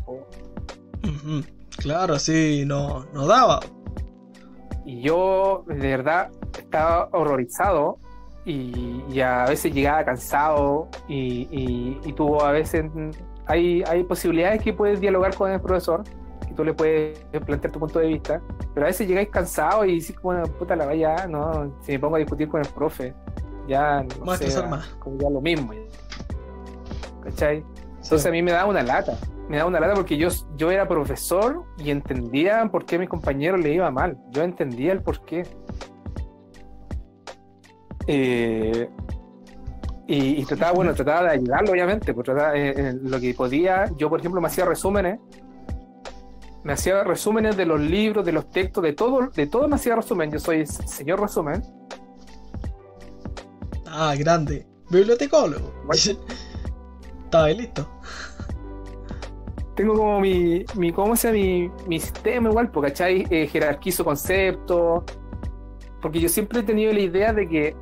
Speaker 1: Claro, así no, no daba.
Speaker 2: Y yo, de verdad, estaba horrorizado y, a veces llegaba cansado y, y, tuvo a veces, hay, hay posibilidades que puedes dialogar con el profesor, que tú le puedes plantear tu punto de vista, pero a veces llegáis cansado y dices, bueno, puta la vaya, no, si me pongo a discutir con el profe, ya no sé, como ya lo mismo. ¿Cachai? Entonces a mí me da una lata, me da una lata porque yo, yo era profesor y entendía por qué a mis compañeros le iba mal, yo entendía el por qué. Eh, y, trataba, bueno, trataba de ayudarlo, obviamente, pues trataba, eh, lo que podía, yo por ejemplo me hacía resúmenes, me hacía resúmenes de los libros, de los textos, de todo, de todo me hacía resumen, yo soy señor resumen,
Speaker 1: Ah, grande. Bibliotecólogo. Estaba listo.
Speaker 2: Tengo como mi, mi ¿cómo se mi, mi sistema igual? Porque, ¿cachai? Eh, jerarquizo conceptos. Porque yo siempre he tenido la idea de que,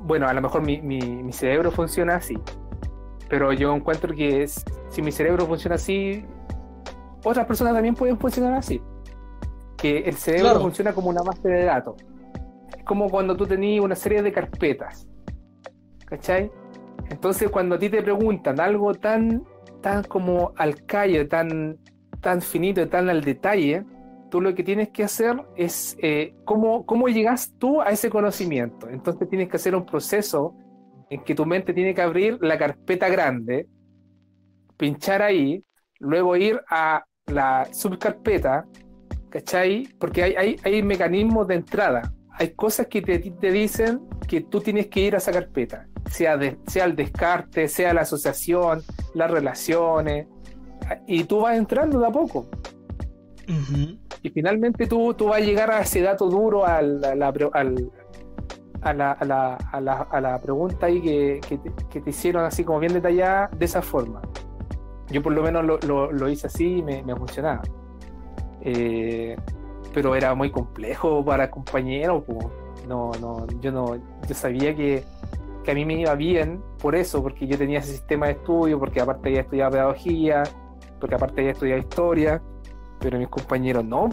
Speaker 2: bueno, a lo mejor mi, mi, mi cerebro funciona así. Pero yo encuentro que si mi cerebro funciona así, otras personas también pueden funcionar así. Que el cerebro funciona como una base de datos. Es como cuando tú tenías una serie de carpetas ¿cachai? Entonces cuando a ti te preguntan algo tan, tan como al callo, tan, tan finito, tan al detalle, tú lo que tienes que hacer es eh, cómo, cómo llegas tú a ese conocimiento. Entonces tienes que hacer un proceso en que tu mente tiene que abrir la carpeta grande, pinchar ahí, luego ir a la subcarpeta, ¿cachai? Porque hay, hay, hay mecanismos de entrada, hay cosas que te, te dicen que tú tienes que ir a esa carpeta sea, sea el descarte, sea la asociación, las relaciones, y tú vas entrando de a poco. Y finalmente tú, tú vas a llegar a ese dato duro, al, a, la, a, la, a, la, a, la, pregunta ahí que, que, te, hicieron así como bien detallada, de esa forma. Yo por lo menos lo, lo, hice así y me, me funcionaba. Eh, pero era muy complejo para compañeros. No, no, yo no, yo sabía que que a mí me iba bien por eso, porque yo tenía ese sistema de estudio, porque aparte había estudiado pedagogía, porque aparte había estudiado historia, pero mis compañeros no,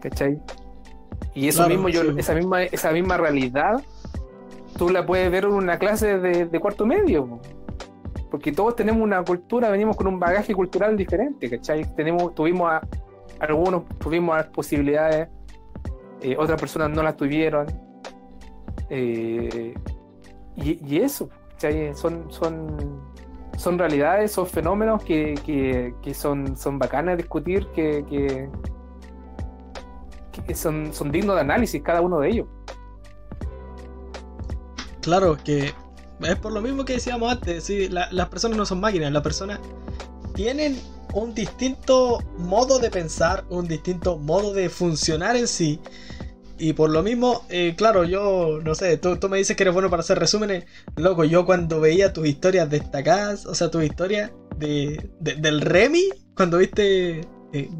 Speaker 2: ¿cachai? Y eso mismo, yo, esa misma, esa misma realidad, tú la puedes ver en una clase de, cuarto medio, porque todos tenemos una cultura, venimos con un bagaje cultural diferente, ¿cachai? Tenemos, tuvimos a, algunos tuvimos las posibilidades, eh, otras personas no las tuvieron, eh, y, eso, son, son, son realidades, son fenómenos que, son, son bacanas de discutir, que, que, son, son dignos de análisis cada uno de ellos.
Speaker 1: Claro, que es por lo mismo que decíamos antes, ¿sí? las personas no son máquinas, las personas tienen un distinto modo de pensar, un distinto modo de funcionar en sí. Y por lo mismo, eh, claro, yo no sé, tú, me dices que eres bueno para hacer resúmenes. Loco, yo cuando veía tus historias destacadas, o sea, tus historias de, del Remy, cuando viste eh,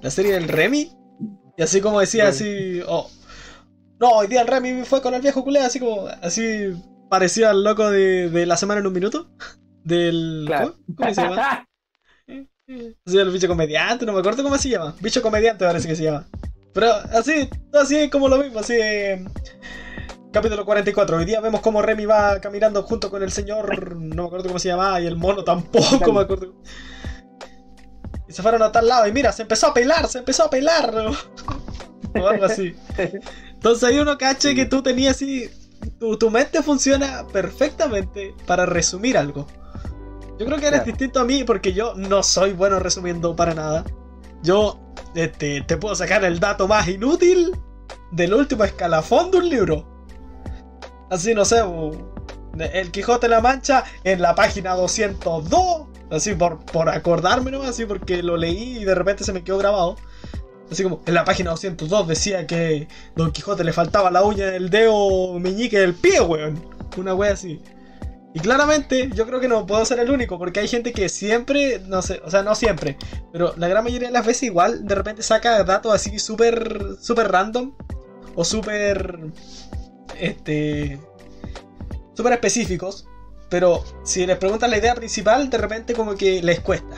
Speaker 1: la serie del Remy, y así como decía, así, oh, no, hoy día el Remy fue con el viejo culé, así como, así parecía al loco de, la semana en un minuto. Del. ¿cómo, se llama? Así el bicho comediante, no me acuerdo cómo se llama. Bicho comediante parece que se llama. Pero así, así como lo mismo, así. Capítulo 44. Hoy día vemos cómo Remy va caminando junto con el señor. No me acuerdo cómo se llamaba. Y el mono tampoco me acuerdo. Y se fueron a tal lado. Y mira, se empezó a pelar, se empezó a pelar. o algo así. Entonces ahí uno cache que tú tenías así. Tu, tu mente funciona perfectamente para resumir algo. Yo creo que eres
Speaker 2: Claro.
Speaker 1: distinto a mí porque yo no soy bueno resumiendo para nada. Yo este, te puedo sacar el dato más inútil del último escalafón de un libro. Así, no sé, el Quijote de la Mancha en la página 202. Así por, por acordarme nomás, así porque lo leí y de repente se me quedó grabado. Así como en la página 202 decía que Don Quijote le faltaba la uña del dedo meñique del pie, weón. Una wea así. Y claramente yo creo que no puedo ser el único, porque hay gente que siempre, no sé, o sea, no siempre, pero la gran mayoría de las veces igual de repente saca datos así súper, súper random o súper, este, súper específicos, pero si les preguntan la idea principal, de repente como que les cuesta.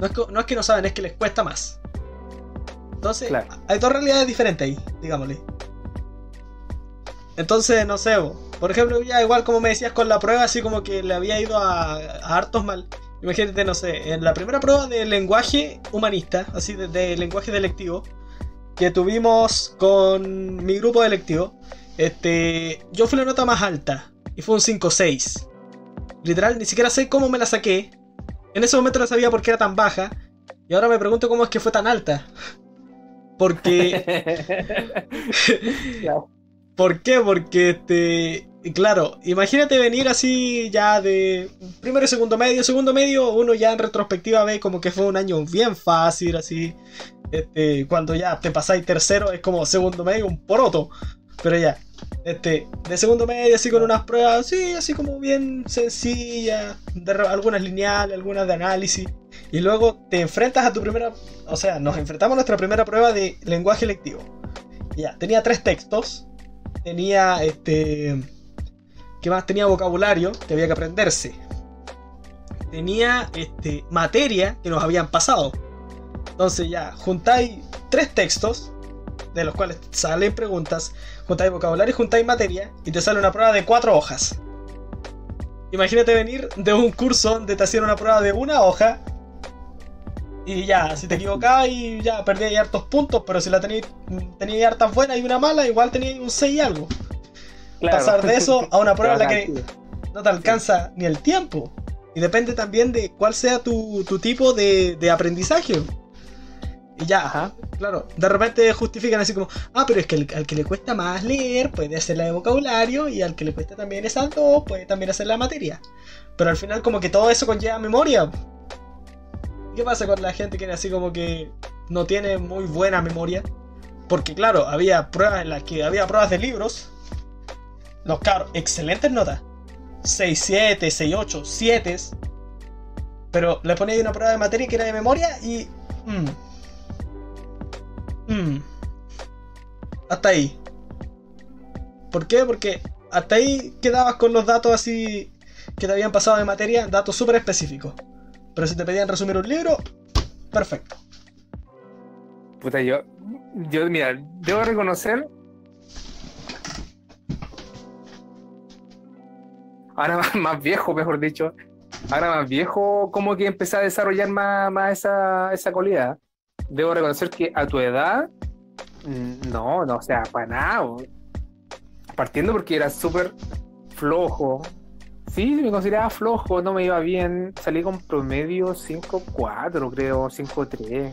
Speaker 1: No es que no, es que no saben, es que les cuesta más. Entonces,
Speaker 2: Claro.
Speaker 1: hay dos realidades diferentes ahí, digámosle. Entonces, no sé, por ejemplo, ya igual como me decías con la prueba, así como que le había ido a, hartos mal. Imagínate, no sé, en la primera prueba de lenguaje humanista, así de, de lenguaje delectivo, que tuvimos con mi grupo delectivo, este, yo fui la nota más alta, y fue un 5-6. Literal, ni siquiera sé cómo me la saqué. En ese momento no sabía por qué era tan baja, y ahora me pregunto cómo es que fue tan alta. Porque. ¿Por qué? Porque, este, claro, imagínate venir así ya de primero y segundo medio. Segundo medio, uno ya en retrospectiva ve como que fue un año bien fácil, así. Este, cuando ya te pasáis tercero es como segundo medio, un poroto. Pero ya, este, de segundo medio, así con unas pruebas, sí, así como bien sencillas, algunas lineales, algunas de análisis. Y luego te enfrentas a tu primera, o sea, nos enfrentamos a nuestra primera prueba de lenguaje lectivo. Ya, tenía tres textos tenía este. ¿Qué más? Tenía vocabulario que había que aprenderse. Tenía este, materia que nos habían pasado. Entonces ya, juntáis tres textos, de los cuales salen preguntas, juntáis vocabulario, juntáis materia, y te sale una prueba de cuatro hojas. Imagínate venir de un curso donde te hacían una prueba de una hoja. Y ya, si te equivocabas y ya perdías hartos puntos, pero si la tenías tenías hartas buenas y una mala, igual tenías un 6 y algo.
Speaker 2: Claro.
Speaker 1: Pasar de eso a una prueba en la que no te alcanza ni el tiempo. Y depende también de cuál sea tu, tu tipo de, de aprendizaje. Y ya,
Speaker 2: Ajá.
Speaker 1: claro, de repente justifican así como, ah, pero es que el- al que le cuesta más leer puede hacer la de vocabulario y al que le cuesta también esas dos puede también hacer la materia. Pero al final como que todo eso conlleva memoria. ¿Qué pasa con la gente que así como que no tiene muy buena memoria? Porque claro, había pruebas en las que había pruebas de libros. Los cabros, excelentes notas. 6, 7, 6, 8, 7. Pero le ponía una prueba de materia que era de memoria y... mm, Mm. Hasta ahí. ¿Por qué? Porque hasta ahí quedabas con los datos así que te habían pasado de materia, datos súper específicos. Pero si te pedían resumir un libro, perfecto.
Speaker 2: Puta, yo, yo, mira, debo reconocer. Ahora más, viejo, mejor dicho. Ahora más viejo, como que empecé a desarrollar más, más esa, esa cualidad. Debo reconocer que a tu edad, mm, no, no, o sea, para nada. Partiendo porque era súper flojo. Sí, me consideraba flojo, no me iba bien. Salí con promedio 5.4, creo, 5.3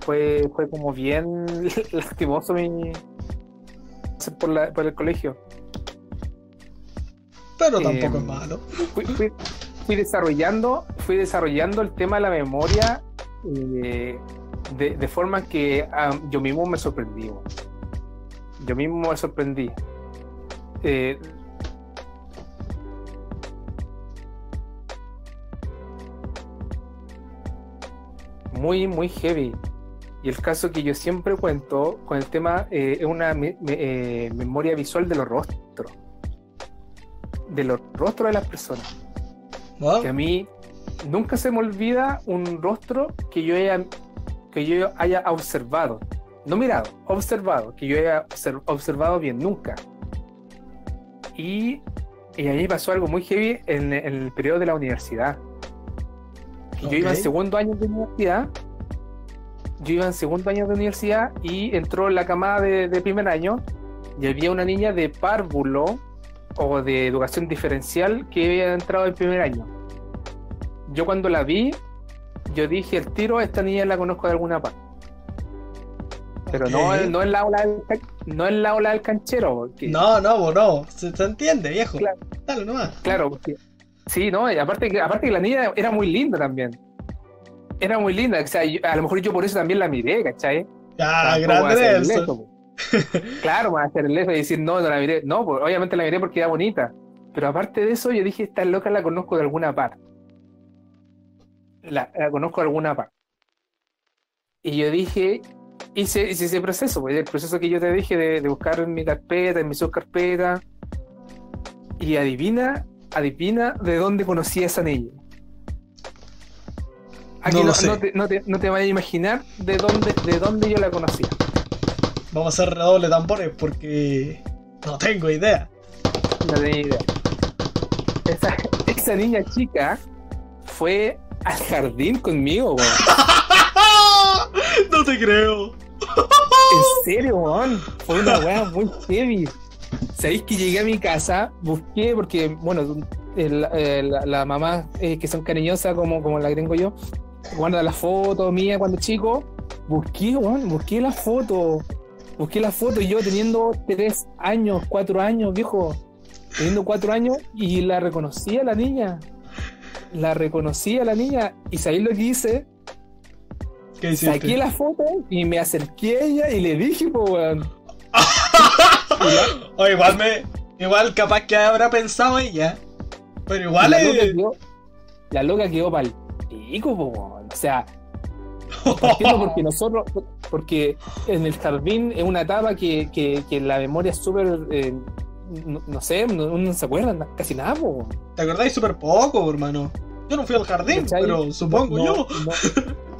Speaker 2: fue, fue como bien lastimoso mi por, la- por el colegio.
Speaker 1: Pero
Speaker 2: Eh,
Speaker 1: tampoco es malo.
Speaker 2: Fui, fui- fui desarrollando, fui desarrollando el tema de la memoria eh, de, de forma que ah, yo mismo me sorprendí. Yo mismo me sorprendí. Eh, muy, muy heavy. Y el caso que yo siempre cuento con el tema eh, es una me- me- eh, memoria visual de los rostros. De los rostros de las personas.
Speaker 1: ¿No?
Speaker 2: Que a mí nunca se me olvida un rostro que yo haya, que yo haya observado. No mirado, observado. Que yo haya obser- observado bien, nunca. Y, y ahí pasó algo muy heavy en, en el periodo de la universidad. Yo iba en segundo año de universidad. Yo iba en segundo año de universidad y entró en la camada de, de primer año y había una niña de párvulo o de educación diferencial que había entrado en primer año. Yo cuando la vi, yo dije el tiro, esta niña la conozco de alguna parte. Pero no,
Speaker 1: Ok.
Speaker 2: no en la ola del, no en la ola del canchero. porque-
Speaker 1: No, no, no. Se, se entiende, viejo.
Speaker 2: Claro.
Speaker 1: Dale nomás.
Speaker 2: Claro, porque sí, ¿no? Y aparte que, aparte que la niña era muy linda también. Era muy linda, o sea, yo- a lo mejor yo por eso también la miré, ¿cachai?
Speaker 1: Ah, grande
Speaker 2: po. claro, voy a hacer el leso y decir, no, no la miré. No, pues, obviamente la miré porque era bonita. Pero aparte de eso, yo dije, esta loca la conozco de alguna parte. La, la conozco de alguna parte. Y yo dije, hice, hice ese proceso, pues, el proceso que yo te dije de, de buscar en mi carpeta, en mi subcarpeta. Y adivina, adivina de dónde conocí a esa niña. Aquí
Speaker 1: No
Speaker 2: no,
Speaker 1: lo sé.
Speaker 2: no te, no, te, no te vayas a imaginar de dónde, de dónde yo la conocía.
Speaker 1: Vamos a hacer redoble tambores porque no tengo idea.
Speaker 2: No tenía idea. Esa, esa niña chica fue al jardín conmigo, weón.
Speaker 1: no te creo.
Speaker 2: En serio, weón. Fue una weá muy heavy. Sabéis que llegué a mi casa, busqué, porque, bueno, el- el- la, la mamá eh, que son cariñosas como, como la tengo yo, guarda la foto mía cuando chico. Busqué, weón, busqué la foto. Busqué la foto y yo teniendo tres años, cuatro años, viejo. Teniendo cuatro años y la reconocí a la niña. La reconocí a la niña. ¿Y sabéis lo que hice?
Speaker 1: ¿Qué?
Speaker 2: Saqué la foto y me acerqué a ella y le dije, po, weón.
Speaker 1: O igual me. Igual capaz que habrá pensado ella. Pero igual
Speaker 2: la, loca
Speaker 1: es.
Speaker 2: quedó, la loca quedó pa'l pico, po. O sea, porque nosotros, porque en el jardín es una etapa que, que, que la memoria es súper, eh, no, no sé, no, uno no se acuerda na- casi nada, po.
Speaker 1: ¿Te acordáis súper poco, hermano? Yo no fui al jardín, pero supongo
Speaker 2: No,
Speaker 1: yo.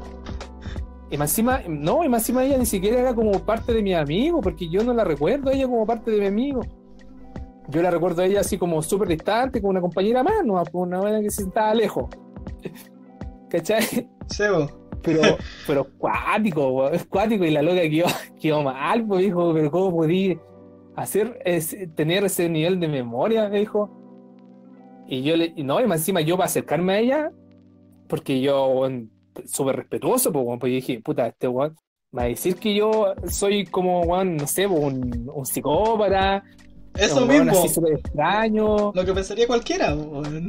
Speaker 2: Y más encima, no, y más encima ella ni siquiera era como parte de mi amigo, porque yo no la recuerdo a ella como parte de mi amigo. Yo la recuerdo a ella así como súper distante, como una compañera más, no, como una buena que se sentaba lejos. ¿Cachai?
Speaker 1: Sebo.
Speaker 2: Pero, pero cuático, es cuático, y la loca quedó, quedó mal, pues dijo, pero ¿cómo podí hacer tener ese nivel de memoria? Me dijo. Y yo le, no, y más encima yo para acercarme a ella, porque yo, súper respetuoso, pues, pues yo dije, puta, este weón va a decir que yo soy como, weón, no sé, un, un psicópata,
Speaker 1: Eso
Speaker 2: un
Speaker 1: mismo.
Speaker 2: así súper extraño.
Speaker 1: Lo que pensaría cualquiera, weón.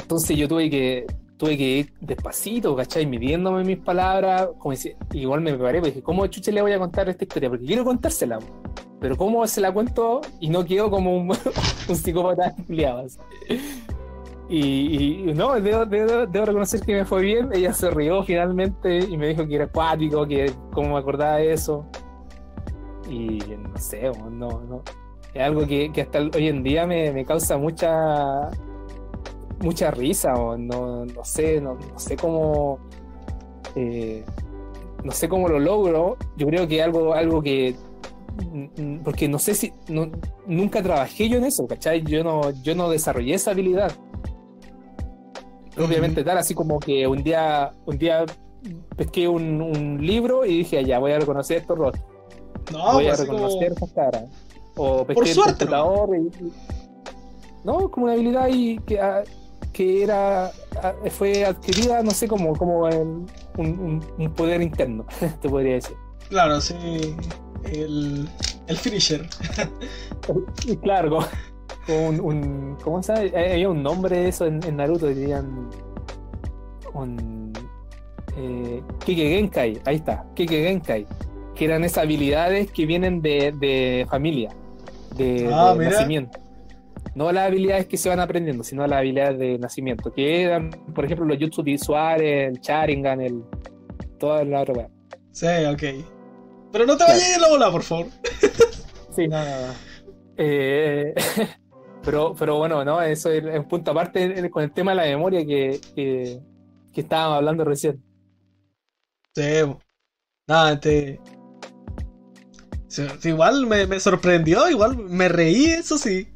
Speaker 2: Entonces yo tuve que, tuve que ir despacito, ¿cachai? Midiéndome mis palabras, como decía, igual me preparé, porque dije, ¿cómo chuche le voy a contar esta historia? Porque quiero contársela, pero ¿cómo se la cuento y no quedo como un, un psicópata empleado? Y, y no, debo, debo- debo reconocer que me fue bien, ella se rió finalmente y me dijo que era acuático, que cómo me acordaba de eso. Y no sé, no, no. Es algo que, que hasta hoy en día me, me causa mucha mucha risa o no, no sé, no, no sé cómo eh, no sé cómo lo logro. Yo creo que algo, algo que mm, mm, porque no sé si no- nunca trabajé yo en eso, ¿cachai? Yo no, yo no desarrollé esa habilidad. Obviamente tal, así como que un día, un día pesqué un, un libro y dije, "Ah, ya voy a reconocer estos rostros,
Speaker 1: No,
Speaker 2: voy a
Speaker 1: pues así como-
Speaker 2: reconocer estas caras. O pesqué
Speaker 1: Por
Speaker 2: el
Speaker 1: suerte,
Speaker 2: computador y, y- no, como una habilidad y que, ah, que era ah, fue adquirida, no sé cómo, como en un, poder interno, te podría decir.
Speaker 1: Claro, sí. El. El finisher.
Speaker 2: Claro, como, como un, un- ¿cómo se llama? Había un nombre de eso en, en Naruto, dirían un eh, Kike Genkai, ahí está, Kike Genkai, que eran esas habilidades que vienen de, de familia, de,
Speaker 1: Ah,
Speaker 2: de nacimiento. No las habilidades que se van aprendiendo, sino las habilidades de nacimiento, que eran, por ejemplo, los jutsu visuales, el Sharingan, el toda la otra weá.
Speaker 1: Sí, ok. Pero no te
Speaker 2: Claro.
Speaker 1: vayas de la bola, por favor.
Speaker 2: Sí, no, no, no. Eh, pero, pero bueno, ¿no? Eso es un punto aparte con el tema de la memoria que, que, que estábamos hablando recién.
Speaker 1: Sí. Nada, este. igual me, me, sorprendió, igual me reí, eso sí.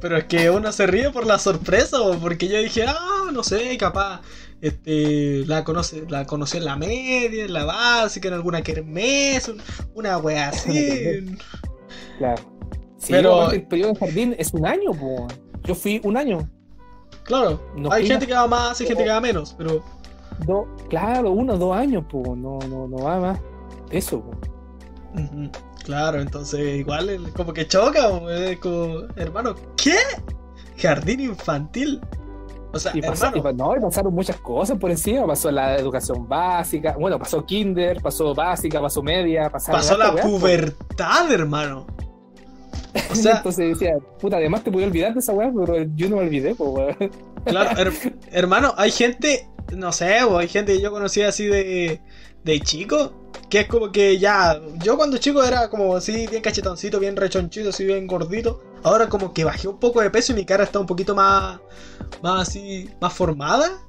Speaker 1: Pero es que uno se ríe por la sorpresa, porque yo dije, ah, no sé, capaz este, la conoce, la conocí en la media, en la básica, en alguna kermés, una wea así.
Speaker 2: claro. Pero el periodo de jardín es un año, Yo fui un año.
Speaker 1: Claro, hay gente que va más, hay gente que va menos, pero.
Speaker 2: claro, uno dos años, pues, no, no, no va más. Eso,
Speaker 1: Claro, entonces igual como que choca, es como, hermano, ¿qué? Jardín infantil.
Speaker 2: O sea, y, no, y pasaron muchas cosas por encima. Pasó la educación básica, bueno, pasó kinder, pasó básica, pasó media,
Speaker 1: pasó la pubertad, hermano.
Speaker 2: O sea, entonces decía, puta, además te podía olvidar de esa weá, pero yo no me olvidé, pues
Speaker 1: Claro, hermano, hay gente, no sé, hay gente que yo conocí así de, de chico, que es como que ya, yo cuando chico era como así, bien cachetoncito, bien rechonchito, así bien gordito. Ahora como que bajé un poco de peso y mi cara está un poquito más, más así, más formada.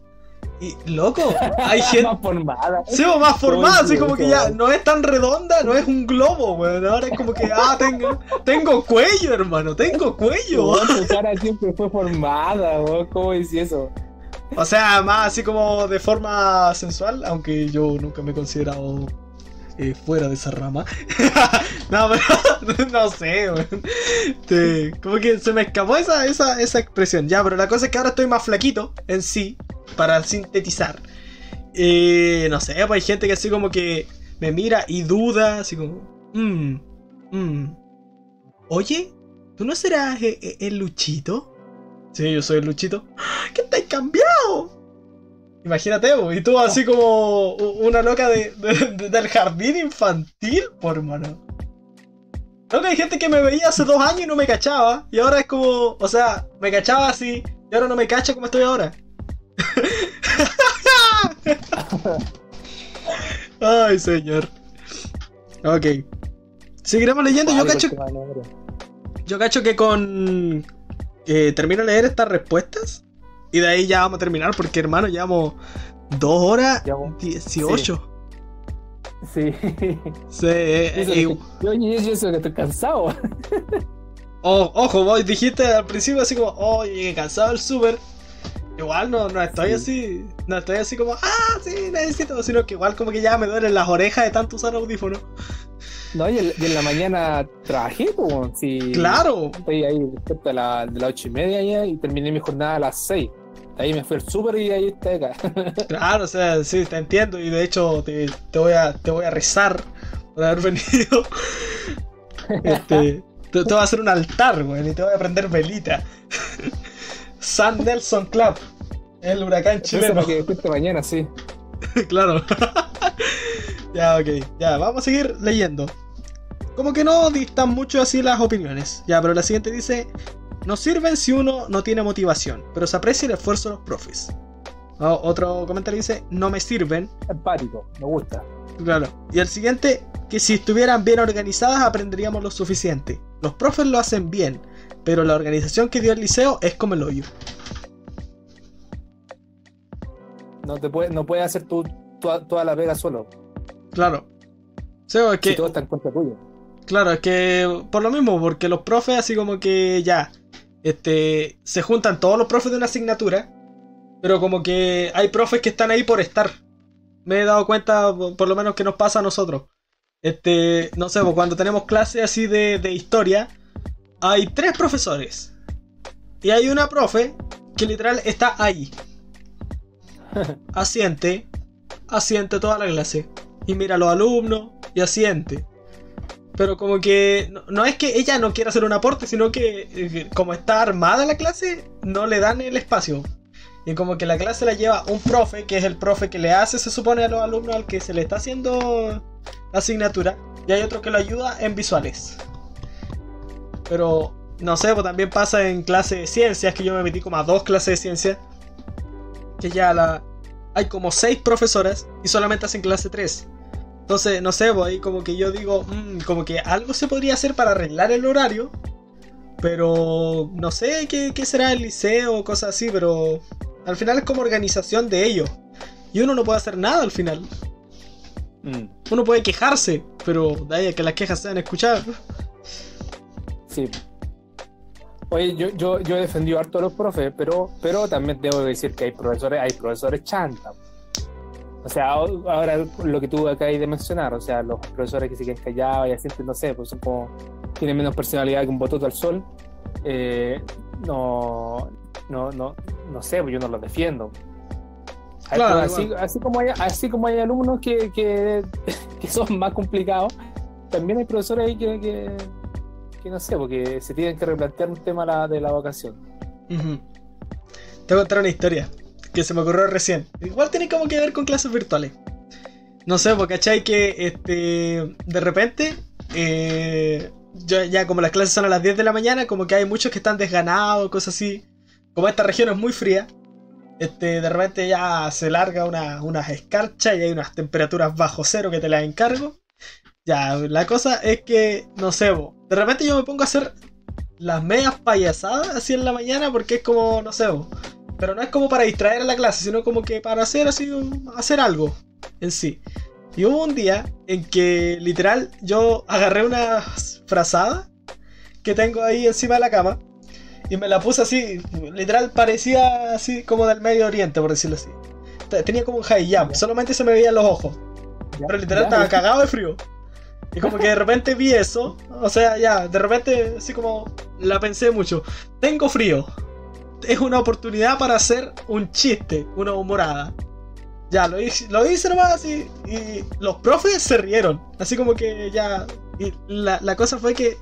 Speaker 1: Y loco, hay gente.
Speaker 2: más formada.
Speaker 1: Sí, más formada, así como que ya no es tan redonda, no es un globo, weón. Ahora es como que, ah, tengo, tengo cuello, hermano, tengo cuello.
Speaker 2: tu cara siempre fue formada, weón. ¿Cómo es eso?
Speaker 1: O sea, más así como de forma sensual, aunque yo nunca me he considerado eh, fuera de esa rama. no, pero no sé, como que se me escapó esa, esa, esa expresión. Ya, pero la cosa es que ahora estoy más flaquito en sí, para sintetizar. Eh, no sé, pues hay gente que así como que me mira y duda, así como, mmm, mmm. Oye, ¿tú no serás el, el Luchito? Sí, yo soy el Luchito. ¿Qué te has cambiado? Imagínate, y tú así como una loca de, del jardín infantil, por hermano. Creo que hay gente que me veía hace dos años y no me cachaba. Y ahora es como, o sea, me cachaba así y ahora no me cacha como estoy ahora. Ay, señor. Ok. Seguiremos leyendo. Yo cacho. Yo cacho que con. Eh, termino de leer estas respuestas. Y de ahí ya vamos a terminar porque, hermano, llevamos dos horas dieciocho.
Speaker 2: Sí.
Speaker 1: Sí. Eh,
Speaker 2: yo, yo, yo, que estoy cansado.
Speaker 1: ojo, vos dijiste al principio así como, oh, llegué cansado del súper. Igual no, no estoy así, no estoy así como, ah, sí, necesito, sino que igual como que ya me duelen las orejas de tanto usar audífonos.
Speaker 2: No, y, en la mañana trabajé, como si.
Speaker 1: Claro.
Speaker 2: Estoy ahí después la, de las ocho y media ya y terminé mi jornada a las seis ahí me fui al súper y ahí está acá.
Speaker 1: claro, o sea, sí, te entiendo. Y de hecho, te, voy, a, te voy a rezar por haber venido. este, te, voy a hacer un altar, güey, y te voy a prender velita. San Nelson Club, el huracán chileno.
Speaker 2: que mañana, sí.
Speaker 1: claro. ya, ok. Ya, vamos a seguir leyendo. Como que no distan mucho así las opiniones. Ya, pero la siguiente dice: no sirven si uno no tiene motivación, pero se aprecia el esfuerzo de los profes. otro comentario dice, no me sirven.
Speaker 2: Empático, me gusta.
Speaker 1: Claro. Y el siguiente, que si estuvieran bien organizadas aprenderíamos lo suficiente. Los profes lo hacen bien, pero la organización que dio el liceo es como el hoyo.
Speaker 2: No te puede, no puede hacer tú toda, la pega solo.
Speaker 1: Claro. que,
Speaker 2: si todo está en contra tuyo.
Speaker 1: Claro, es que por lo mismo, porque los profes así como que ya, este, se juntan todos los profes de una asignatura, pero como que hay profes que están ahí por estar. Me he dado cuenta, por lo menos que nos pasa a nosotros. Este, no sé, pues cuando tenemos clases así de, de historia, hay tres profesores. Y hay una profe que literal está ahí. Asiente, asiente toda la clase. Y mira a los alumnos y asiente. Pero como que no, es que ella no quiera hacer un aporte, sino que eh, como está armada la clase, no le dan el espacio. Y como que la clase la lleva un profe, que es el profe que le hace, se supone, a los alumnos al que se le está haciendo la asignatura. Y hay otro que lo ayuda en visuales. Pero no sé, pues también pasa en clase de ciencias, que yo me metí como a dos clases de ciencias. Que ya la, hay como seis profesoras y solamente hacen clase 3. Entonces, no sé, pues ahí como que yo digo, mm, como que algo se podría hacer para arreglar el horario, pero no sé qué, será el liceo o cosas así, pero al final es como organización de ellos. Y uno no puede hacer nada al final. Mm. Uno puede quejarse, pero de ahí a que las quejas sean escuchadas.
Speaker 2: Sí. Oye, yo, yo, yo he defendido harto a los profes, pero, pero también debo decir que hay profesores, hay profesores chanta. O sea, ahora lo que tú acabas de mencionar, o sea, los profesores que se quedan callados y así, no sé, pues son como, tienen menos personalidad que un bototo al sol. Eh, no, no, no, no sé, pues yo no los defiendo. así, así, como hay, así como hay alumnos que, que, que, son más complicados, también hay profesores ahí que, que que no sé, porque se tienen que replantear un tema de la vocación.
Speaker 1: Te voy a contar una historia que se me ocurrió recién. Igual tiene como que ver con clases virtuales. No sé, porque ¿cachai? Que este, de repente, eh, ya, como las clases son a las 10 de la mañana, como que hay muchos que están desganados, cosas así. Como esta región es muy fría, este, de repente ya se larga una, unas escarchas y hay unas temperaturas bajo cero que te las encargo. Ya, la cosa es que, no sé, de repente yo me pongo a hacer las medias payasadas así en la mañana porque es como, no sé, pero no es como para distraer a la clase, sino como que para hacer así, hacer algo en sí. Y hubo un día en que literal yo agarré una frazada que tengo ahí encima de la cama y me la puse así, literal parecía así como del Medio Oriente, por decirlo así. Tenía como un high jump, solamente se me veían los ojos. Pero literal estaba cagado de frío. Y como que de repente vi eso, o sea, ya, de repente así como la pensé mucho. Tengo frío. Es una oportunidad para hacer un chiste, una humorada. Ya, lo hice, lo hice nomás así. Y los profes se rieron. Así como que ya. Y la, la cosa fue que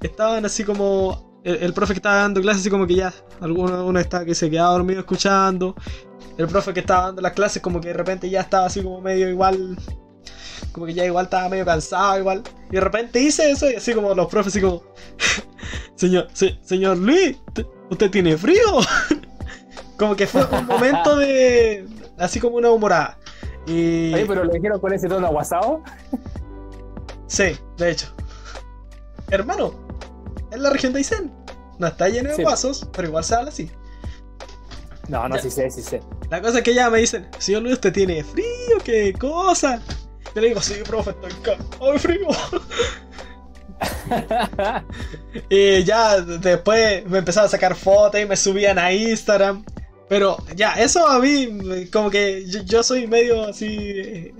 Speaker 1: estaban así como. El, profe que estaba dando clases, así como que ya. Alguno uno estaba que se quedaba dormido escuchando. El profe que estaba dando las clases, como que de repente ya estaba así como medio igual como que ya igual estaba medio cansado, igual. Y de repente hice eso y así como los profes, así como, señor, señor Luis, ¿usted tiene frío? como que fue un momento de, así como una humorada. Y...
Speaker 2: Oye, pero lo dijeron con ese tono aguasado.
Speaker 1: sí, de hecho. Hermano, es la región de Aysén. No está lleno de vasos, pero igual se habla así.
Speaker 2: No, no, sí sé, sí sé.
Speaker 1: La cosa es que ya me dicen, señor Luis, ¿usted tiene frío? ¿Qué cosa? Yo le digo, sí, profe, estoy ¡Ay, frío! y ya después me empezaron a sacar fotos y me subían a Instagram. Pero ya, eso a mí, como que yo, soy medio así.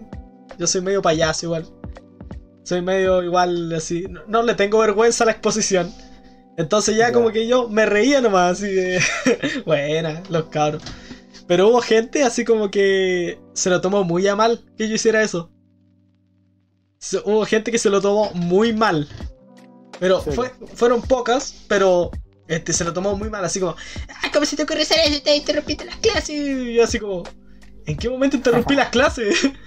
Speaker 1: Yo soy medio payaso igual. Soy medio igual así. No, le tengo vergüenza a la exposición. Entonces ya como que yo me reía nomás así de. Buena, los cabros. Pero hubo gente así como que se lo tomó muy a mal que yo hiciera eso hubo gente que se lo tomó muy mal. Pero fue, fueron pocas, pero este, se lo tomó muy mal, así como, ah, ¿cómo se te ocurre hacer eso? Te interrumpiste las clases. Y yo así como, ¿en qué momento interrumpí las clases?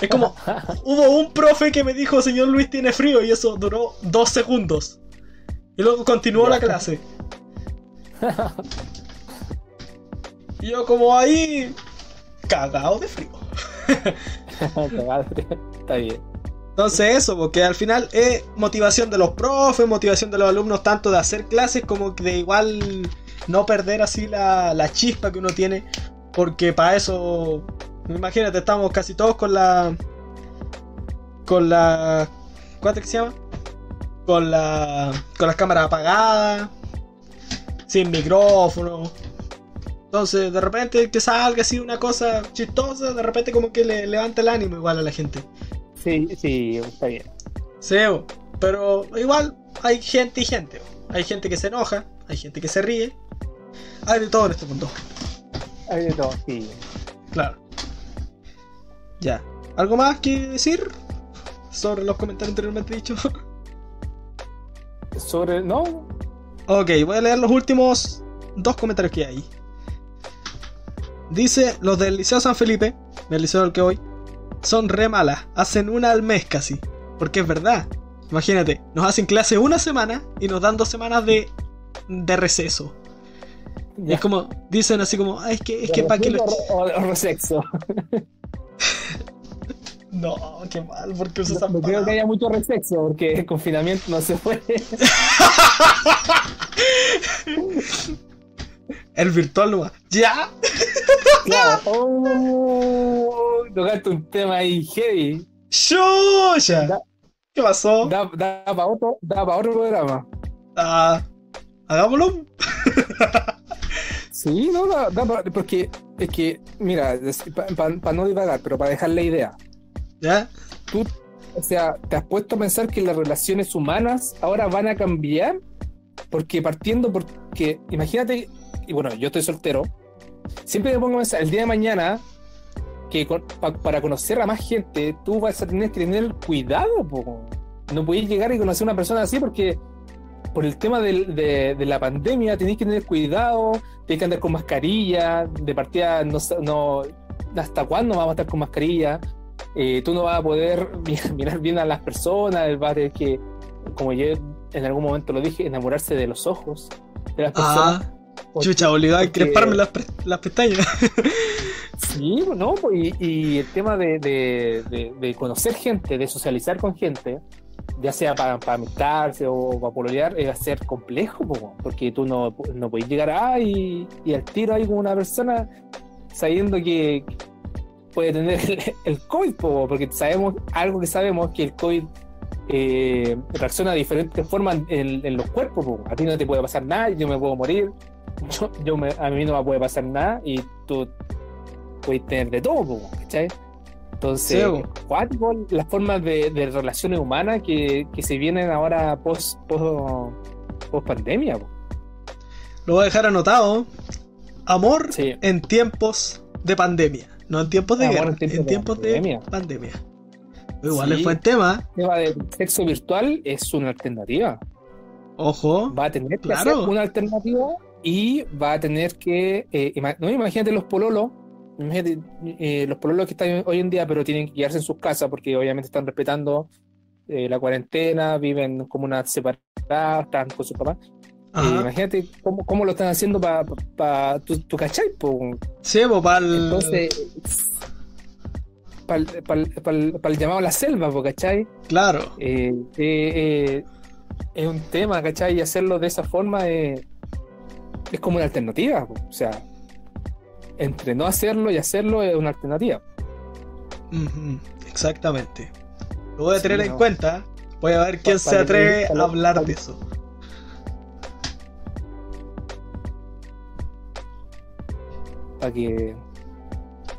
Speaker 1: Es como, hubo un profe que me dijo, señor Luis tiene frío, y eso duró dos segundos. Y luego continuó la clase. Y yo como ahí, cagado de frío.
Speaker 2: cagado de frío, está bien.
Speaker 1: Entonces eso, porque al final es motivación de los profes, motivación de los alumnos, tanto de hacer clases como de igual no perder así la, chispa que uno tiene, porque para eso, imagínate, estamos casi todos con la... con la... ¿Cuánto que se llama? Con la... con las cámaras apagadas, sin micrófono. Entonces, de repente que salga así una cosa chistosa, de repente como que le levanta el ánimo igual a la gente.
Speaker 2: Sí, sí, está bien.
Speaker 1: Sí, pero igual hay gente y gente. Hay gente que se enoja, hay gente que se ríe. Hay de todo en este punto.
Speaker 2: Hay de todo, sí.
Speaker 1: Claro. Ya. ¿Algo más que decir sobre los comentarios anteriormente dichos?
Speaker 2: Sobre. No.
Speaker 1: Ok, voy a leer los últimos dos comentarios que hay. Dice los del Liceo San Felipe, del liceo al que voy son re malas. Hacen una al mes casi. Porque es verdad. Imagínate, nos hacen clase una semana y nos dan dos semanas de, de receso. es como, dicen así como, es que, es que para que
Speaker 2: lo. O, resexo.
Speaker 1: no, qué mal, porque usas no,
Speaker 2: no creo que haya mucho resexo, porque el confinamiento no se fue.
Speaker 1: el virtual. ¿Ya?
Speaker 2: Claro. Oh, tocaste un tema ahí heavy.
Speaker 1: ¡Chucha!
Speaker 2: Da-
Speaker 1: ¿Qué pasó?
Speaker 2: Da, da para otro, da pa' otro programa.
Speaker 1: Ah, hagámoslo.
Speaker 2: Sí, no, da, da pa- porque es que, mira, para no divagar, pero para dejar la idea.
Speaker 1: ¿Ya?
Speaker 2: Tú, o sea, ¿te has puesto a pensar que las relaciones humanas ahora van a cambiar? Porque partiendo porque, imagínate, y bueno, yo estoy soltero, siempre me pongo a pensar, el día de mañana, que con- pa- para conocer a más gente, tú vas a tener que tener cuidado, po. no puedes llegar y conocer a una persona así porque por el tema de, de la pandemia tenéis que tener cuidado, tienes que andar con mascarilla, de partida no, no hasta cuándo vamos a estar con mascarilla, Eh, tú no vas a poder mi- mirar bien a las personas, vas a tener que, como yo en algún momento lo dije, enamorarse de los ojos de las personas.
Speaker 1: Ah,
Speaker 2: Porque-
Speaker 1: chucha, obligado a encresparme las, las pestañas.
Speaker 2: Sí, no, y, y el tema de, de- de- de conocer gente, de socializar con gente, ya sea para, para amistarse o para pololear, va a ser complejo, po, porque tú no, no puedes llegar a y, y al tiro ahí con una persona sabiendo que puede tener el, el COVID, po, porque sabemos algo que sabemos que el COVID eh, reacciona de diferentes formas en, en los cuerpos. po. A ti no te puede pasar nada, yo me puedo morir, yo, yo me- a mí no me puede pasar nada y tú puedes tener de todo, ¿cachai? Entonces,
Speaker 1: Sí,
Speaker 2: las formas de, de relaciones humanas que, que se vienen ahora post, post, post pandemia. po.
Speaker 1: Lo voy a dejar anotado. Amor
Speaker 2: Sí.
Speaker 1: en tiempos de pandemia. No en tiempos de
Speaker 2: Amor
Speaker 1: guerra,
Speaker 2: en tiempos
Speaker 1: en
Speaker 2: de
Speaker 1: tiempos de
Speaker 2: pandemia.
Speaker 1: pandemia. Igual
Speaker 2: Sí.
Speaker 1: es buen tema.
Speaker 2: El tema del sexo virtual es una alternativa.
Speaker 1: Ojo.
Speaker 2: Va a tener que
Speaker 1: Claro.
Speaker 2: hacer una alternativa y va a tener que. eh, ima- no, imagínate los pololos. Imagínate eh, los pololos que están hoy en día, pero tienen que quedarse en sus casas porque obviamente están respetando eh, la cuarentena, viven como una separada, están con sus papás. Eh, imagínate cómo, cómo lo están haciendo para pa, tu, tu cachai, po.
Speaker 1: Sí, para el.
Speaker 2: Entonces, para el llamado a la selva, po, ¿cachai?
Speaker 1: Claro.
Speaker 2: Es un tema, ¿cachai? Y hacerlo de esa forma eh, es como una alternativa, po. o sea, entre no hacerlo y hacerlo es una alternativa.
Speaker 1: Exactamente. Lo voy a
Speaker 2: Sí,
Speaker 1: tener en
Speaker 2: no.
Speaker 1: cuenta. Voy a ver quién
Speaker 2: Pa-
Speaker 1: se atreve a hablar de eso.
Speaker 2: Para que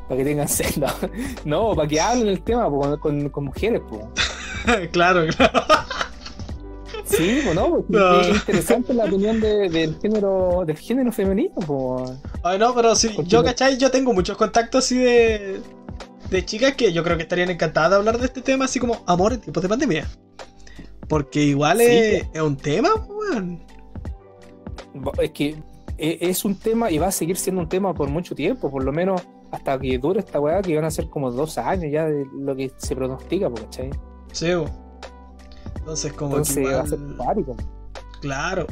Speaker 2: para que tengan celda. No, para que hablen el tema po, con, con- con mujeres, po.
Speaker 1: claro, claro.
Speaker 2: Sí, pues no, porque
Speaker 1: No.
Speaker 2: es interesante la opinión de- del género del género femenino, po.
Speaker 1: Ay, no, pero sí,
Speaker 2: Porque
Speaker 1: yo,
Speaker 2: no-
Speaker 1: ¿cachai? Yo tengo muchos contactos así de. de chicas que yo creo que estarían encantadas de hablar de este tema, así como amor en tiempos de pandemia. Porque igual
Speaker 2: Sí.
Speaker 1: es, es un tema, weón.
Speaker 2: Es que e- es un tema y va a seguir siendo un tema por mucho tiempo, por lo menos hasta que dure esta weá, que van a ser como dos años ya de lo que se pronostica, ¿cachai?
Speaker 1: Sí, bo. Entonces, como que
Speaker 2: Entonces va a ser pánico.
Speaker 1: Claro.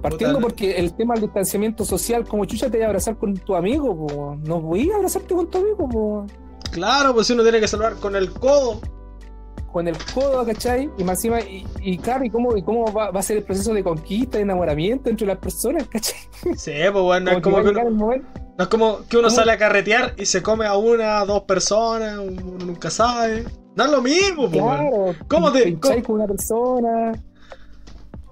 Speaker 2: Partiendo porque el tema del distanciamiento social, como chucha te voy a abrazar con tu amigo, po. no voy a abrazarte con tu amigo, po.
Speaker 1: Claro, pues si uno tiene que salvar con el codo.
Speaker 2: con el codo, ¿cachai? Y más encima, y, y claro, ¿y cómo, y cómo va, va a ser el proceso de conquista, de enamoramiento entre las personas, ¿cachai?
Speaker 1: Sí, pues bueno, no es como
Speaker 2: a
Speaker 1: que uno, no es como que uno
Speaker 2: ¿Cómo?
Speaker 1: sale a carretear y se come a una, dos personas, uno nunca sabe. No es lo mismo.
Speaker 2: Claro,
Speaker 1: ¿Cómo te- cómo-
Speaker 2: con una persona.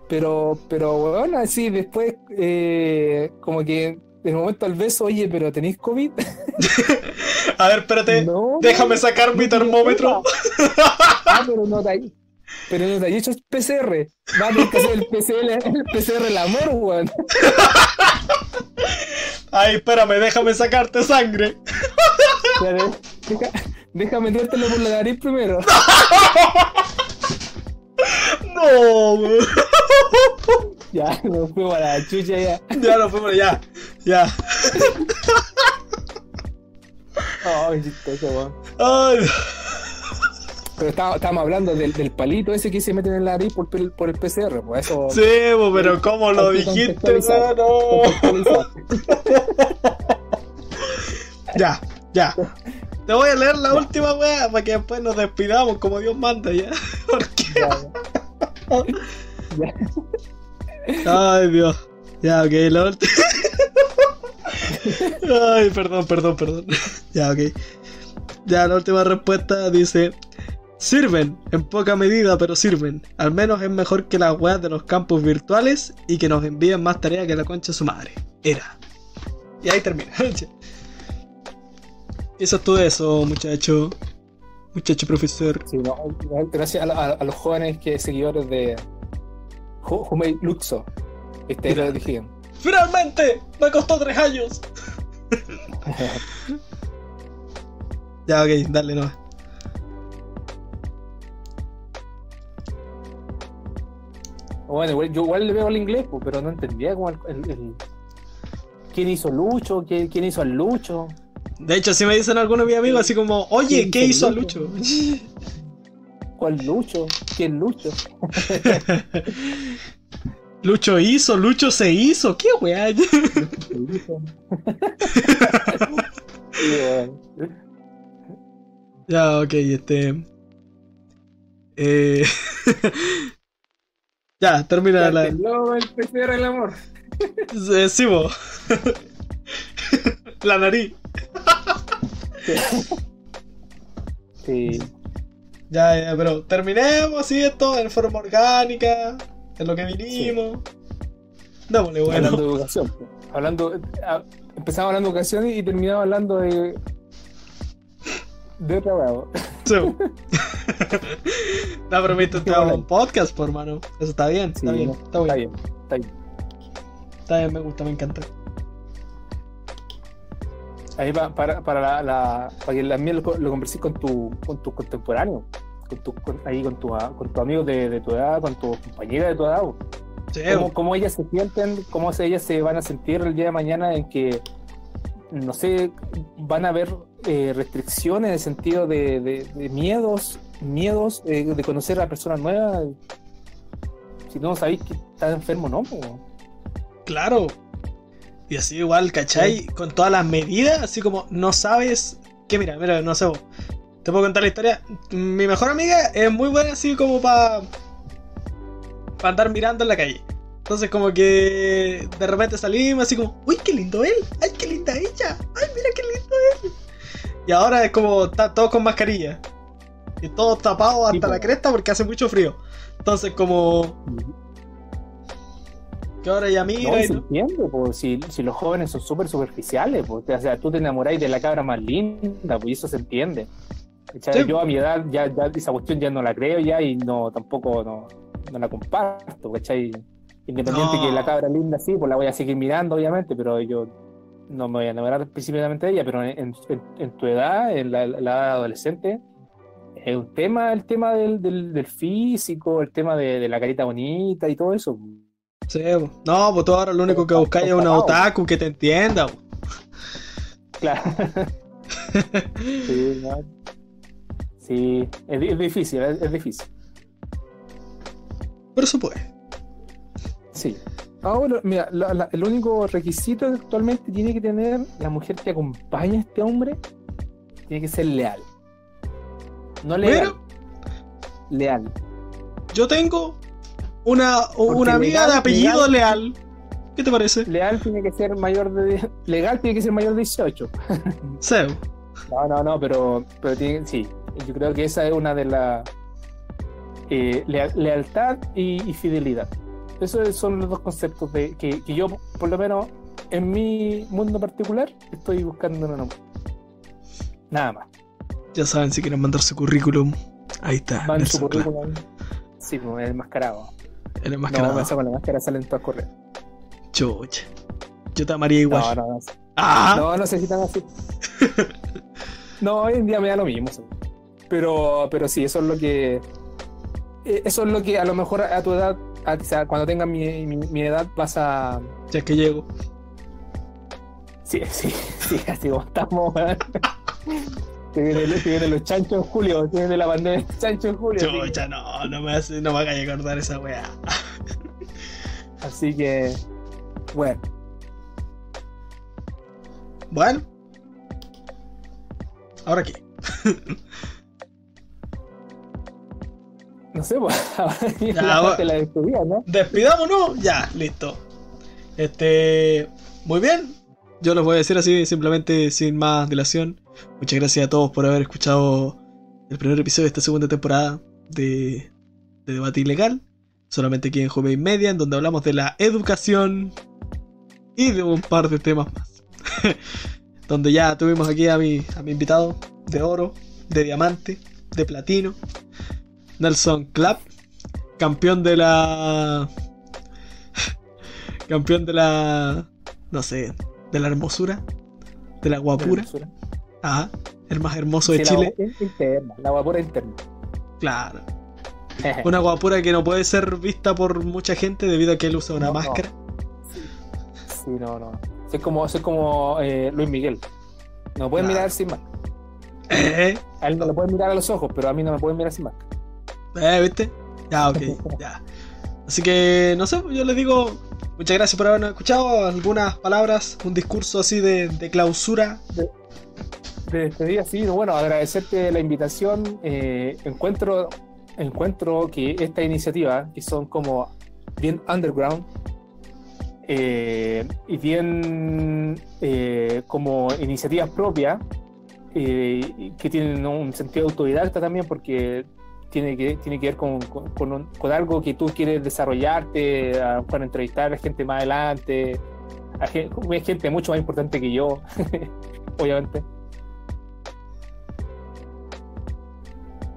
Speaker 2: Pero, pero, bueno, así después, eh, como que el momento del beso, oye, pero ¿tenéis COVID?
Speaker 1: A ver, espérate.
Speaker 2: No,
Speaker 1: Déjame sacar
Speaker 2: no
Speaker 1: mi termómetro.
Speaker 2: Ah, pero no te pero no te hecho PCR. Va a tener que hacer el PCR, el PCR el amor, weón.
Speaker 1: Ay, espérame, déjame sacarte sangre.
Speaker 2: Deja metértelo por la nariz primero.
Speaker 1: No, weón.
Speaker 2: Ya, nos fuimos a la chucha ya.
Speaker 1: Ya no fuimos, ya. Ya.
Speaker 2: Ay, chistoso, weón.
Speaker 1: Ay,
Speaker 2: Pero estaba- estábamos hablando del, del palito ese que se meten en la nariz por, el PCR, pues eso.
Speaker 1: sí, po, pero ¿cómo lo dijiste,
Speaker 2: contextualizar.
Speaker 1: Ya, ya. Te voy a leer la última weá para que después nos despidamos como Dios manda ya. Porque.
Speaker 2: Ya, ya.
Speaker 1: Ay, Dios. Ya, ok, la última. Ay, perdón, perdón, perdón. Ya, ok. Ya, la última respuesta dice: Sirven, en poca medida, pero sirven. Al menos es mejor que las weas de los campos virtuales y que nos envíen más tareas que la concha de su madre. Era. Y ahí termina. Eso es todo eso, muchacho. Muchacho profesor.
Speaker 2: Sí, no, gracias a, los jóvenes que seguidores de Humei Luxo. Este lo.
Speaker 1: ¡Finalmente! ¡Me costó tres años! ya, ok, dale, no.
Speaker 2: Bueno, yo igual le veo al inglés, pero no entendía como el, el, el... quién hizo Lucho, ¿Quién, quién hizo al Lucho.
Speaker 1: De hecho, si me dicen algunos de mis amigos así como, oye, ¿qué hizo al Lucho?
Speaker 2: ¿Cuál Lucho? ¿Quién Lucho?
Speaker 1: Lucho hizo, Lucho se hizo, ¿qué weá? ya, ok, este. Eh... ya, termina la.
Speaker 2: el PCR el amor.
Speaker 1: sí, vos. La nariz.
Speaker 2: sí.
Speaker 1: Ya, ya, pero terminemos así esto en forma orgánica, en lo que vinimos. Sí. Démosle, bueno.
Speaker 2: Hablando de educación. Hablando, a, empezamos hablando de educación y terminamos hablando de. de trabajo.
Speaker 1: Sí. no, pero me intentaba un podcast, por hermano. Eso está bien, está,
Speaker 2: Sí,
Speaker 1: bien, está bien,
Speaker 2: está bien, está bien.
Speaker 1: Está bien, me gusta, me encanta.
Speaker 2: Ahí para, para, la, la, para que también lo, lo converses con tu, con tu contemporáneo, con tu, con, ahí con tu, con tu amigo de, de, tu edad, con tu compañera de tu edad.
Speaker 1: Sí,
Speaker 2: ¿Cómo, ¿Cómo, ellas se sienten, cómo ellas se van a sentir el día de mañana en que, no sé, van a haber eh, restricciones en el sentido de, de, de miedos, miedos eh, de conocer a personas nuevas? Si no sabéis que está enfermo, ¿no?
Speaker 1: Claro, y así igual, ¿cachai? Sí. Con todas las medidas, así como no sabes. Que mira, mira, no sé. Te puedo contar la historia. Mi mejor amiga es muy buena así como para. Para andar mirando en la calle. Entonces como que de repente salimos así como, uy, qué lindo él, ay, qué linda ella, ay, mira qué lindo él. Y ahora es como, está todo con mascarilla. Y todo tapado hasta sí, la cresta porque hace mucho frío. Entonces como, que ahora ya mira.
Speaker 2: No,
Speaker 1: y
Speaker 2: se
Speaker 1: no.
Speaker 2: entiende, pues, si, si, los jóvenes son súper superficiales, pues, o sea, tú te enamoráis de la cabra más linda, pues eso se entiende. Sí. Yo a mi edad ya, ya, esa cuestión ya no la creo ya y no tampoco no, no la comparto, ¿cachai? Independiente no. que la cabra linda sí, pues la voy a seguir mirando, obviamente, pero yo no me voy a enamorar específicamente de ella, pero en, en, en tu edad, en la, la, edad adolescente, es un tema, el tema del, del, del físico, el tema de, de la carita bonita y todo eso.
Speaker 1: Sí, no, pues tú ahora lo único que buscáis es una otaku que te entienda.
Speaker 2: Claro. sí, no. sí es, es, difícil, es, es, difícil.
Speaker 1: Pero eso puede.
Speaker 2: Sí. Ahora, mira, la, la, el único requisito que actualmente tiene que tener la mujer que acompaña a este hombre tiene que ser leal. No leal. Bueno, leal.
Speaker 1: Yo tengo una, una amiga legal, de apellido legal, leal. ¿Qué te parece?
Speaker 2: Leal tiene que ser mayor de. Legal tiene que ser mayor de 18.
Speaker 1: Sí.
Speaker 2: No, no, no, pero, pero tiene, sí. Yo creo que esa es una de las. Eh, leal, lealtad y, y, fidelidad. Esos son los dos conceptos de, que, que, yo, por lo menos, en mi mundo particular, estoy buscando una nombre. Nada más.
Speaker 1: Ya saben, si quieren mandar su currículum, ahí está.
Speaker 2: Manden su currículum. Sí, pues, el enmascarado.
Speaker 1: El enmascarado.
Speaker 2: No, me con la máscara salen todas correr.
Speaker 1: Chucha. Yo te amaría igual.
Speaker 2: No, no, no.
Speaker 1: ¡Ah!
Speaker 2: No, no sé si tan así. no, hoy en día me da lo mismo. Pero, pero sí, eso es lo que. Eso es lo que a lo mejor a tu edad, a, o sea, cuando tengas mi, mi, mi, edad, vas a.
Speaker 1: Ya es que llego.
Speaker 2: Sí, sí, sí, así como estamos. Que vienen viene los chanchos en julio, que viene la pandemia de chanchos en julio.
Speaker 1: Chucha, no, no me, hace, no me hagas acordar esa weá.
Speaker 2: Así que, bueno.
Speaker 1: Bueno. ¿Ahora qué?
Speaker 2: no sé, pues ahora ya, la parte la despedida, ¿no?
Speaker 1: Despidámonos, ya, listo. Este, muy bien. Yo les voy a decir así, simplemente sin más dilación. Muchas gracias a todos por haber escuchado el primer episodio de esta segunda temporada de, de Debate Ilegal. Solamente aquí en Joven Media, en donde hablamos de la educación y de un par de temas más. donde ya tuvimos aquí a mi, a mi invitado de oro, de diamante, de platino, Nelson Clapp, campeón de la. campeón de la. no sé, de la hermosura, de la guapura. Ajá, el más hermoso de
Speaker 2: Sí,
Speaker 1: Chile.
Speaker 2: La, guapura interna, la guapura interna.
Speaker 1: Claro. Una guapura que no puede ser vista por mucha gente debido a que él usa una
Speaker 2: No, no.
Speaker 1: máscara.
Speaker 2: Sí, no, no. Soy como, soy como eh, Luis Miguel. No pueden
Speaker 1: Claro.
Speaker 2: mirar sin más.
Speaker 1: Eh,
Speaker 2: A él no le pueden mirar a los ojos, pero a mí no me pueden mirar sin más.
Speaker 1: eh, ¿viste? Ya, ok, ya. Así que, no sé, yo les digo muchas gracias por habernos escuchado. Algunas palabras, un discurso así de, de clausura.
Speaker 2: De despedida, sí, bueno, agradecerte la invitación. Eh, encuentro, encuentro que esta iniciativa, que son como bien underground eh, y bien eh, como iniciativas propias, que tienen un sentido autodidacta también, porque tiene que, tiene que ver con, con- algo que tú quieres desarrollarte, a lo mejor entrevistar a gente más adelante, a gen- gente mucho más importante que yo, obviamente.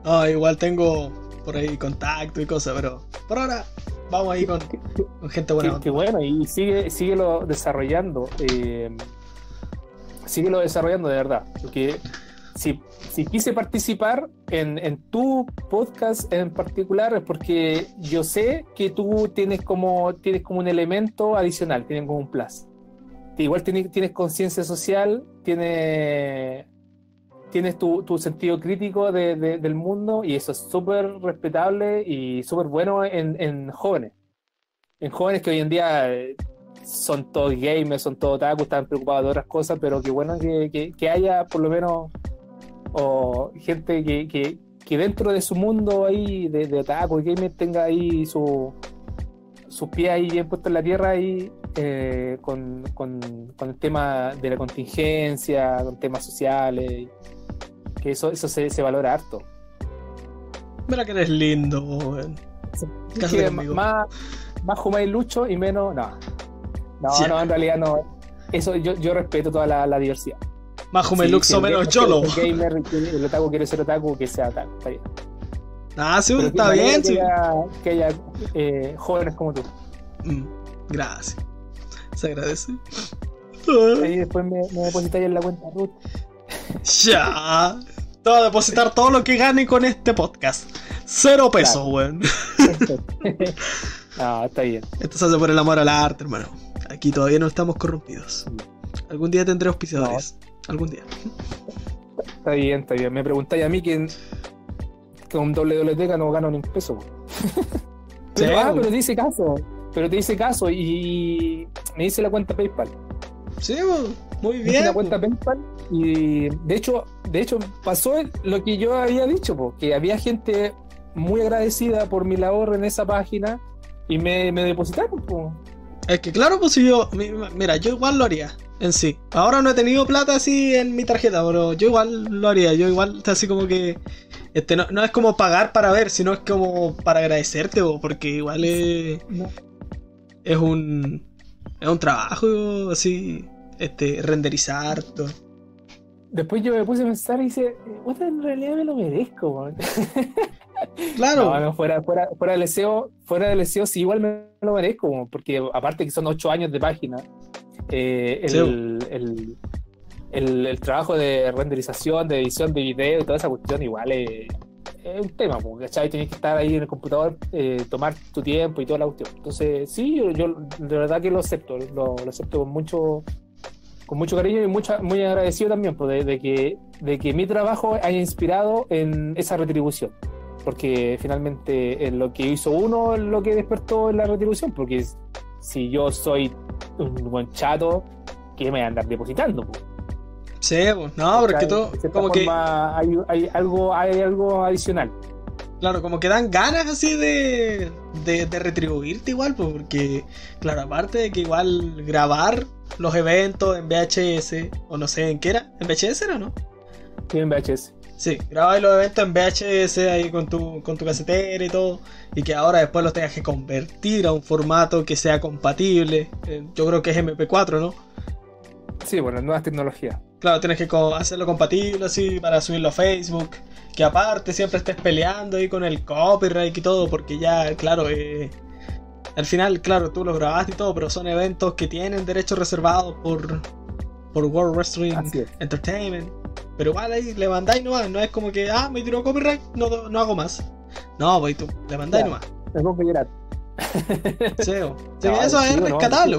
Speaker 1: Ah, igual tengo por ahí contacto y cosas, pero por ahora vamos ahí con, con gente buena.
Speaker 2: Qué, bueno, y sigue, síguelo desarrollando. eh, síguelo desarrollando de verdad. Porque si, si quise participar en, en tu podcast en particular es porque yo sé que tú tienes como, tienes como un elemento adicional, tienes como un plus. Igual tienes, tienes conciencia social, tienes, tienes tu, sentido crítico de- de- del mundo y eso es súper respetable y súper bueno en, en jóvenes. En jóvenes que hoy en día eh, son todos gamers, son todos otaku, están preocupados de otras cosas, pero qué bueno que, que- haya por lo menos o gente que, que- dentro de su mundo ahí de, de otaku y gamer tenga ahí su, sus pies ahí bien puestos en la tierra ahí eh, con, con- con el tema de la contingencia, con temas sociales, que eso, eso se, se valora harto.
Speaker 1: Mira que eres lindo, weón. Conmigo.
Speaker 2: más, más Jumai Lucho y menos. No. No, no, en realidad no. Eso yo, yo respeto toda la, la diversidad.
Speaker 1: Más
Speaker 2: Sí,
Speaker 1: Jumelux
Speaker 2: si el
Speaker 1: menos
Speaker 2: quiere ser gamer, el otaku quiere ser otaku, que sea otaku. Está bien.
Speaker 1: Ah, sí,
Speaker 2: Pero
Speaker 1: está bien,
Speaker 2: que
Speaker 1: sí.
Speaker 2: haya, que haya eh, jóvenes como tú.
Speaker 1: Mm, gracias. Se agradece.
Speaker 2: Ahí después me, me depositáis en la cuenta Ruth.
Speaker 1: Ya. Te voy a depositar todo lo que gane con este podcast. Cero pesos,
Speaker 2: Claro.
Speaker 1: weón.
Speaker 2: no, está bien.
Speaker 1: Esto se hace por el amor al arte, hermano. Aquí todavía no estamos corrompidos. Algún día tendré auspiciadores. Algún día.
Speaker 2: Está bien, está bien. Me preguntáis a mí que con WWT no gano ni un peso. Pero,
Speaker 1: Sí,
Speaker 2: ah, pero te hice caso. Pero te hice caso y me hice la cuenta PayPal.
Speaker 1: Sí, weón. Muy
Speaker 2: hice
Speaker 1: bien.
Speaker 2: la cuenta PayPal y de hecho, de hecho pasó lo que yo había dicho, po, que había gente muy agradecida por mi labor en esa página y me, me depositaron. po.
Speaker 1: Es que claro, pues si yo. mi- Mira, yo igual lo haría. En sí. Ahora no he tenido plata así en mi tarjeta, pero yo igual lo haría. Yo igual así como que. Este, no, no es como pagar para ver, sino es como para agradecerte, bo, porque igual es,
Speaker 2: No.
Speaker 1: es un. Es un trabajo así. Este, renderizar todo.
Speaker 2: Después yo me puse a pensar y dije, "Puta, en realidad me lo merezco. po".
Speaker 1: Claro.
Speaker 2: No, no, fuera, fuera, fuera del SEO, fuera del SEO sí igual me lo merezco, po, porque aparte que son ocho años de página, eh, el,
Speaker 1: Sí.
Speaker 2: el, el- el trabajo de renderización, de edición de video y toda esa cuestión igual es, es un tema, ¿cachai? Tienes que estar ahí en el computador, eh, tomar tu tiempo y toda la cuestión. Entonces, sí, yo, yo de verdad que lo acepto, lo, lo acepto con mucho con mucho cariño y mucha, muy agradecido también pues, de, de que, de que mi trabajo haya inspirado en esa retribución. Porque finalmente eh, lo que hizo uno es lo que despertó en la retribución. Porque si yo soy un buen chato, ¿qué me voy a andar depositando? po?
Speaker 1: Sí, pues, no, porque
Speaker 2: ¿Cachai?
Speaker 1: todo. Como que.
Speaker 2: forma, hay, hay algo, hay algo adicional.
Speaker 1: Claro, como que dan ganas así de, de, de retribuirte igual, pues, porque, claro, aparte de que igual grabar los eventos en VHS, o no sé en qué era, en VHS era, ¿no?
Speaker 2: Sí, en VHS.
Speaker 1: Sí, grabáis los eventos en VHS ahí con tu, con tu casetera y todo. Y que ahora después los tengas que convertir a un formato que sea compatible. Eh, yo creo que es MP4, ¿no?
Speaker 2: Sí, bueno, nuevas tecnologías.
Speaker 1: Claro, tienes que hacerlo compatible así para subirlo a Facebook. Que aparte siempre estés peleando ahí con el copyright y todo, porque ya, claro, eh, al final, claro, tú los grabaste y todo, pero son eventos que tienen derechos reservados por, por World Wrestling
Speaker 2: es.
Speaker 1: Entertainment. Pero igual ahí le mandáis nomás, no es como que, ah, me tiró copyright, no, no hago más. No, pues tú, le mandáis nomás.
Speaker 2: Pongo a llorar. No,
Speaker 1: eso es
Speaker 2: no,
Speaker 1: rescatable.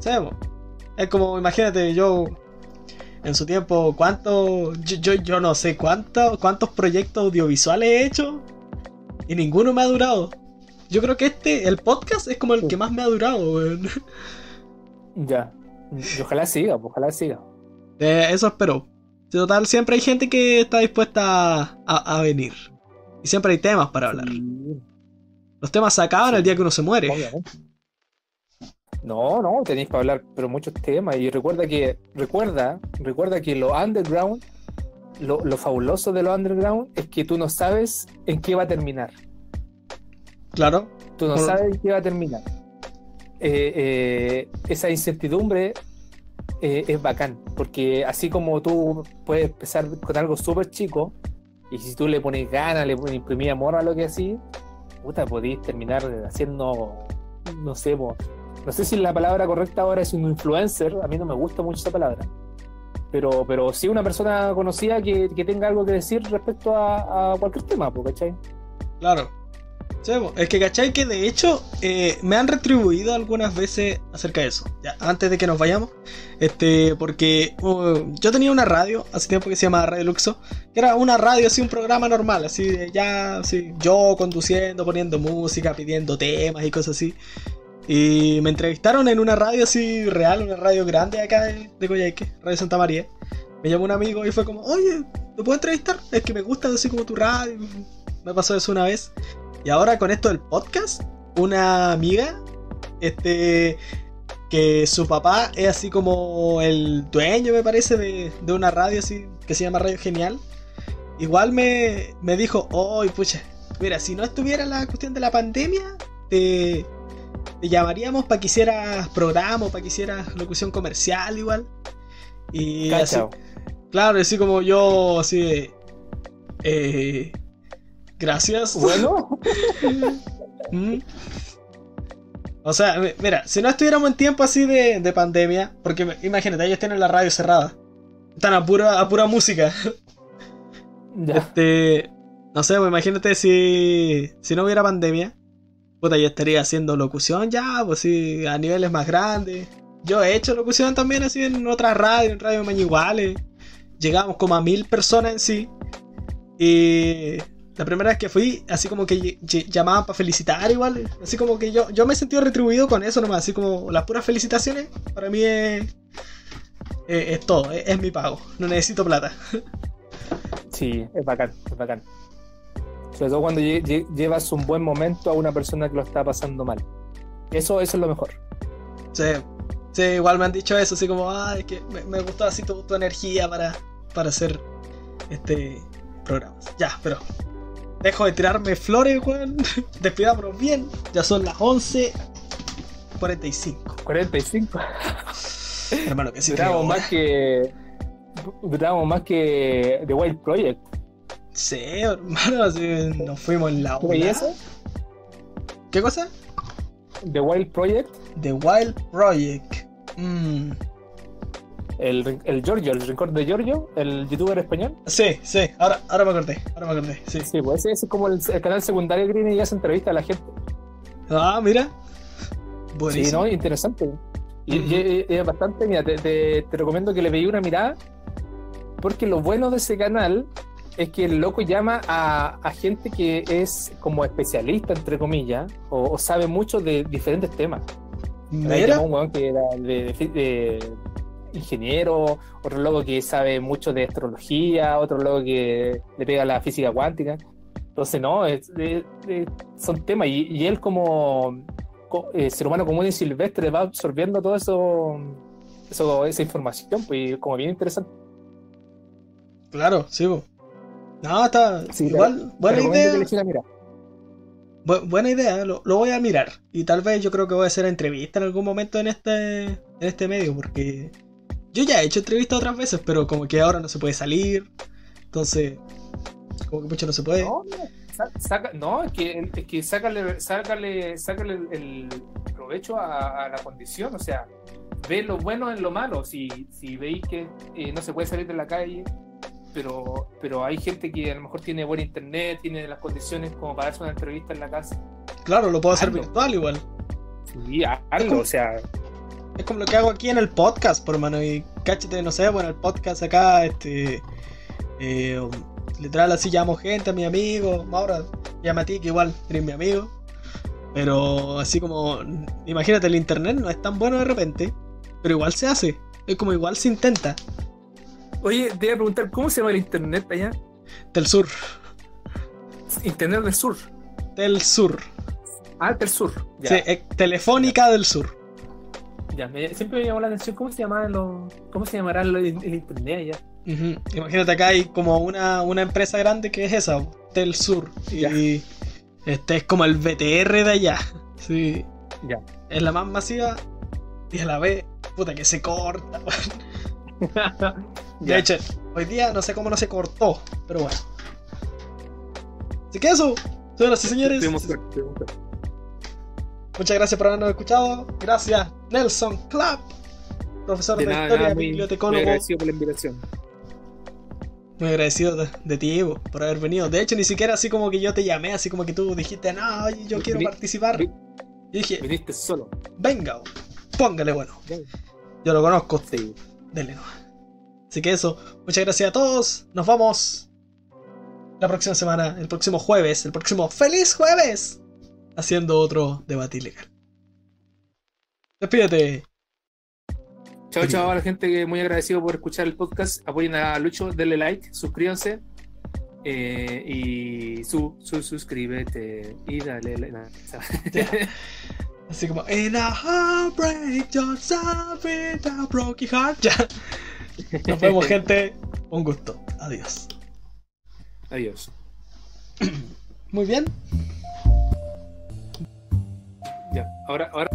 Speaker 1: Sí, bo. Es como, imagínate, yo en su tiempo, ¿cuánto? Yo, yo, yo no sé cuánto, cuántos proyectos audiovisuales he hecho y ninguno me ha durado. Yo creo que este, el podcast, es como el que más me ha durado, weón.
Speaker 2: Ya. Y ojalá siga, pues, ojalá siga.
Speaker 1: Eh, eso espero. De total, siempre hay gente que está dispuesta a, a- a venir. Y siempre hay temas para hablar. Los temas se acaban el día que uno se muere.
Speaker 2: obviamente. No, no, tenéis que hablar, pero muchos temas. Y recuerda que, recuerda, recuerda que lo underground, lo, lo fabuloso de lo underground es que tú no sabes en qué va a terminar.
Speaker 1: Claro.
Speaker 2: Tú no sabes en qué va a terminar. Eh, eh, esa incertidumbre eh, es bacán, porque así como tú puedes empezar con algo súper chico, y si tú le pones ganas, le pones imprimir amor a lo que así, puta, podéis terminar haciendo, no sé, po, no sé si la palabra correcta ahora es un influencer, a mí no me gusta mucho esa palabra, pero, pero sí una persona conocida que, que tenga algo que decir respecto a, cualquier tema, ¿cachai?
Speaker 1: Claro. Es que cachai que de hecho eh, me han retribuido algunas veces acerca de eso. Ya, antes de que nos vayamos. Este, porque uh, yo tenía una radio hace tiempo que se llamaba Radio Luxo. Que era una radio, así un programa normal, así ya, así, yo conduciendo, poniendo música, pidiendo temas y cosas así. Y me entrevistaron en una radio así real, una radio grande acá de, de Radio Santa María. Me llamó un amigo y fue como, oye, ¿te puedo entrevistar? Es que me gusta así como tu radio. Me pasó eso una vez. Y ahora con esto del podcast, una amiga, este, que su papá es así como el dueño, me parece, de, de una radio así que se llama Radio Genial. Igual me, me dijo, oh, pucha, mira, si no estuviera la cuestión de la pandemia, te, te llamaríamos para que hicieras programa, para que hicieras locución comercial igual. Y así, claro, así como yo, así de, eh, gracias.
Speaker 2: Bueno,
Speaker 1: Mm. O sea, mi- mira, si no estuviéramos en tiempo así de, de pandemia, porque imagínate, ellos tienen la radio cerrada. Están a pura, a pura música.
Speaker 2: ya.
Speaker 1: Este. No sé, imagínate si. Si no hubiera pandemia. Puta, yo estaría haciendo locución ya, pues sí, a niveles más grandes. Yo he hecho locución también así en otras radios, en Radio Mañiguales. Llegamos como a mil personas en sí. Y la primera vez que fui, así como que ll- ll- llamaban para felicitar igual. Así como que yo, yo me he sentido retribuido con eso nomás. Así como las puras felicitaciones, para mí es, es, es todo, es, es mi pago. No necesito plata.
Speaker 2: Sí, es bacán, es bacán. Sobre todo cuando lle- lle- llevas un buen momento a una persona que lo está pasando mal. Eso, eso es lo mejor.
Speaker 1: Sí, sí, igual me han dicho eso, así como, ay, es que me, me gustó así tu, tu energía para, para hacer este programas. Ya, pero dejo de tirarme flores, weón. Despidámonos bien. Ya son las 11.45.
Speaker 2: 45.
Speaker 1: Hermano, que sí.
Speaker 2: duramos
Speaker 1: que-
Speaker 2: más que. Duramos más que The Wild Project.
Speaker 1: Sí, hermano, así nos fuimos en la
Speaker 2: ¿Tú veías
Speaker 1: ola.
Speaker 2: eso?
Speaker 1: ¿Qué cosa?
Speaker 2: The Wild Project.
Speaker 1: The Wild Project. Mm.
Speaker 2: El, el Giorgio, el rincón de Giorgio, el youtuber español.
Speaker 1: Sí, sí, ahora, ahora me acordé, ahora me acordé, sí.
Speaker 2: Sí, pues ese, ese es como el, el canal secundario tiene y hace entrevista a la gente.
Speaker 1: Ah, mira.
Speaker 2: Sí,
Speaker 1: Buenísimo.
Speaker 2: ¿no? Interesante. Y, y- y- bastante, mira, te, te- te recomiendo que le veí una mirada, porque lo bueno de ese canal es que el loco llama a, a gente que es como especialista, entre comillas, o, o sabe mucho de diferentes temas. Llamó un weón que era de, de- de ingeniero, otro loco que sabe mucho de astrología, otro loco que le pega la física cuántica. Entonces, no, es- son temas. Y, y él como co- eh, ser humano común y silvestre va absorbiendo todo eso, eso esa información, pues como bien interesante.
Speaker 1: Claro, sí. No, está.
Speaker 2: Sí,
Speaker 1: igual,
Speaker 2: te
Speaker 1: buena
Speaker 2: que
Speaker 1: idea. Bu- buena idea, lo, lo voy a mirar. Y tal vez yo creo que voy a hacer entrevista en algún momento en este, en este medio, porque yo ya he hecho entrevistas otras veces, pero como que ahora no se puede salir. Entonces, como que mucho no se puede.
Speaker 2: No, no, sa- saca, no, es que, es que sácale, sácale, sácale el, el provecho a, a la condición, o sea, ve lo bueno en lo malo. Si, si veis que eh, no se puede salir de la calle, pero, pero hay gente que a lo mejor tiene buen internet, tiene las condiciones como para darse una entrevista en la casa.
Speaker 1: Claro, lo puedo hacer virtual igual.
Speaker 2: Sí, hazlo, o sea,
Speaker 1: Es como lo que hago aquí en el podcast, por mano. Y cáchate, no sé, bueno, el podcast acá, este. Eh, literal, así llamo gente, a mi amigo. Ahora, llama a ti, que igual eres mi amigo. Pero así como. Imagínate, el internet no es tan bueno de repente. Pero igual se hace. Es como igual se intenta.
Speaker 2: Oye, te iba a preguntar, ¿cómo se llama el internet allá?
Speaker 1: Del sur.
Speaker 2: Internet del sur.
Speaker 1: Del sur.
Speaker 2: Ah, del sur. Ya,
Speaker 1: Sí, eh, telefónica del sur.
Speaker 2: ya, me- siempre me llamó la atención cómo se llamarán los, cómo se llamará el, el internet allá.
Speaker 1: Imagínate acá hay como una, una empresa grande que es esa, Del Sur.
Speaker 2: Ya.
Speaker 1: Y este es como el BTR de allá. Sí.
Speaker 2: Ya.
Speaker 1: Es la más masiva y a la vez, puta que se corta. De hecho, hoy día no sé cómo no se cortó, pero bueno. Así que eso, señoras y señores, muchas gracias por habernos escuchado. Gracias, Nelson Clapp, profesor de,
Speaker 2: De nada,
Speaker 1: historia,
Speaker 2: nada, muy, muy
Speaker 1: bibliotecólogo.
Speaker 2: agradecido por la invitación.
Speaker 1: Muy agradecido de, de ti, Evo, por haber venido. De hecho, ni siquiera así como que yo te llamé, así como que tú dijiste, no, yo quiero participar.
Speaker 2: vi-
Speaker 1: Y dije,
Speaker 2: Viniste solo.
Speaker 1: venga, póngale bueno. Yo lo conozco,
Speaker 2: Sí.
Speaker 1: dele nomás. Así que eso, muchas gracias a todos. Nos vamos la próxima semana, el próximo jueves, el próximo ¡Feliz Jueves! Haciendo otro debate ilegal. Despídete.
Speaker 2: Chao, chao a la gente que muy agradecido por escuchar el podcast. Apoyen a Lucho, denle like, suscríbanse. eh, y su, su, suscríbete y dale like. No.
Speaker 1: Así como, In a heartbreak, yourself in a broken heart. Ya. Nos vemos, gente. Un gusto. Adiós.
Speaker 2: Adiós.
Speaker 1: Muy bien.
Speaker 2: Ya, ahora, ahora